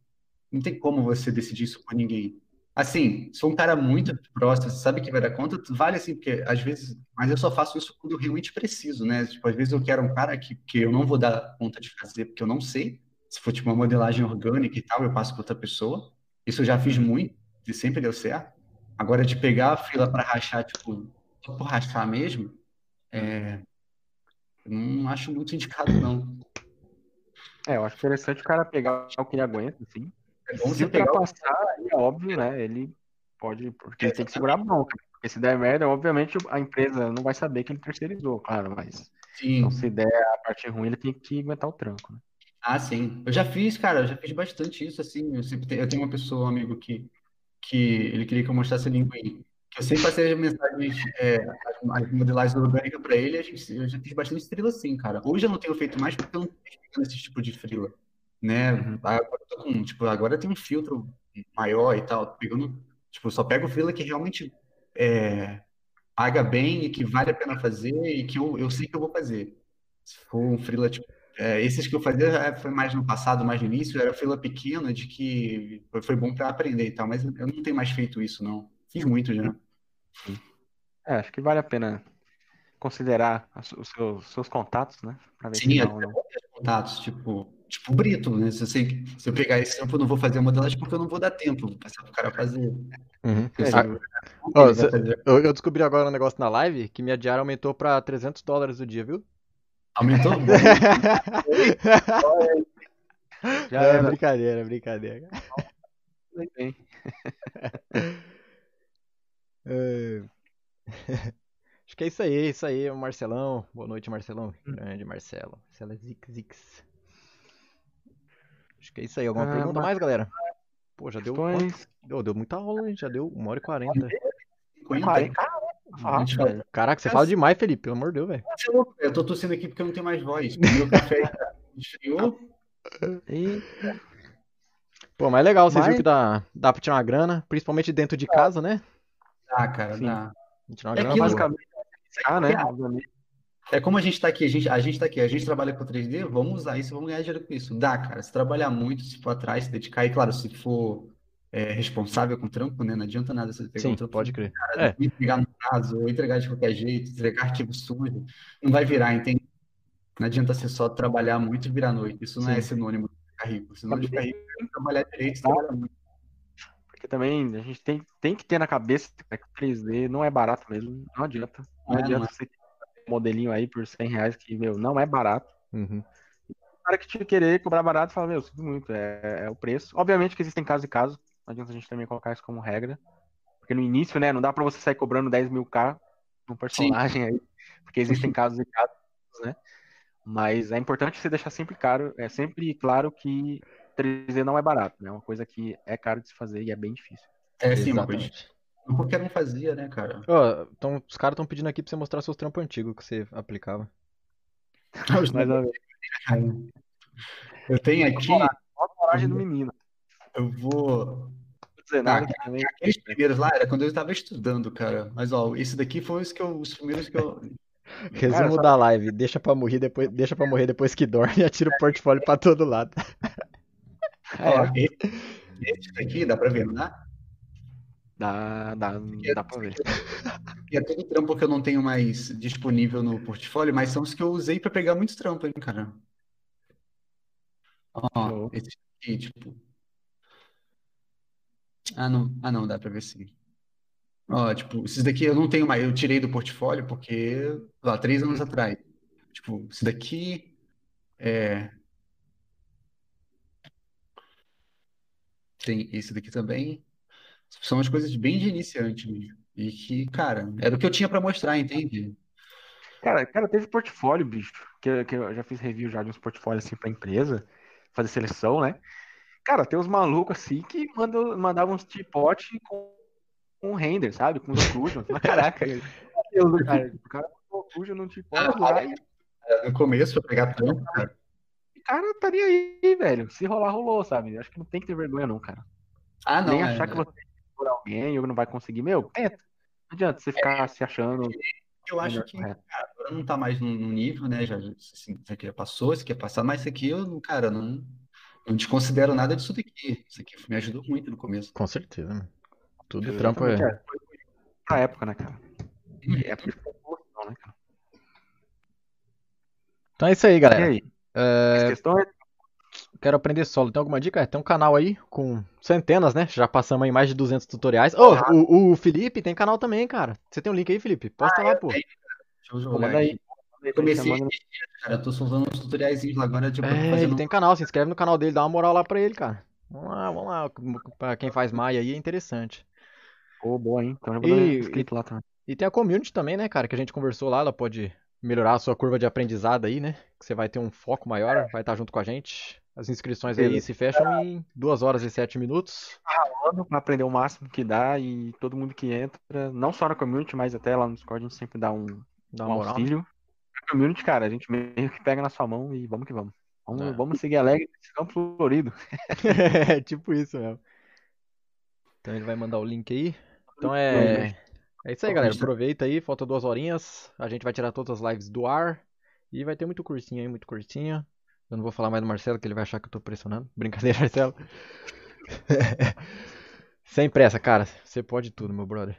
Não tem como você decidir isso por ninguém. Assim, for um cara muito próximo, você sabe que vai dar conta, vale assim, porque às vezes, mas eu só faço isso quando eu realmente preciso, né? Tipo, às vezes eu quero um cara que, que eu não vou dar conta de fazer, porque eu não sei. Se for tipo uma modelagem orgânica e tal, eu passo para outra pessoa. Isso eu já fiz muito e sempre deu certo. Agora, de pegar a fila para rachar, tipo, só por rachar mesmo, é, não acho muito indicado, não. É, eu acho interessante o cara pegar o que ele aguenta, assim. É bom Se ultrapassar, é óbvio, né? Ele pode. Porque ele tem que segurar a bronca. Porque se der merda, obviamente a empresa não vai saber que ele terceirizou, claro, mas. Então, Sim. se der a parte ruim, ele tem que aguentar o tranco, né? Ah, sim. Eu já fiz, cara, eu já fiz bastante isso, assim. Eu sempre tenho, eu tenho uma pessoa, um amigo, que, que ele queria que eu mostrasse a linguinha. Que eu sempre passei as mensagens, é, as, modelagens orgânicas para ele, eu já fiz bastante freela assim, cara. Hoje eu não tenho feito mais porque eu não tô pegando esse tipo de freela, né? Uhum. Agora eu tô com, tipo, agora tem um filtro maior e tal, pegando, tipo, só pego freela que realmente é, paga bem e que vale a pena fazer e que eu, eu sei que eu vou fazer. Se for um freela, tipo, é, esses que eu fazia foi mais no passado, mais no início, era freela pequena, de que foi, bom para aprender e tal, mas eu não tenho mais feito isso, não. Fiz muito já. É, acho que vale a pena considerar os seus, seus contatos, né? Pra ver se Sim, até ter contatos, tipo, tipo Brito, né? Se eu, sei, se eu pegar esse tempo, eu não vou fazer a modelagem porque eu não vou dar tempo, vou passar pro cara fazer. Uhum. É, Ah, ó, cê- fazer. eu, eu descobri agora um negócio na live que minha diária aumentou pra 300 dólares o dia, viu? Aumentou? Já É era. brincadeira, brincadeira. tudo bem. É. Acho que é isso aí, é isso aí, Marcelão. Boa noite, Marcelão. Grande Marcelo. Marcelo é Zix Zix. Acho que é isso aí. Alguma Ah, pergunta mas- mais, galera? Pô, já deu quanto? Deu, deu muita aula, hein? Já deu 1 hora e 40. 50. Caralho, caralho, Gente, velho. Caraca, você fala demais, Felipe, pelo amor de Deus, velho. É. Eu tô tossindo aqui porque eu não tenho mais voz. Meu café esfriou. E Pô, mas é legal, vocês viram Mas- que dá, dá pra tirar uma grana, principalmente dentro de casa, né? Ah, cara, Sim. dá. Tirar uma É grana basicamente, ah, né? Obviamente. É como a gente tá aqui, a gente, a gente tá aqui, a gente trabalha com 3D, vamos usar isso, vamos ganhar dinheiro com isso. Dá, cara, se trabalhar muito, se for atrás, se dedicar, e claro, se for é, responsável com o trampo, né? Não adianta nada você pegar um Sim, trampo pode crer. cara, É. entregar no prazo, ou entregar de qualquer jeito, entregar arquivo sujo, não vai virar, entende? Não adianta você só trabalhar muito e virar noite. Isso não é Sim. sinônimo de ficar rico. Sinônimo de ficar rico é trabalhar direito trabalhar muito. Porque também a gente tem, tem que ter na cabeça que 3D não é barato mesmo. Não adianta. Não Não é, adianta não é. você modelinho aí por 100 reais que, meu, não é barato. Uhum. O cara que te querer cobrar barato fala, meu, sinto muito, é, é o preço. Obviamente que existem casos e casos. Não adianta a gente também colocar isso como regra. Porque no início, né, não dá pra você sair cobrando 10 mil K num personagem aí. Porque existem casos e casos, né? Mas é importante você deixar sempre claro, é sempre claro que 3D não é barato, né? É uma coisa que é caro de se fazer e é bem difícil. É sim. Exatamente. Não qualquer um fazia, né, cara? Ó, então, os caras estão pedindo aqui pra você mostrar seus trampos antigos que você aplicava. Mas ó, Eu tenho aqui, olha a coragem do menino. eu vou. Tá. Aqueles primeiros lá era quando eu estava estudando, cara. Mas ó, esse daqui foi os que eu, os primeiros que eu. Resumo só- da live, deixa pra morrer depois, deixa pra morrer depois que dorme e atira o portfólio pra todo lado. Ó, É, esse, esse daqui, dá pra ver, não dá? Dá, dá, dá pra ver. E é todo trampo que eu não tenho mais disponível no portfólio, mas são os que eu usei pra pegar muitos trampos, hein, cara. Ó, Show. esse aqui, tipo. Ah, não. Ah, não, dá pra ver sim. Ó, tipo, esses daqui eu não tenho mais, eu tirei do portfólio porque, lá, três anos atrás. Tipo, esse daqui é. Tem esse daqui também. São as coisas bem de iniciante mesmo. E que, cara, era o que eu tinha pra mostrar, entende? Cara, cara, teve portfólio, bicho, que, eu- que eu já fiz review já de uns portfólios assim pra empresa, fazer seleção, né? Cara, tem uns malucos assim que mandam, mandavam uns tipote com, com render, sabe? Com os. Mas caraca, Deus cara. O cara botou occlusion num tipote lá e No começo, pra pegar trampo, cara. o cara estaria aí, velho. Se rolar, rolou, sabe? Acho que não tem que ter vergonha, não, cara. Ah, não, Nem é, achar que você por alguém ou não vai conseguir. Meu, tenta. Não adianta você ficar se achando. eu acho que correto. cara, agora não tá mais no, nível, né? Já, assim, isso aqui já passou, isso aqui é passado, mas isso aqui eu, cara, não, não desconsidero nada disso daqui. Isso aqui me ajudou muito no começo. Com certeza, mano. Tudo trampo Exatamente, é. é. Foi pra época, né, cara? E época de não, né, cara? Então é isso aí, E galera. aí? É, As questões? Quero aprender solo. Tem alguma dica? É, Tem um canal aí com centenas, né? Já passamos aí mais de 200 tutoriais. Ô, o, o Felipe tem canal também, cara. Você tem um link aí, Felipe? Posta lá, pô. Deixa eu Pô, jogar manda aí. aí, Comecei esses dias, cara. Eu tô soltando uns tutoriais lá agora, tipo, É, ele fazendo. tem canal, se inscreve no canal dele, dá uma moral lá pra ele, cara. Vamos lá, vamos lá. Pra quem faz Maia aí é interessante. Pô, boa, hein? Então já vou dar E- inscrito lá também. E tem a community também, né, cara, que a gente conversou lá, ela pode melhorar a sua curva de aprendizado aí, né? Que você vai ter um foco maior, vai estar junto com a gente. As inscrições aí se fecham em 2 horas e 7 minutos. Falando pra aprender o máximo que dá e todo mundo que entra, não só na community, mas até lá no Discord, a gente sempre dá um, Dá um moral. auxílio. A community, cara, a gente meio que pega na sua mão e vamos que vamos. Vamos, É. vamos seguir alegre nesse campo florido. É tipo isso mesmo. Então ele vai mandar o link aí. Então é. É isso aí, galera. Aproveita aí, falta duas horinhas. A gente vai tirar todas as lives do ar. E vai ter muito cursinho aí, muito cursinho. Eu não vou falar mais do Marcelo, que ele vai achar que eu tô pressionando. Brincadeira, Marcelo. Sem pressa, cara. Você pode tudo, meu brother.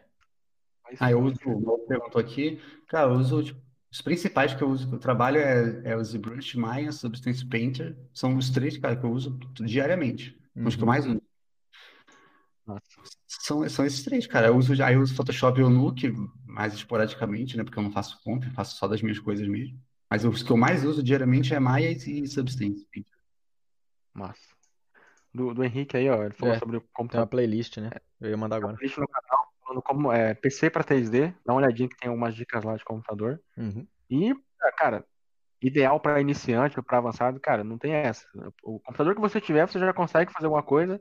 Ah, eu uso, o perguntou aqui, cara, eu uso, tipo, os principais que eu uso, que eu trabalho é, é o ZBrush, Maya, Substance Painter, são os três, cara, que eu uso diariamente, os que eu Uhum. mais uso. Nossa. São, são esses três, cara, eu uso, aí eu uso Photoshop e o Nuke, mais esporadicamente, né, porque eu não faço comp, faço só das minhas coisas mesmo, mas os que eu mais uso diariamente é Maya e Substance. Massa. Do, do Henrique aí, ó, ele falou É, sobre o Tem uma computador. playlist, né? Eu ia mandar agora. Playlist no canal, falando como é PC para 3D, dá uma olhadinha que tem algumas dicas lá de computador. Uhum. E, cara, ideal para iniciante ou para avançado, cara, não tem essa. O computador que você tiver, você já consegue fazer alguma coisa,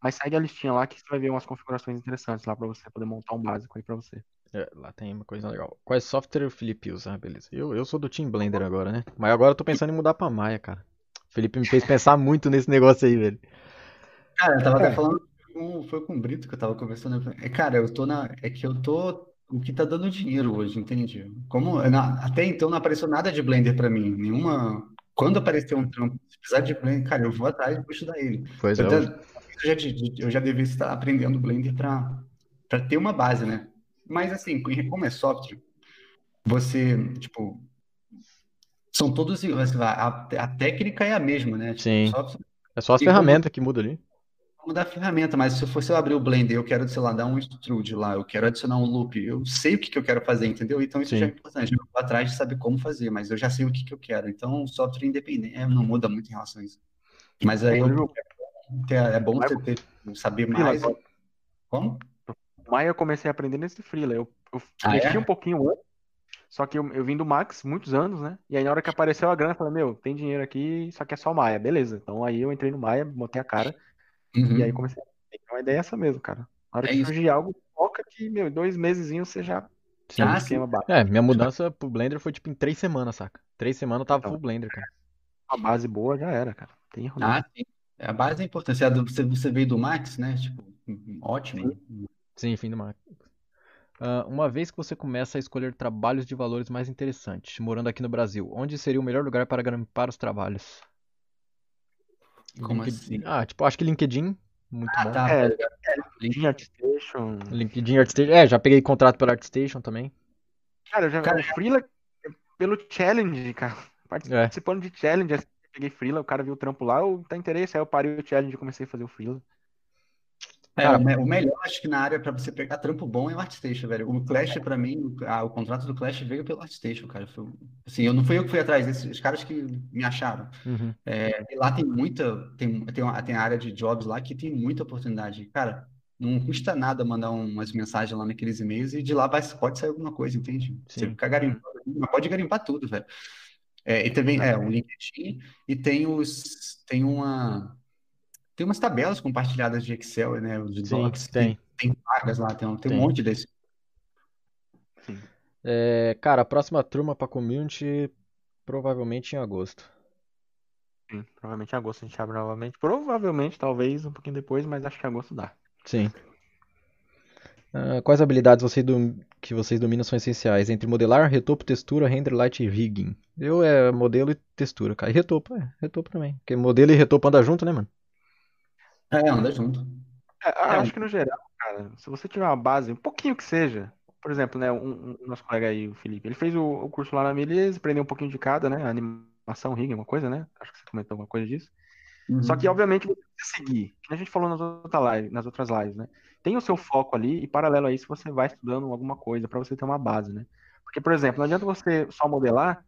mas segue a listinha lá que você vai ver umas configurações interessantes lá para você poder montar um básico aí para você. É, lá tem uma coisa legal. Quais software o Felipe usa? Ah, beleza. Eu, eu sou do Team Blender agora, né? Mas agora eu tô pensando em mudar pra Maya, cara. O Felipe me fez pensar muito nesse negócio aí, velho. Cara, eu tava até É. falando, foi com o Brito que eu tava conversando. É, cara, eu tô na. É que eu tô. O que tá dando dinheiro hoje, entende? Como na- até então não apareceu nada de Blender pra mim. Nenhuma. Quando aparecer um trampo, se precisar de Blender, cara, eu vou atrás e vou estudar ele. Pois é. Eu, já- eu já, eu já devia estar aprendendo Blender pra, pra ter uma base, né? Mas assim, como é software, você, tipo. São todos iguais. A, a técnica é a mesma, né? Tipo, Sim. só É só as como ferramentas que mudam ali. mudar a ferramenta, mas se eu fosse eu abrir o Blender, eu quero, sei lá, dar um extrude lá, eu quero adicionar um loop, eu sei o que que eu quero fazer, entendeu? Então isso já é Sim. importante. Eu vou atrás de saber como fazer, mas eu já sei o que que eu quero. Então o software independente é, não muda muito em relação a isso. Mas aí eu- é, é bom ter, saber Freela mais. Como? O Maya eu comecei a aprender nesse Freela. Eu, eu Ah, mexi é? um pouquinho antes, só que eu, eu vim do Max muitos anos, né? E aí na hora que apareceu a grana, eu falei, meu, tem dinheiro aqui, só que é só Maya. Beleza. Então aí eu entrei no Maya, botei a cara Uhum. e aí comecei a aprender. Então a ideia é essa mesmo, cara. Na hora É que isso. surgir algo, foca que, meu, dois meses você já Ah. É, minha mudança pro Blender foi tipo em três semanas, saca? Três semanas eu tava Então. full Blender, cara. Uma base boa já era, cara. Tem erro não. Ah, sim. A base é importante. Você, é você veio do Max, né? Tipo, ótimo. Sim, fim do. Ah, uma vez que você começa a escolher trabalhos de valores mais interessantes, morando aqui no Brasil, onde seria o melhor lugar para garimpar os trabalhos? Como LinkedIn- assim? Ah, tipo, acho que LinkedIn, muito Ah, bom. tá. É. Tinha ArtStation. LinkedIn, ArtStation. É, já peguei contrato pela ArtStation também. Cara, eu já Cara, o Freela pelo challenge, cara. Participando de challenge, assim, peguei Freela, o cara viu o trampo lá, eu tá interesse, aí eu parei o challenge e comecei a fazer o Freela. É, Cara, o me- o melhor, acho que na área pra você pegar trampo bom é o ArtStation, velho. O Clash, pra mim, o, ah, o contrato do Clash veio pelo ArtStation, cara. Foi, assim, eu não fui eu que fui atrás, esses os caras que me acharam. Uhum. É, e lá tem muita, tem, tem, uma, tem a área de jobs lá que tem muita oportunidade. Cara, não custa nada mandar um- umas mensagens lá naqueles e-mails e de lá vai, pode sair alguma coisa, entende? Você Sim. fica garimpando, mas pode garimpar tudo, velho. É, e também, é, o LinkedIn e tem os, tem uma, tem umas tabelas compartilhadas de Excel, né, os Sim, docs, tem. tem vagas lá, tem, um- tem um Tem. monte desse. Sim. É, cara, a próxima turma pra community provavelmente em agosto. Sim, provavelmente em agosto a gente abre novamente. Provavelmente, talvez, um pouquinho depois, mas acho que em agosto dá. Sim. Ah, quais habilidades vocês dom- que vocês dominam são essenciais? Entre modelar, retopo, textura, render, light e rigging. Eu é modelo e textura, cara. E retopo, é. Retopo também. Porque modelo e retopo andam junto, né, mano? É, anda junto. É, É, acho que no geral, cara, se você tiver uma base, um pouquinho que seja, por exemplo, né, um, um nosso colega aí, o Felipe, ele fez o, o curso lá na Miles, aprendeu um pouquinho de cada, né, animação, rigging, uma coisa, né, acho que você comentou alguma coisa disso. Só que, Uhum. obviamente, você seguir, que a gente falou nas outras lives, nas outras lives, né, tem o seu foco ali e, paralelo a isso, você vai estudando alguma coisa para você ter uma base, né. Porque, por exemplo, não adianta você só modelar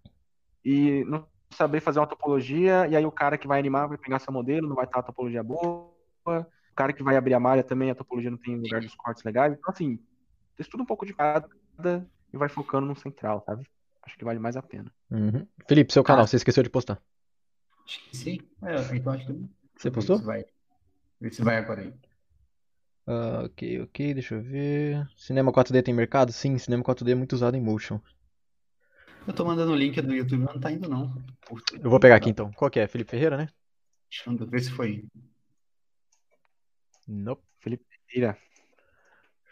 e não saber fazer uma topologia, e aí o cara que vai animar vai pegar seu modelo, não vai estar a topologia boa, o cara que vai abrir a malha também, a topologia não tem lugar dos cortes legais. Então, assim, estuda um pouco de cada e vai focando no central, sabe? Acho que vale mais a pena. Uhum. Felipe, seu canal, Ah. você esqueceu de postar. Sim, é, então acho que Você postou? Vê se vai, vê se vai agora aí. Ah, ok, ok, deixa eu ver. Cinema 4D tem mercado? Sim, cinema 4D é muito usado em motion. Eu tô mandando o link do YouTube, mas não tá indo não. Eu vou pegar aqui então. Qual que é? Felipe Ferreira, né? Deixa eu ver se foi. Nope. Tira.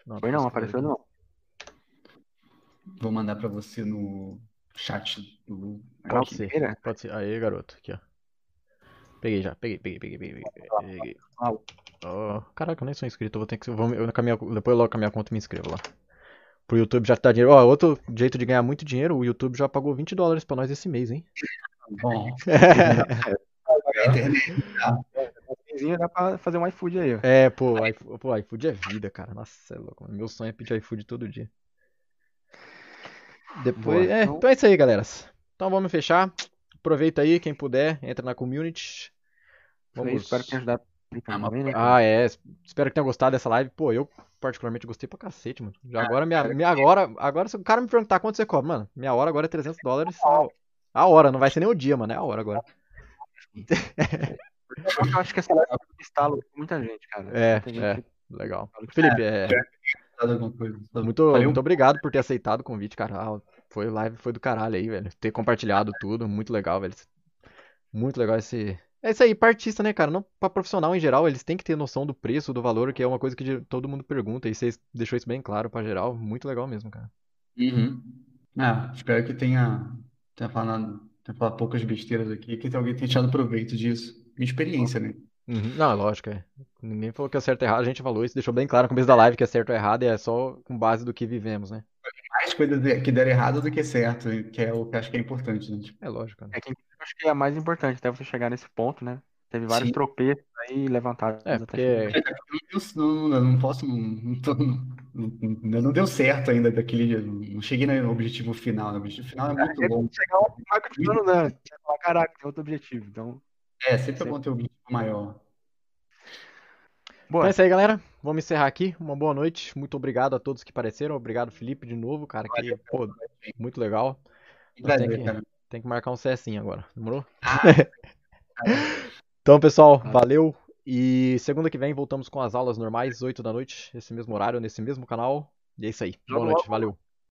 Não, Foi não, apareceu aqui. não. Vou mandar pra você no chat do. Pode ser, Ferreira? pode ser. Aê, garoto, aqui, ó. Peguei já, peguei, peguei, peguei, peguei, peguei. peguei. Oh, caraca, eu nem sou inscrito, eu vou ter que. Eu vou, eu, com a minha- depois eu logo com a minha conta me inscrevo lá. Pro YouTube já tá dinheiro. Ó, outro jeito de ganhar muito dinheiro, o YouTube já pagou 20 dólares pra nós esse mês, hein? Bom, a Vizinho dá pra fazer um iFood aí, ó. É, pô, iFood, pô, iFood é vida, cara. Nossa, é louco. Meu sonho é pedir iFood todo dia. Depois, Boa. é, Então- então é isso aí, galera. Então vamos fechar. Aproveita aí, quem puder, entra na community. Aí, Vamos. espero que tenha ajudado Ah, mas- também, né? Ah, é. Espero que tenha gostado dessa live. Pô, eu particularmente gostei pra cacete, mano. Já Ah, agora, minha, minha agora, agora, se o cara me perguntar quanto você cobra, mano, minha hora agora é 300 dólares. A, a hora, não vai ser nem o dia, mano, é a hora agora. Eu acho que essa live um com muita gente, cara. É, Muita é. gente- Legal. Felipe, é, alguma coisa. muito, muito obrigado por ter aceitado o convite, cara. Ah, foi live, foi do caralho aí, velho. Ter compartilhado tudo, muito legal, velho. Muito legal esse. É isso aí, pra artista, né, cara? Não pra profissional em geral, eles têm que ter noção do preço, do valor, que é uma coisa que todo mundo pergunta, e vocês deixou isso bem claro pra geral. Muito legal mesmo, cara. Uhum. Ah, espero que tenha, tenha falado, tenha falado poucas besteiras aqui, que alguém tenha tirado proveito disso. Minha experiência, né? Uhum. Não, é lógico, é. Ninguém falou que é certo ou errado, a gente falou isso, deixou bem claro no começo da live que é certo ou errado e é só com base do que vivemos, né? mais coisas que deram errado do que certo, que é o que eu acho que é importante, né? Tipo, É lógico, né? É que eu acho que é a mais importante até você chegar nesse ponto, né? Teve vários sim. tropeços aí levantados É, porque. Eu não, não, não posso, não, não, tô- não, não- não deu certo ainda daquele dia, não cheguei no objetivo final, né? O objetivo final é muito Aí longo. chegar o Michael Jordan, né? Caraca, tem outro objetivo. Então, É, sempre é ter um objetivo maior. Então boa. é isso aí, galera. Vamos encerrar aqui. Uma boa noite. Muito obrigado a todos que apareceram. Obrigado, Felipe, de novo, cara. Que, Valeu, pô, muito legal. Que Nós tem prazer, que-. Tem que marcar um CSinho agora. Demorou? Ah, Então, pessoal, valeu. E segunda que vem voltamos com as aulas normais, 8 da noite, esse mesmo horário, nesse mesmo canal. E é isso aí. Boa noite, valeu.